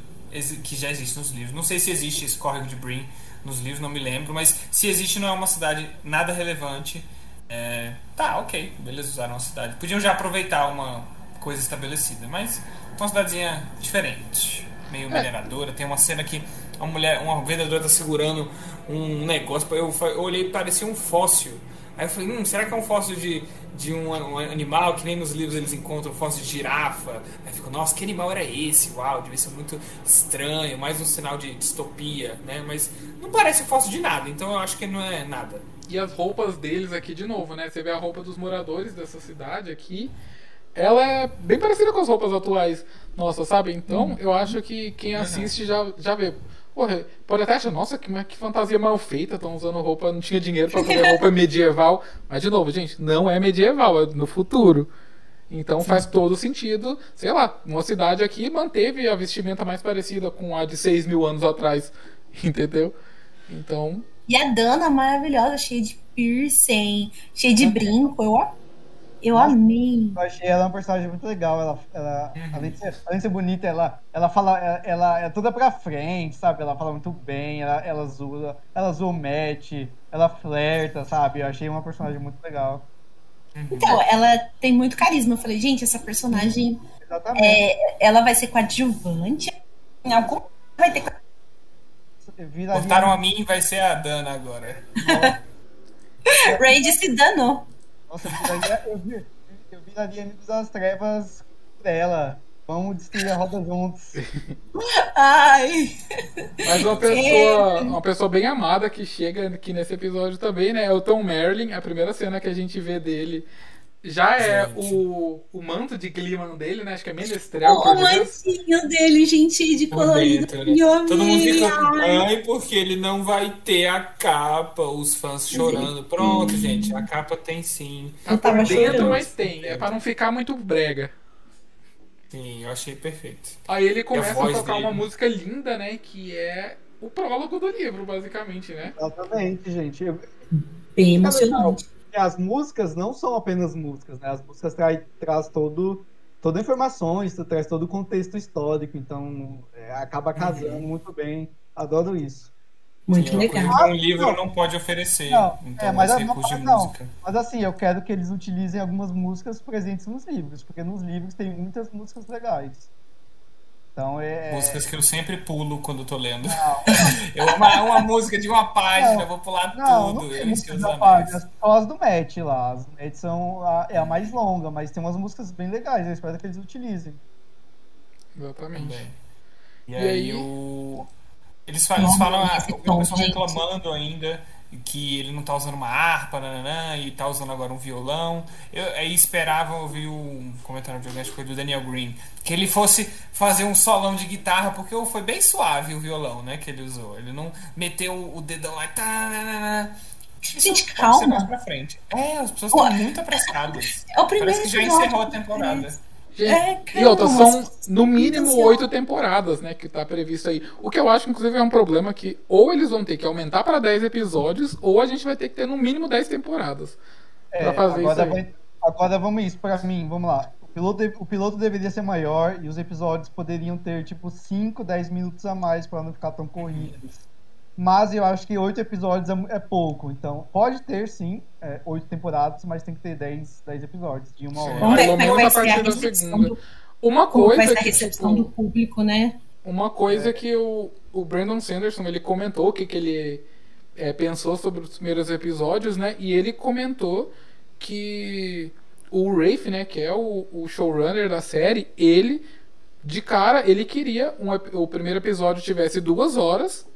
que já existe nos livros. Não sei se existe esse Córrego de Brim nos livros, não me lembro, mas se existe não é uma cidade nada relevante. É, tá, ok, beleza, usaram a cidade. Podiam já aproveitar uma coisa estabelecida, mas é uma cidadezinha diferente, meio mineradora. Tem uma cena que uma mulher, uma vendedora tá segurando um negócio. Eu, eu olhei e parecia um fóssil. Aí eu falei, hum, será que é um fóssil de, de um, um animal que nem nos livros eles encontram fóssil de girafa? Aí fico, nossa, que animal era esse? Uau, devia ser muito estranho, mais um sinal de distopia, né? Mas não parece um fóssil de nada, então eu acho que não é nada. E as roupas deles aqui de novo, né? Você vê a roupa dos moradores dessa cidade aqui. Ela é bem parecida com as roupas atuais nossas, sabe? Então, eu acho que quem assiste já, já vê. Porra, pode até achar, nossa, que, que fantasia mal feita, estão usando roupa, não tinha dinheiro pra fazer roupa <laughs> medieval. Mas, de novo, gente, não é medieval, é no futuro. Então faz todo sentido, sei lá, uma cidade aqui manteve a vestimenta mais parecida com a de 6 mil anos atrás, <laughs> entendeu? Então, E a Dana maravilhosa, cheia de piercing, cheia de brinco. Eu, eu amei. Eu achei ela uma personagem muito legal. Ela, ela além, de ser, além de ser bonita, ela, ela fala, ela, ela é toda pra frente, sabe? Ela fala muito bem, ela, ela zoa, ela zoa o match, ela flerta, sabe? Eu achei uma personagem muito legal. Então, ela tem muito carisma. Eu falei, gente, essa personagem, Exatamente. é, ela vai ser coadjuvante? Em algum vai ter Viraria- Cortaram a mim e vai ser a Dana agora. <laughs> Randy se danou. Nossa, eu viraria, eu, vi- eu viraria amigos das trevas dela. Vamos destruir a roda juntos. Ai. Mas uma pessoa, uma pessoa bem amada que chega aqui nesse episódio também, né? É o Tom Merlin. A primeira cena que a gente vê dele Já é o, o manto de Gliman dele, né? Acho que é Menestrel. O Deus. mantinho dele, gente, de colorido. dentro, né? Todo mundo fica ai. ai, porque ele não vai ter a capa, os fãs chorando. Pronto, gente, a capa tem sim. Tá por dentro, chorando. mas tem. É pra não ficar muito brega. Sim, eu achei perfeito. Aí ele começa a voz tocar dele. uma música linda, né? Que é o prólogo do livro, basicamente, né? Exatamente, gente. Bem emocionante. E as músicas não são apenas músicas, né? As músicas traz, traz todo, toda informações, traz todo o contexto histórico, então é, acaba casando muito bem. Adoro isso. Muito Sim, legal. que um livro não pode oferecer. Não, então, é, mas esse não, de não. música. Mas assim, eu quero que eles utilizem algumas músicas presentes nos livros, porque nos livros tem muitas músicas legais. Então é. Músicas que eu sempre pulo quando tô lendo. <laughs> Eu uma, uma música de uma página, Não, vou pular não, tudo. não tem eu da as do Matt lá. As do Matt são a, é a mais longa, mas tem umas músicas bem legais, eu espero que eles utilizem. Exatamente. Também. E, E aí, aí- o... eles, falam, eles falam, ah, o pessoal reclamando ainda que ele não tá usando uma harpa, nananã, e tá usando agora um violão. Eu aí esperava ouvir um comentário de alguém, acho que foi do Daniel Green, que ele fosse fazer um solão de guitarra, porque foi bem suave o violão, né, que ele usou. Ele não meteu o dedão lá, tá, Gente, calma. mais pra frente. É, as pessoas estão muito apressadas. É o primeiro Parece que já encerrou a temporada. Gente, É, e outra, são no mínimo ansiosa. oito temporadas, né? Que tá previsto aí. O que eu acho, inclusive, é um problema que ou eles vão ter que aumentar para 10 episódios, ou a gente vai ter que ter no mínimo 10 temporadas. É, Pra fazer agora, isso aí. vai- agora vamos isso pra mim, vamos lá. O piloto, o piloto deveria ser maior e os episódios poderiam ter tipo 5, 10 minutos a mais pra não ficar tão corridos. Mas eu acho que 8 episódios é, é pouco. Então, pode ter sim, é, 8 temporadas, mas tem que ter 10, 10 episódios de uma hora. Vamos ver Pelo como é que menos vai a ser a partir da recepção segunda. do, Uma vai coisa ser a que, recepção do tipo, público, né? uma coisa que o, o Brandon Sanderson ele comentou o que, que ele é, pensou sobre os primeiros episódios, né? E ele comentou que o Rafe, né, que é o, o showrunner da série, ele de cara ele queria um, o primeiro episódio tivesse duas horas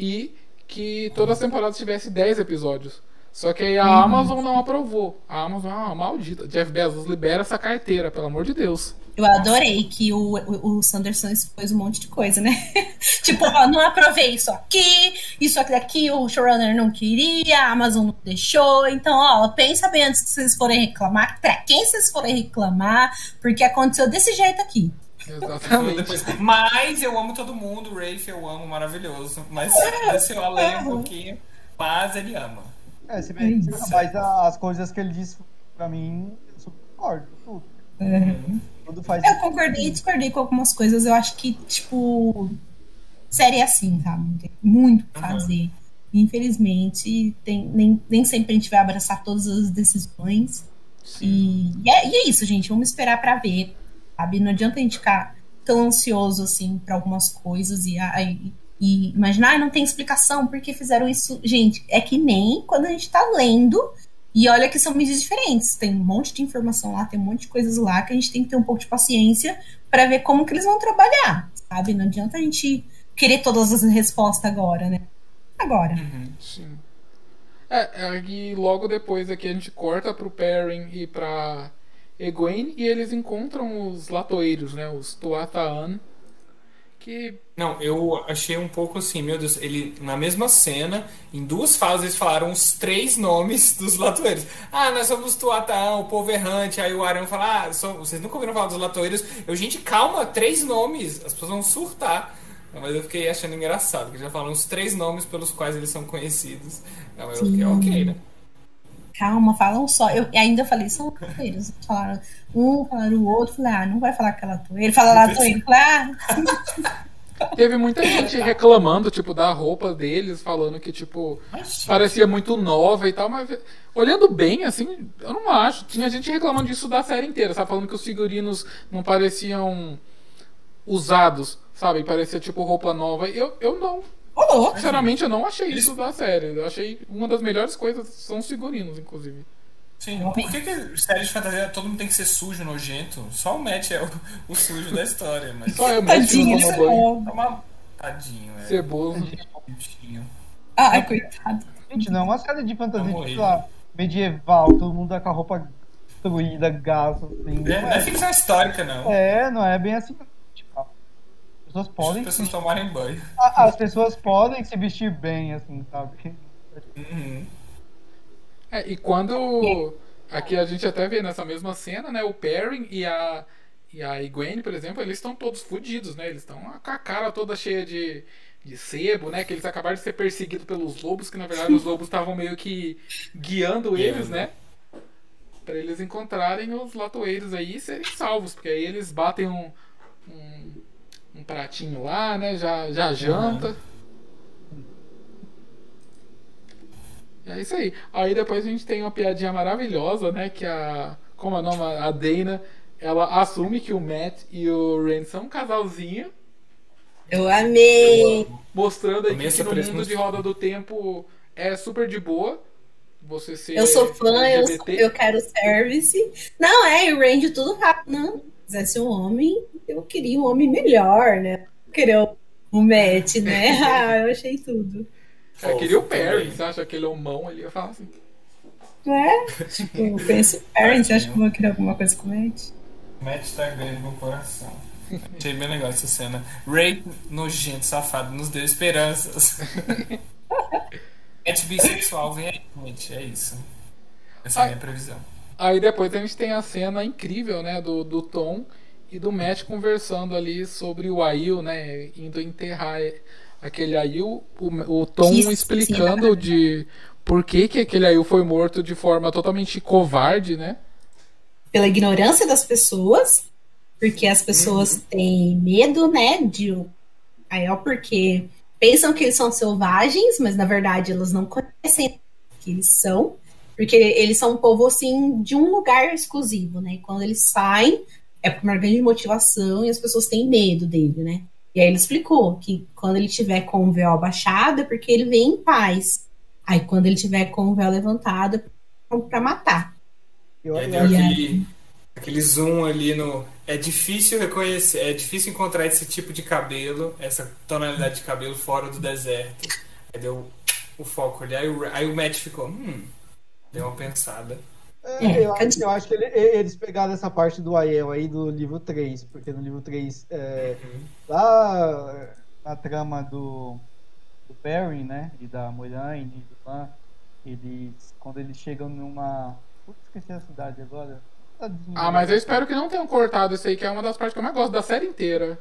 e que todas as temporadas tivesse 10 episódios. Só que aí a Amazon não aprovou. A Amazon é uma maldita. Jeff Bezos libera essa carteira, pelo amor de Deus. Eu adorei que o, o, o Sanderson expôs um monte de coisa, né? <laughs> tipo, ó, não aprovei isso aqui, isso aqui daqui, o showrunner não queria, a Amazon não deixou. Então, ó, pensa bem antes que vocês forem reclamar, pra quem vocês forem reclamar, porque aconteceu desse jeito aqui. Exatamente. Mas eu amo todo mundo, o Rafe eu amo, maravilhoso. Mas desceu a lenha um pouquinho. Mas ele ama. É, se bem, mas a- as coisas que ele disse pra mim, eu super concordo. Tudo, tudo faz Eu concordei e discordei com algumas coisas. Eu acho que, tipo, série é assim, sabe? Tem muito o que Uhum. fazer. Infelizmente, tem, nem, nem sempre a gente vai abraçar todas as decisões. E, e é, e é isso, gente. Vamos esperar pra ver, sabe? Não adianta a gente ficar tão ansioso, assim, pra algumas coisas e, ai, e imaginar, ah, não tem explicação por que fizeram isso. Gente, é que nem quando a gente tá lendo e olha que são mídias diferentes. Tem um monte de informação lá, tem um monte de coisas lá que a gente tem que ter um pouco de paciência pra ver como que eles vão trabalhar, sabe? Não adianta a gente querer todas as respostas agora, né? Agora. Sim. É, aí logo depois aqui a gente corta pro Perrin e pra Egwene e eles encontram os latoeiros, né? Os Tuataan. Que. Não, eu achei um pouco assim, meu Deus, ele na mesma cena, em duas falas eles falaram os três nomes <laughs> dos latoeiros. Ah, nós somos Tuatão, o povo errante. Aí o Arão fala, ah, só- vocês nunca ouviram falar dos latoeiros? Eu, gente, calma, três nomes, as pessoas vão surtar. Mas eu fiquei achando engraçado, que já falaram os três nomes pelos quais eles são conhecidos. Não, eu fiquei ok, né? Calma, falam só. Eu ainda falei, são latoeiros. Falaram um, falaram o outro. Falei, ah, não vai falar que é latoeiro. Fala latoeiro. Falei, ah, <laughs> Teve muita gente reclamando, tipo, da roupa deles, falando que, tipo, parecia muito nova e tal, mas olhando bem, assim, eu não acho. Tinha gente reclamando disso da série inteira, sabe? Falando que os figurinos não pareciam usados, sabe? Parecia, tipo, roupa nova. Eu, eu não. Ô louco. Sinceramente, eu não achei isso da série. Eu achei uma das melhores coisas são os figurinos, inclusive. Sim, por que, que série de fantasia todo mundo tem que ser sujo, nojento? Só o Matt é o, o sujo da história, mas. Só eu mesmo Tadinho, que ele não tomo banho. É uma. Tadinho, é. Ceboso. Ai, coitado. Gente, não é uma série de fantasia, tipo, sei lá, medieval, todo mundo tá com a roupa destruída, gás, assim. Não é, não é ficção histórica, não. É, não é bem assim. As pessoas podem. As pessoas se- tomarem banho. a- As pessoas podem se vestir bem, assim, sabe? Uhum. É, e quando. Aqui a gente até vê nessa mesma cena, né? O Perrin e a. E a Gwen, por exemplo, eles estão todos fodidos, né? Eles estão com a cara toda cheia de, de sebo, né? Que eles acabaram de ser perseguidos pelos lobos, que na verdade os lobos estavam meio que guiando eles, né? Pra eles encontrarem os latoeiros aí e serem salvos, porque aí eles batem um, um, um pratinho lá, né? Já, já janta. É isso aí. Aí depois a gente tem uma piadinha maravilhosa, né? Que a. Como é o nome? A Dana. Ela assume que o Matt e o Ren são um casalzinho, Eu amei. mostrando aí que no mundo de roda do tempo é super de boa. Você ser Eu sou fã, eu, sou- eu quero service. Não, é, e o Randy tudo rápido. Não, quisesse um homem, eu queria um homem melhor, né? Eu queria o- o Matt, né? <laughs> Ah, eu achei tudo. Eu queria o Perry, você acha aquele homão ali? Eu falo assim. Não é? Tipo, eu conheço o Parent, você acha que eu vou querer alguma coisa com o Matt? Matt tá grande no coração. Achei bem legal essa cena. Ray, nojento, safado, nos deu esperanças. <laughs> Matt bissexual, vem aí, gente. É isso. Essa é a minha previsão. Aí depois a gente tem a cena incrível, né, do, do Tom e do Matt conversando ali sobre o Ail, né, indo enterrar aquele Ail, o, o Tom Que explicando de por que, que aquele Ail foi morto de forma totalmente covarde, né? Pela ignorância das pessoas, porque as pessoas têm medo, né, de aí ó, porque pensam que eles são selvagens, mas na verdade elas não conhecem o que eles são, porque eles são um povo assim de um lugar exclusivo, né? E quando eles saem é por uma grande motivação e as pessoas têm medo dele, né? E aí ele explicou que quando ele tiver com o véu abaixado é porque ele vem em paz. Aí quando ele tiver com o véu levantado é pra matar. Eu, E aí eu deu aquele, aquele zoom ali no. É difícil reconhecer, é difícil encontrar esse tipo de cabelo, essa tonalidade de cabelo fora do deserto. Aí deu o foco ali. Aí o, aí o Matt ficou, hum, deu uma pensada. É, É, eu, acho, eu acho que ele- eles pegaram essa parte do Aiel aí do livro 3, porque no livro 3, é, lá na trama do, do Perry, né, e da Moiraine e do Lan, eles, quando eles chegam numa... Putz, esqueci a cidade agora. Ah, mas eu espero que não tenham cortado isso aí, que é uma das partes que eu mais gosto da série inteira.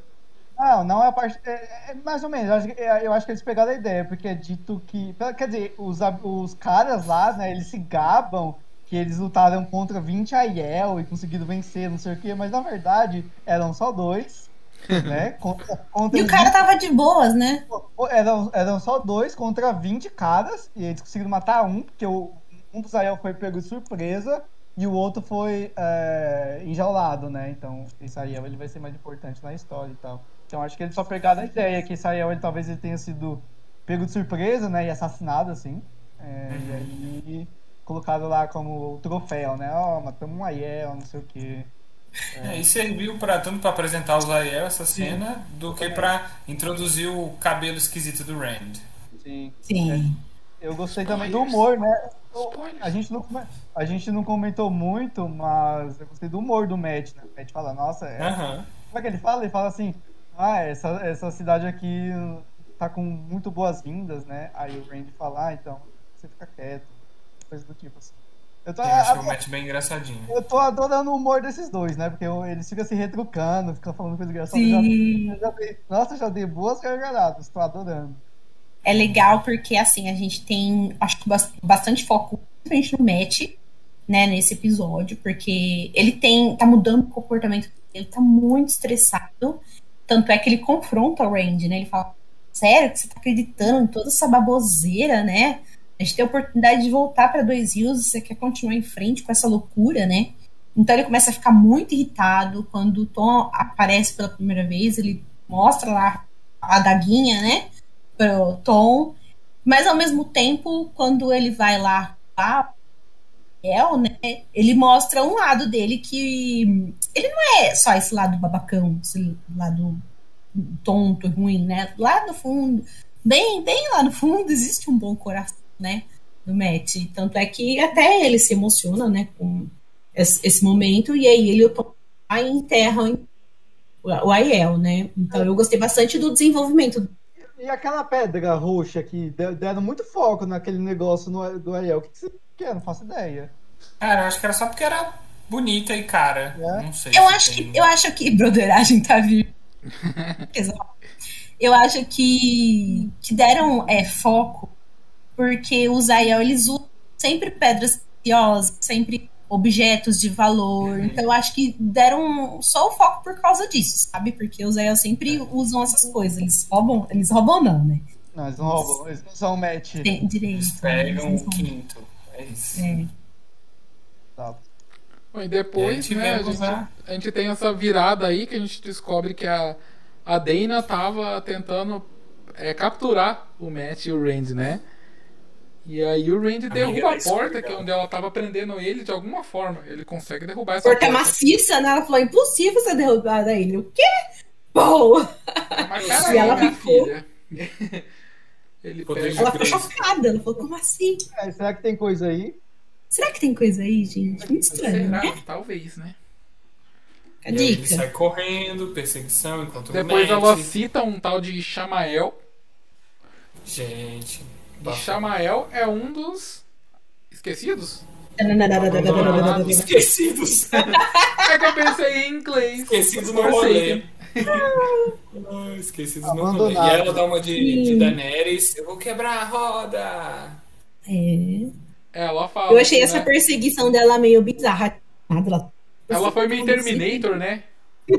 Não, não é a parte. É, é mais ou menos. Eu acho, que- é, eu acho que eles pegaram a ideia, porque é dito que. Quer dizer, os, os caras lá, né, eles se gabam que eles lutaram contra 20 Aiel e conseguiram vencer, não sei o quê, mas na verdade eram só dois, <laughs> né? Contra, contra E o cara tava de boas, né? 20 eram, eram só dois contra 20 caras, e eles conseguiram matar um, porque o, um dos Aiel foi pego de surpresa. E o outro foi é, enjaulado, né? Então, esse Aiel ele vai ser mais importante na história e tal. Então, acho que eles só pegaram a ideia que esse Aiel ele, talvez ele tenha sido pego de surpresa, né? E assassinado, assim. É, E aí colocaram lá como o troféu, né? Ó, matamos um Aiel, não sei o quê. É, e serviu pra, tanto pra apresentar os Ariel, essa cena, do que pra introduzir o cabelo esquisito do Rand. Sim. Sim. Eu gostei também do humor, né? A gente, não, a gente não comentou muito, mas eu gostei do humor do Matt, né? O Matt fala, nossa, é. Como é que ele fala? Ele fala assim: Ah, essa, essa cidade aqui tá com muito boas-vindas, né? Aí o Randy fala: Ah, então você fica quieto. Coisa do tipo assim. Eu tô, Eu achei o Matt bem engraçadinho. eu tô adorando o humor desses dois, né? Porque eu- eles ficam se retrucando, ficam falando coisa engraçada. Eu já- Sim. eu já dei- nossa, já dei boas gargalhadas, tô adorando. É legal porque, assim, a gente tem, acho que bas- bastante foco, principalmente no Matt, né, nesse episódio, porque ele tem, tá mudando o comportamento dele, tá muito estressado, tanto é que ele confronta o Randy, né, ele fala, sério que você tá acreditando em toda essa baboseira, né, a gente tem a oportunidade de voltar pra Dois Rios, você quer continuar em frente com essa loucura, né, então ele começa a ficar muito irritado quando o Tom aparece pela primeira vez, ele mostra lá a daguinha, né, pro Tom, mas ao mesmo tempo, quando ele vai lá, lá El, né, ele mostra um lado dele que ele não é só esse lado babacão, esse lado tonto, ruim, né? Lá no fundo, bem, bem lá no fundo, existe um bom coração, né? Do Matt. Tanto é que até ele se emociona, né? Com esse, esse momento, e aí ele enterra o Aiel, né? Então eu gostei bastante do desenvolvimento. E aquela pedra roxa que deram muito foco naquele negócio no, do Aiel, o que, que você quer? Não faço ideia. Cara, eu acho que era só porque era bonita e cara. É? Não sei. Eu acho tem... que eu acho que broderagem tá vivo. <laughs> eu acho que, que deram é, foco porque os Aiel eles usam sempre pedras preciosas, sempre objetos de valor. Uhum. Então eu acho que deram só o foco por causa disso, sabe? Porque os Aiel sempre é. usam essas coisas. Eles roubam, eles roubam não, né? Não, eles não roubam, eles não são match. Tem direito. Eles pegam o quinto. É isso. É. Tá. Bom, e depois, e né, a gente, a gente tem essa virada aí que a gente descobre que a, a Dana tava tentando é, capturar o Matt e o Randy, né? E aí o Randy derruba a porta, que é onde ela tava prendendo ele de alguma forma. Ele consegue derrubar essa porta. Porta maciça, né? Ela falou, impossível você derrubar ele. O quê? Bom! Mas cara, e ela ficou... Filha. <laughs> ele pega... Ela ficou chocada. Ela falou, como assim? É, será que tem coisa aí? Será que tem coisa aí, gente? Muito estranho, Será? né? Talvez, né? A dica. Ele sai correndo, perseguição, enquanto Depois ela cita um tal de Chamael. Gente... E Chamael é um dos esquecidos? Esquecidos. é que eu pensei em inglês. Esquecidos no rolê. esquecidos no rolê. E ela dá uma de, de Daenerys. Eu vou quebrar a roda. É. Ela fala. Eu achei essa né? perseguição dela meio bizarra. Ela, ela foi meio Terminator, né? <laughs>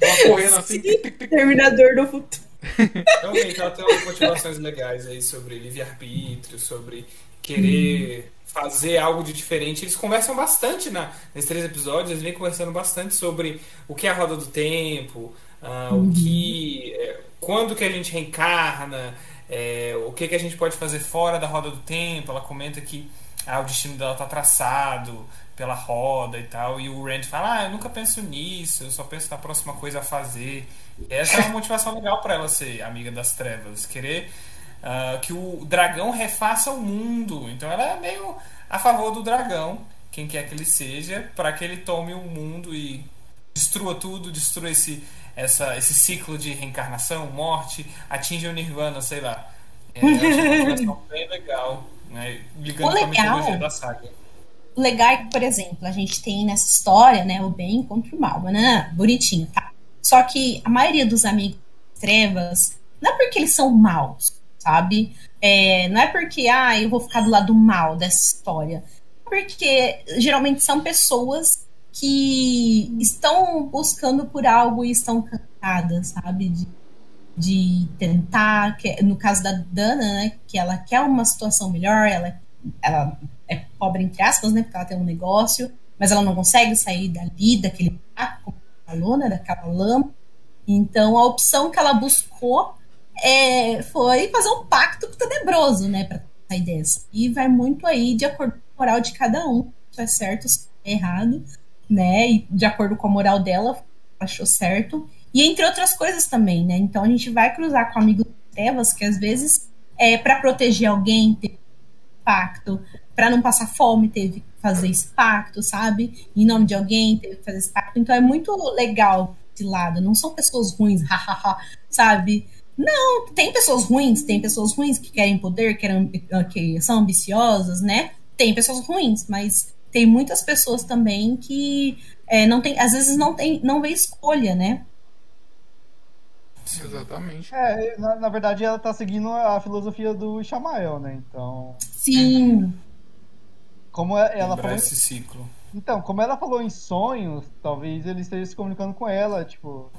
Ela correndo assim. Terminador do futuro. Realmente, ela tem umas motivações legais aí sobre livre-arbítrio, sobre querer fazer algo de diferente. Eles conversam bastante na, nesses três episódios, eles vêm conversando bastante sobre o que é a roda do tempo, uh, uhum. o que. É, quando que a gente reencarna, é, o que, que a gente pode fazer fora da roda do tempo. Ela comenta que ah, o destino dela está traçado pela roda e tal. E o Rand fala: Ah, eu nunca penso nisso, eu só penso na próxima coisa a fazer. Essa é uma motivação legal para ela ser amiga das trevas, querer uh, que o dragão refaça o mundo. Então ela é meio a favor do dragão, quem quer que ele seja, para que ele tome o mundo e destrua tudo, destrua esse, essa, esse ciclo de reencarnação, morte, atinja o nirvana, sei lá. É, eu achei uma motivação bem legal, né? ligando com a mitologia da saga. Legal é por exemplo, a gente tem nessa história, né, o bem contra o mal, né? Bonitinho, tá? Só que a maioria dos amigos trevas, não é porque eles são maus, sabe? É, não é porque, ah, eu vou ficar do lado mal dessa história. É porque geralmente são pessoas que estão buscando por algo e estão cansadas, sabe? De, de tentar, que, no caso da Dana, né, que ela quer uma situação melhor, ela, ela é pobre entre aspas, né, porque ela tem um negócio, mas ela não consegue sair dali, daquele buraco, falou, né, daquela lama. Então a opção que ela buscou é, foi fazer um pacto com o tenebroso, né, para sair dessa. E vai muito aí de acordo com a moral de cada um, se é certo, se é errado, né, e de acordo com a moral dela, achou certo. E entre outras coisas também, né? Então a gente vai cruzar com amigos trevas que às vezes é para proteger alguém, pacto, para não passar fome, teve que fazer esse pacto, sabe? Em nome de alguém, teve que fazer esse pacto. Então é muito legal esse lado. Não são pessoas ruins, <laughs> sabe? Não, tem pessoas ruins, tem pessoas ruins que querem poder, que, eram, que são ambiciosas, né? Tem pessoas ruins, mas tem muitas pessoas também que é, não tem, às vezes não tem, não vê escolha, né? Exatamente. É, na, na, verdade ela tá seguindo a filosofia do Shamael, né? Então. Sim. Como é, ela falou. esse ciclo. Então, como ela falou em sonhos, talvez ele esteja se comunicando com ela, tipo,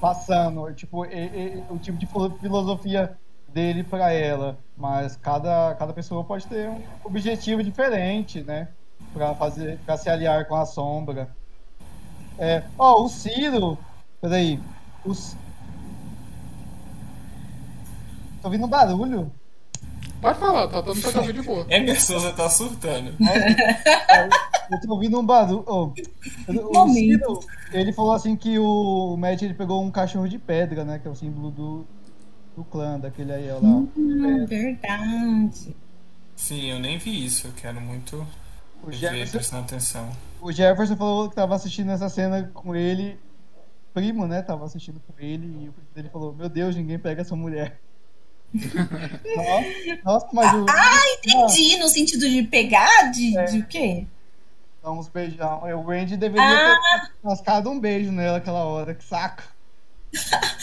passando, tipo, e, e, o tipo de filosofia dele para ela. Mas cada, cada pessoa pode ter um objetivo diferente, né? Pra, fazer, pra se aliar com a sombra. É, ó, o Ciro. Peraí. Os... Tô ouvindo um barulho. Pode falar, tá todo mundo de boa. Emerson, Souza tá surtando. É, eu tô ouvindo um barulho. Oh, o Ciro, ele falou assim que o Matt ele pegou um cachorro de pedra, né? Que é o símbolo do, do clã, daquele aí lá. Hum, verdade. Sim, eu nem vi isso. Eu quero muito O Ver, Jefferson, prestando atenção. o Jefferson falou que tava assistindo essa cena com ele. Primo, né? Tava assistindo com ele e o primo dele falou: Meu Deus, ninguém pega essa mulher. Nossa, nossa, mas o. Entendi, no sentido de pegar, de, É. de o quê? Dá uns beijão. O Randy deveria Ah. ter mascado um beijo nela aquela hora, que saco.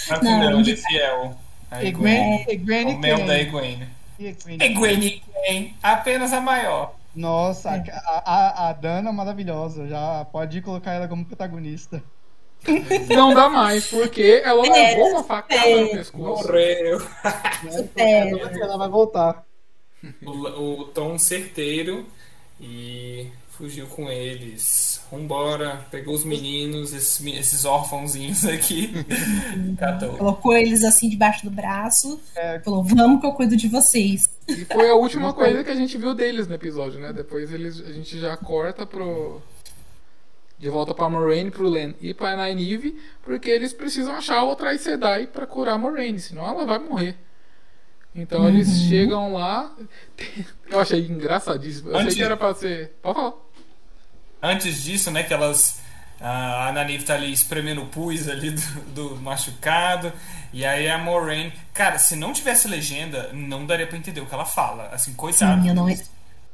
Não, Não, não, não ele é fiel. E Egwene. Gwen, e Gwen O mel da quem? Egwene. E Gwen? Egwene quem? Apenas a maior. Nossa, É. a, a, a Dana maravilhosa. Já pode colocar ela como protagonista. Não dá mais, porque ela É, levou uma facada no pescoço. Morreu. É. Ela vai voltar. O, o tom certeiro e fugiu com eles. Vambora, pegou os meninos, esses, esses órfãozinhos aqui. <laughs> Catou. Colocou eles assim debaixo do braço. É. Falou, vamos que eu cuido de vocês. E foi a última coisa que a gente viu deles no episódio, né? Depois eles, a gente já corta pro. De volta pra Moraine, pro Len e pra Nynaeve, porque eles precisam achar outra Aes Sedai pra curar a Moraine, senão ela vai morrer. Então eles chegam lá. <laughs> Eu achei engraçadíssimo. Eu achei Antes- que era pra ser. Pode falar. Antes disso, né, que elas. A Ananive tá ali espremendo o pus ali do, do machucado. E aí a Moraine. Cara, se não tivesse legenda, não daria pra entender o que ela fala. Assim, coitado. Sim, eu não.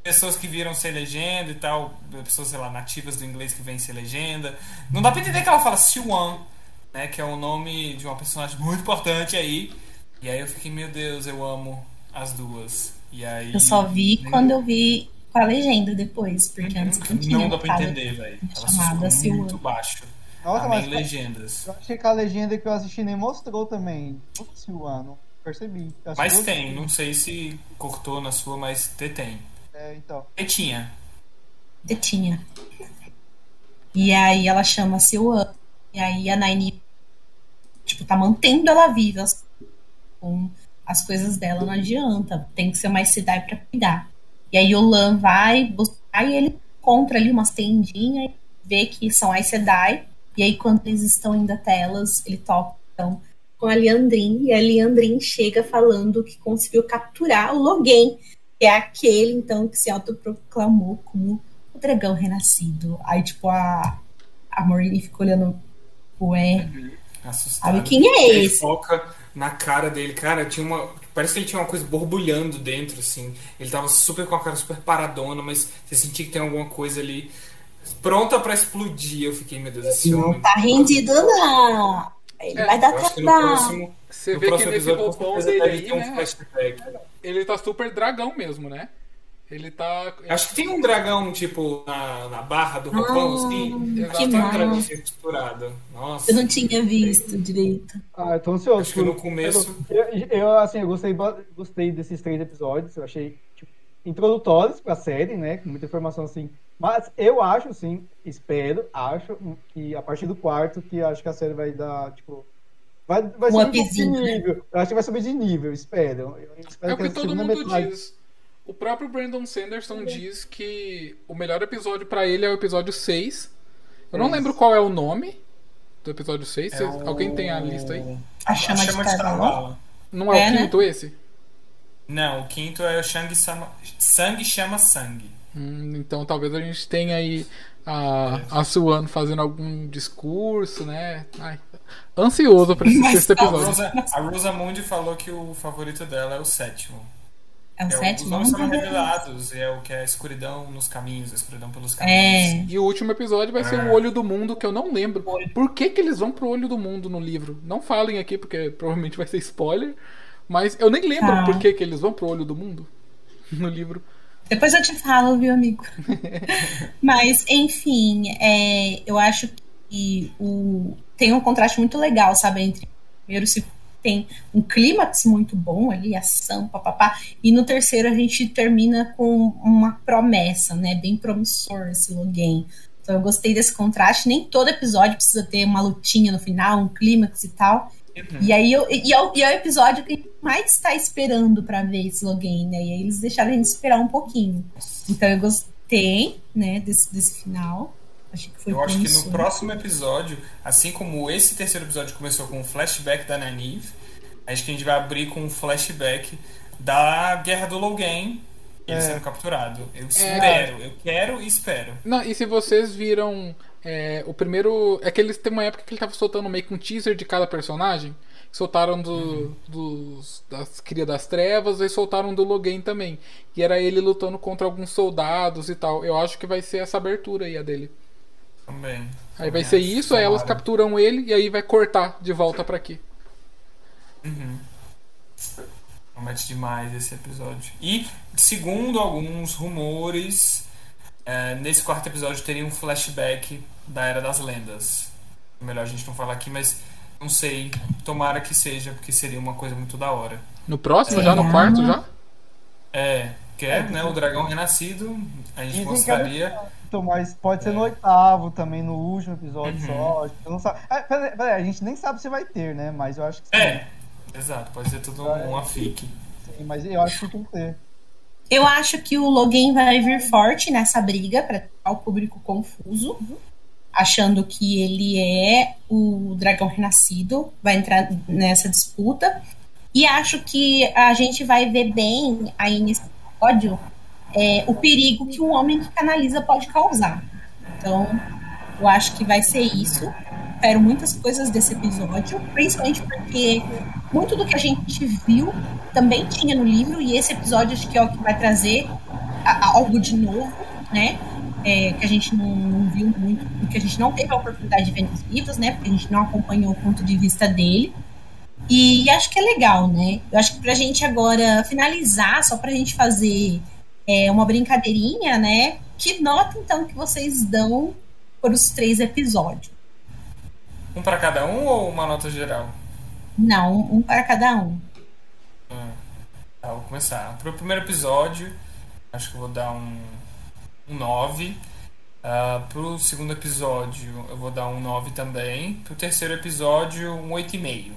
Pessoas que viram sem legenda e tal, pessoas, sei lá, nativas do inglês que vêm sem legenda. Não dá pra entender que ela fala Siwan, né? Que é o nome de uma personagem muito importante aí. E aí eu fiquei, meu Deus, eu amo as duas. E aí. Eu só vi quando eu vi com a legenda depois, porque antes não tinha. Não dá pra entender, velho. Ela chamada sussurra muito baixo. Nossa, Amém mas legendas. eu achei que a legenda que eu assisti nem mostrou também. Putz, o ano. Percebi. Mas que- tem, não sei se cortou na sua, mas te- tem. É, então. E tinha. E aí ela chama a Siwan. E aí a Naini, tipo, tá mantendo ela viva com as coisas dela, não adianta. Tem que ser mais Sedai pra cuidar. E aí o Lan vai buscar e ele encontra ali umas tendinhas e vê que são as Sedai. E aí, quando eles estão indo até elas, ele toca então, com a Liandrin. E a Liandrin chega falando que conseguiu capturar o Logan, é aquele, então, que se autoproclamou como o dragão renascido. Aí, tipo, a, a Maureen fica olhando, ué, Assustado. sabe quem é Ele esse? foca na cara dele, cara, tinha uma. Parece que ele tinha uma coisa borbulhando dentro, assim. Ele tava super com a cara super paradona, mas você sentia que tem alguma coisa ali pronta pra explodir. Eu fiquei, meu Deus, esse Não homem. tá rendido, não. Ele É, vai dar trabalho. próximo, Você vê que nesse roupão dele aí, um né? Ele tá super dragão mesmo, né? Ele tá. Acho que tem um dragão, tipo, na, na barra do roupão, assim. Ah, que Tem um dragão assim costurado. Nossa. Eu não tinha visto direito. Ah, eu tô ansioso. Acho que no começo- Eu, eu, assim, eu gostei, gostei desses três episódios. Eu achei introdutórios pra série, né? Com muita informação assim. Mas eu acho, sim, espero, acho que a partir do quarto, que acho que a série vai dar, tipo. Vai, vai Um subir de né? nível. Eu acho que vai subir de nível, espero. Eu espero É o que a todo mundo metade- diz. O próprio Brandon Sanderson diz que o melhor episódio pra ele é o episódio 6. Eu não Isso. lembro qual é o nome do episódio 6. É o- Alguém tem a lista aí? A chama, de carvalho. Não é, É, o né? quinto esse? Não, o quinto é o Shang Sama... Sangue chama sangue. Hum, então talvez a gente tenha aí a, a Suan fazendo algum discurso, né? Ai, ansioso pra esse A episódio. Rosa, a Rosa Mundi falou que o favorito dela é o sétimo. É o É, o- os sétimo? nomes tem revelados, e é o que é a escuridão nos caminhos, a escuridão pelos É. caminhos. E o último episódio vai ser o Olho do Mundo, que eu não lembro. Por que, que eles vão pro Olho do Mundo no livro? Não falem aqui, porque provavelmente vai ser spoiler. Mas eu nem lembro Tá. por que, que eles vão pro Olho do Mundo <laughs> no livro. Depois eu te falo, viu, amigo? <laughs> Mas, enfim, é, eu acho que o, tem um contraste muito legal, sabe? Entre primeiro se tem um clímax muito bom ali, ação, papapá, e no terceiro a gente termina com uma promessa, né? Bem promissor esse Logan. Então eu gostei desse contraste. Nem todo episódio precisa ter uma lutinha no final, um clímax e tal. E aí eu, e, é o, e é o episódio que a gente mais está esperando pra ver esse Logan, né? E aí eles deixaram a gente esperar um pouquinho. Então eu gostei, né, desse, desse final. Achei que foi Eu acho que no próximo episódio, assim como esse terceiro episódio começou com um flashback da Nynaeve, acho que a gente vai abrir com um flashback da Guerra do Logan ele É. sendo capturado. Eu espero, eu quero e espero. Não, e se vocês viram é, o primeiro. É que eles tem uma época que ele tava soltando meio que um teaser de cada personagem. Soltaram do, dos, das Cria das Trevas e soltaram do Logan também. E era ele lutando contra alguns soldados e tal. Eu acho que vai ser essa abertura aí a dele. Também. Aí vai ser isso, aí elas capturam ele e aí vai cortar de volta pra aqui. Promete demais esse episódio. E, segundo alguns rumores, é, nesse quarto episódio teria um flashback da Era das Lendas. Melhor a gente não falar aqui, mas não sei. Tomara que seja, porque seria uma coisa muito da hora. No próximo, já no quarto já? É, que é, né, o dragão renascido. A gente. Então, mas pode ser no oitavo também, no último episódio Uhum. só. Gente não sabe. Ah, peraí, peraí, a gente nem sabe se vai ter, né? Mas eu acho que sim. É, exato, pode ser tudo um- uma fic. Sim, mas eu acho que tem que ter. Eu acho que o Logan vai vir forte nessa briga para o público confuso, achando que ele é o dragão renascido, vai entrar nessa disputa. E acho que a gente vai ver bem aí nesse episódio é, o perigo que um homem que canaliza pode causar. Então, eu acho que vai ser isso. Espero muitas coisas desse episódio, principalmente porque muito do que a gente viu também tinha no livro, e esse episódio acho que é o que vai trazer a- a- algo de novo, né? É, que a gente não, não viu muito, porque a gente não teve a oportunidade de ver nos livros, né? Porque a gente não acompanhou o ponto de vista dele. E acho que é legal, né? Eu acho que pra gente agora finalizar, só pra gente fazer é, uma brincadeirinha, né? Que nota então que vocês dão por os três episódios? Um pra cada um ou uma nota geral? Não, um para cada um. Tá, vou começar. Pro primeiro episódio, acho que eu vou dar um, um 9. Ah, pro segundo episódio, eu vou dar um 9 também. Pro terceiro episódio, um 8,5.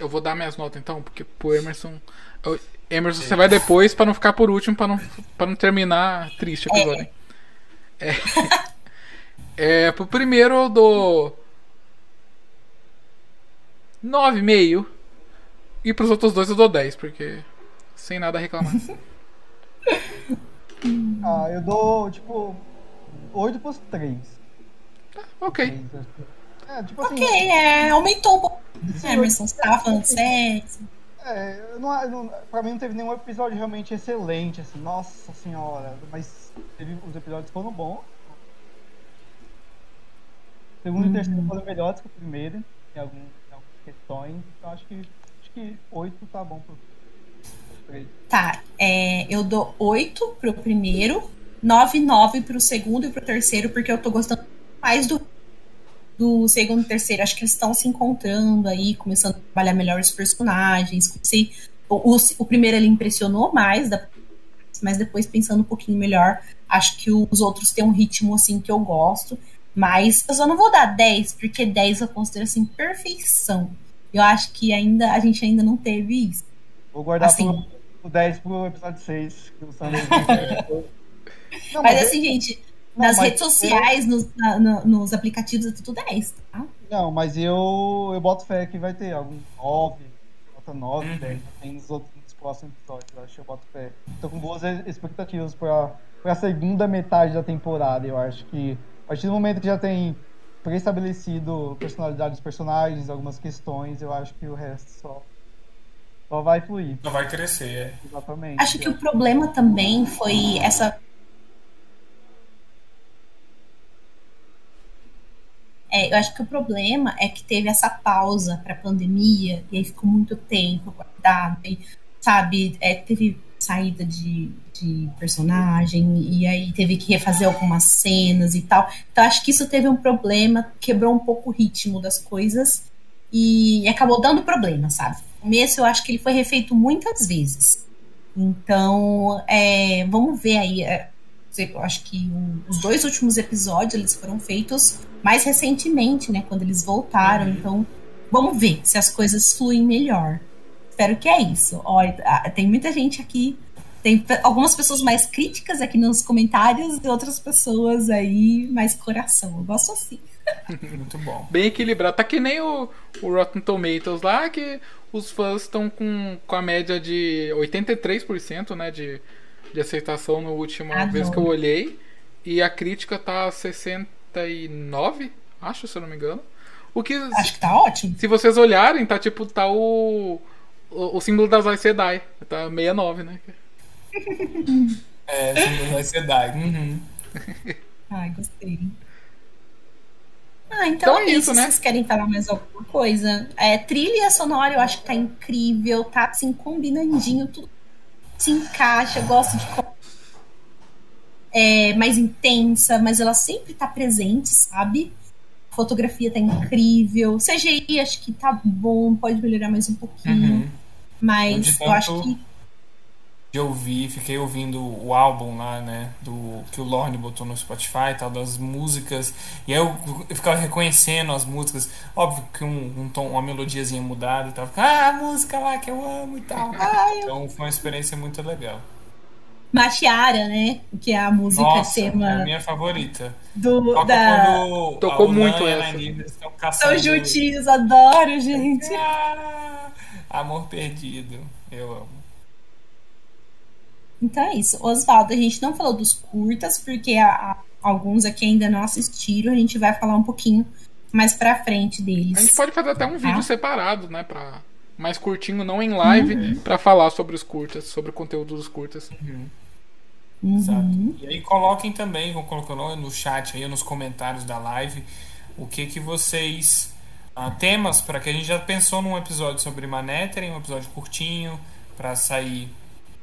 Eu vou dar minhas notas então, porque pro Emerson. eu- Emerson, você vai depois pra não ficar por último, pra não, pra não terminar triste o episódio. hein? É. <laughs> é. Pro primeiro eu dou. 9,5. E pros outros dois eu dou 10, porque. Sem nada a reclamar. <laughs> Ah, eu dou, tipo, 8 pros 3. ok. É, tipo assim. Ok, é, aumentou um pouco. Emerson, você tava falando sério. É, não, não, pra mim não teve nenhum episódio realmente excelente, assim, nossa senhora. Mas teve, os episódios foram bons. O segundo e o terceiro foram melhores que o primeiro, em, algum, em algumas questões. Então acho que acho que oito tá bom pro três. Tá, é, eu dou 8 pro primeiro, 9, 9 pro segundo e pro terceiro, porque eu tô gostando mais do, do segundo e terceiro. Acho que eles estão se encontrando aí, começando a trabalhar melhor os personagens. Comecei, o, o, o primeiro ele impressionou mais, da- mas depois pensando um pouquinho melhor, acho que os outros têm um ritmo assim que eu gosto. Mas eu só não vou dar 10, porque 10 eu considero assim perfeição. Eu acho que ainda a gente ainda não teve isso. Vou guardar Assim. pro, pro 10 pro episódio 6. Que o Sandro <laughs> não, Mas eu- assim, gente, Não, nas mas redes sociais, nos, na- no- nos aplicativos, é tudo 10, tá? Não, mas eu, eu boto fé que vai ter algum 9, nota 9, Uhum. 10, tem nos outros nos próximos episódios, eu acho que eu boto fé. Tô com boas expectativas pra, pra segunda metade da temporada, eu acho que a partir do momento que já tem pré-estabelecido personalidade dos personagens, algumas questões, eu acho que o resto só, só vai fluir, Não vai crescer, é. exatamente. Acho que o problema também foi essa. É, eu acho que o problema é que teve essa pausa pra pandemia, e aí ficou muito tempo guardado, e, sabe? É, teve saída de, de personagem, e aí teve que refazer algumas cenas e tal. Então acho que isso teve um problema, quebrou um pouco o ritmo das coisas e acabou dando problema, sabe? O começo eu acho que ele foi refeito muitas vezes. Então, é, vamos ver aí. é, eu acho que o- os dois últimos episódios eles foram feitos mais recentemente, né? Quando eles voltaram. Então, vamos ver se as coisas fluem melhor. Espero que é isso. Olha, ah, tem muita gente aqui. Tem algumas pessoas mais críticas aqui nos comentários e outras pessoas aí mais coração. Eu gosto assim. <laughs> Muito bom. Bem equilibrado. Tá que nem o, o Rotten Tomatoes lá, que os fãs estão com, com a média de 83% né, de, de aceitação na última Adoro. vez que eu olhei. E a crítica tá 69, acho, se eu não me engano. O que, Acho que tá ótimo. se vocês olharem, tá tipo, tá o, o, o símbolo das Aes Sedai. Tá 69, né? <laughs> É, símbolo vai ser Dai. Uhum. <laughs> Ai, gostei. Ah, então, Então é é isso, isso, né? Vocês querem falar mais alguma coisa? É, trilha sonora eu acho que tá incrível, tá assim, combinandinho, tudo se encaixa, eu gosto de é, mais intensa, mas ela sempre tá presente, sabe? A fotografia tá incrível. CGI acho que tá bom, pode melhorar mais um pouquinho. Uhum. Mas De eu acho que de ouvir, fiquei ouvindo o álbum lá, né, do que o Lorne botou no Spotify, tal, das músicas, e aí eu, eu ficava reconhecendo as músicas, óbvio que um, um tom, uma melodiazinha mudada e tal, ficava, ah, a música lá que eu amo e tal. Então foi uma experiência muito legal. Machiara, né? Que é a música Nossa, é tema a minha favorita. do, Toca da. quando Tocou muito essa. Nanina estão caçando... São juntinhos, adoro, gente. Ah, amor perdido, eu amo. Então é isso. Oswaldo, a gente não falou dos curtas, porque a- a- alguns aqui ainda não assistiram. A gente vai falar um pouquinho mais pra frente deles. A gente pode fazer até um Tá. vídeo separado, né? Pra, mais curtinho, não em live, pra falar sobre os curtas, sobre o conteúdo dos curtas. Uhum. Exato. E aí coloquem também, vão colocando no chat aí, nos comentários da live, o que que vocês ah, temas para que a gente já pensou num episódio sobre Manhattan, um episódio curtinho para sair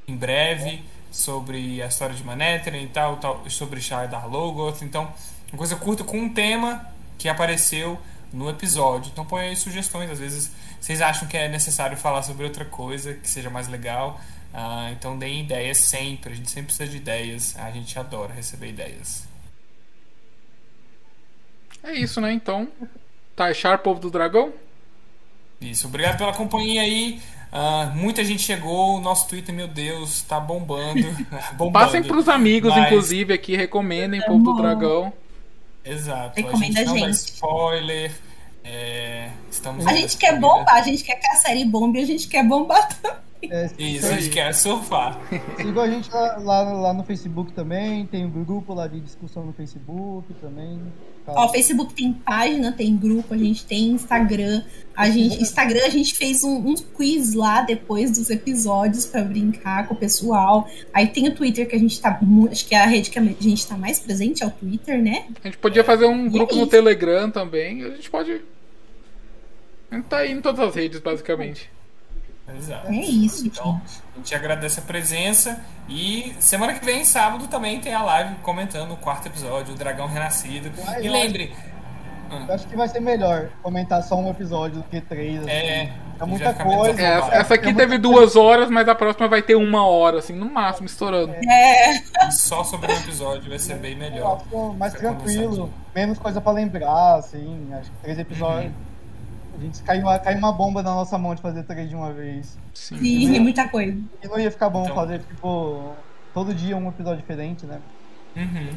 em breve sobre a história de Manhattan e tal, tal sobre Shardar Logoth. Então, uma coisa curta com um tema que apareceu no episódio. Então, põe aí sugestões. Às vezes vocês acham que é necessário falar sobre outra coisa que seja mais legal. Ah, então, deem ideias sempre. A gente sempre precisa de ideias. A gente adora receber ideias. É isso, né? Então, taxar povo do dragão? Isso. Obrigado pela companhia aí. Ah, muita gente chegou. O nosso Twitter, meu Deus, tá bombando. <laughs> <laughs> bombando. Passem pros amigos, Mas- inclusive, aqui, recomendem povo do dragão. Exato. Recomenda a gente não dá a gente. spoiler. É, estamos A gente quer despedida. bombar, a gente quer que a série bombe, a gente quer bombar também. É, Isso, a gente quer surfar. Sigam a gente lá, lá, lá no Facebook também, tem um grupo lá de discussão no Facebook também. Tá. Ó, Facebook tem página, tem grupo, a gente tem Instagram. A gente, Instagram a gente fez um, um quiz lá depois dos episódios pra brincar com o pessoal. Aí tem o Twitter que a gente tá. mu- Acho que é a rede que a gente tá mais presente é o Twitter, né? A gente podia fazer um E grupo é no. Telegram também. A gente pode. Tá aí em todas as redes, basicamente. Exato. É isso, Então, gente. a gente agradece a presença e semana que vem, sábado, também tem a live comentando o quarto episódio, o Dragão Renascido. Uai, E lembre, Eu acho que vai ser melhor comentar só um episódio do que três. Assim. é, É muita coisa. É, essa, essa aqui É teve duas horas, mas a próxima vai ter uma hora, assim, no máximo, estourando. É, Só sobre um episódio vai ser bem melhor. mais tranquilo, menos coisa pra lembrar, assim. Acho que três episódios. A gente caiu, caiu uma bomba na nossa mão de fazer três de uma vez. Sim. sim, muita coisa. E não ia ficar bom Então- fazer, tipo, todo dia um episódio diferente, né? Uhum.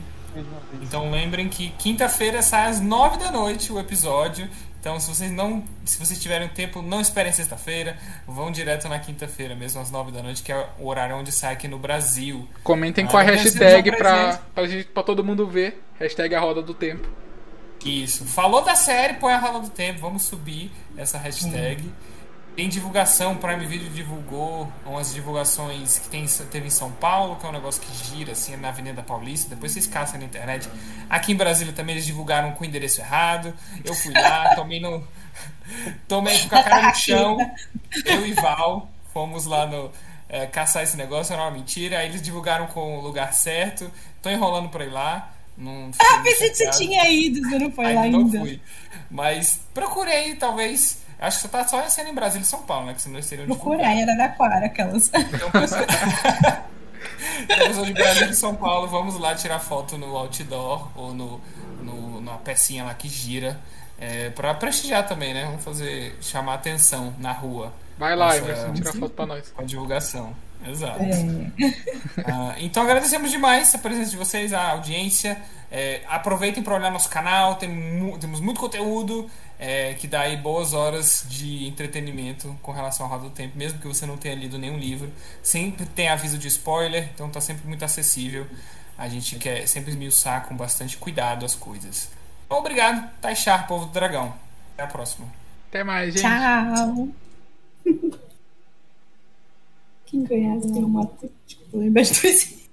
Então lembrem que quinta-feira sai às nove da noite o episódio. Então se vocês não, se vocês tiverem tempo, não esperem sexta-feira, vão direto na quinta-feira mesmo às nove da noite, que é o horário onde sai aqui no Brasil. Comentem Ah, com a agradecemos hashtag pra, pra, gente, pra todo mundo ver. Hashtag a roda do tempo. Isso. Falou da série, põe a roda do tempo. Vamos subir essa hashtag. Tem divulgação, o Prime Video divulgou umas divulgações que tem, teve em São Paulo, que é um negócio que gira assim na Avenida Paulista. Depois vocês caçam na internet. Aqui em Brasília também eles divulgaram com o endereço errado. Eu fui lá, <laughs> tomei no. Tomei com a cara no chão. Eu e Val fomos lá no. é, caçar esse negócio, era uma mentira. Aí eles divulgaram com o lugar certo. Tô enrolando pra ir lá. Não <laughs> Ah, pensei que você tinha ido, você não foi lá Ainda não ainda. fui. Mas procurei, talvez. Acho que você tá só sendo em Brasília e São Paulo, né? Que senão eles teriam Procurar em Araraquara, aquelas. <laughs> Então, pessoal- então, pessoal de Brasília e São Paulo, vamos lá tirar foto no outdoor ou no, no, na pecinha lá que gira. É, pra prestigiar também, né? Vamos fazer. chamar atenção na rua Vai lá, Emerson, é, tira foto pra nós. com a divulgação. Exato. Uh, então agradecemos demais a presença de vocês, a audiência. É, aproveitem para olhar nosso canal, tem mu temos muito conteúdo é, que dá aí boas horas de entretenimento com relação ao Roda do Tempo, mesmo que você não tenha lido nenhum livro. Sempre tem aviso de spoiler, então está sempre muito acessível. A gente quer sempre esmiuçar com bastante cuidado as coisas. Então, obrigado, Taixar, povo do dragão. Até a próxima. Até mais, gente. Tchau. <laughs> Quem ganhar tem uma. Tipo, lembra de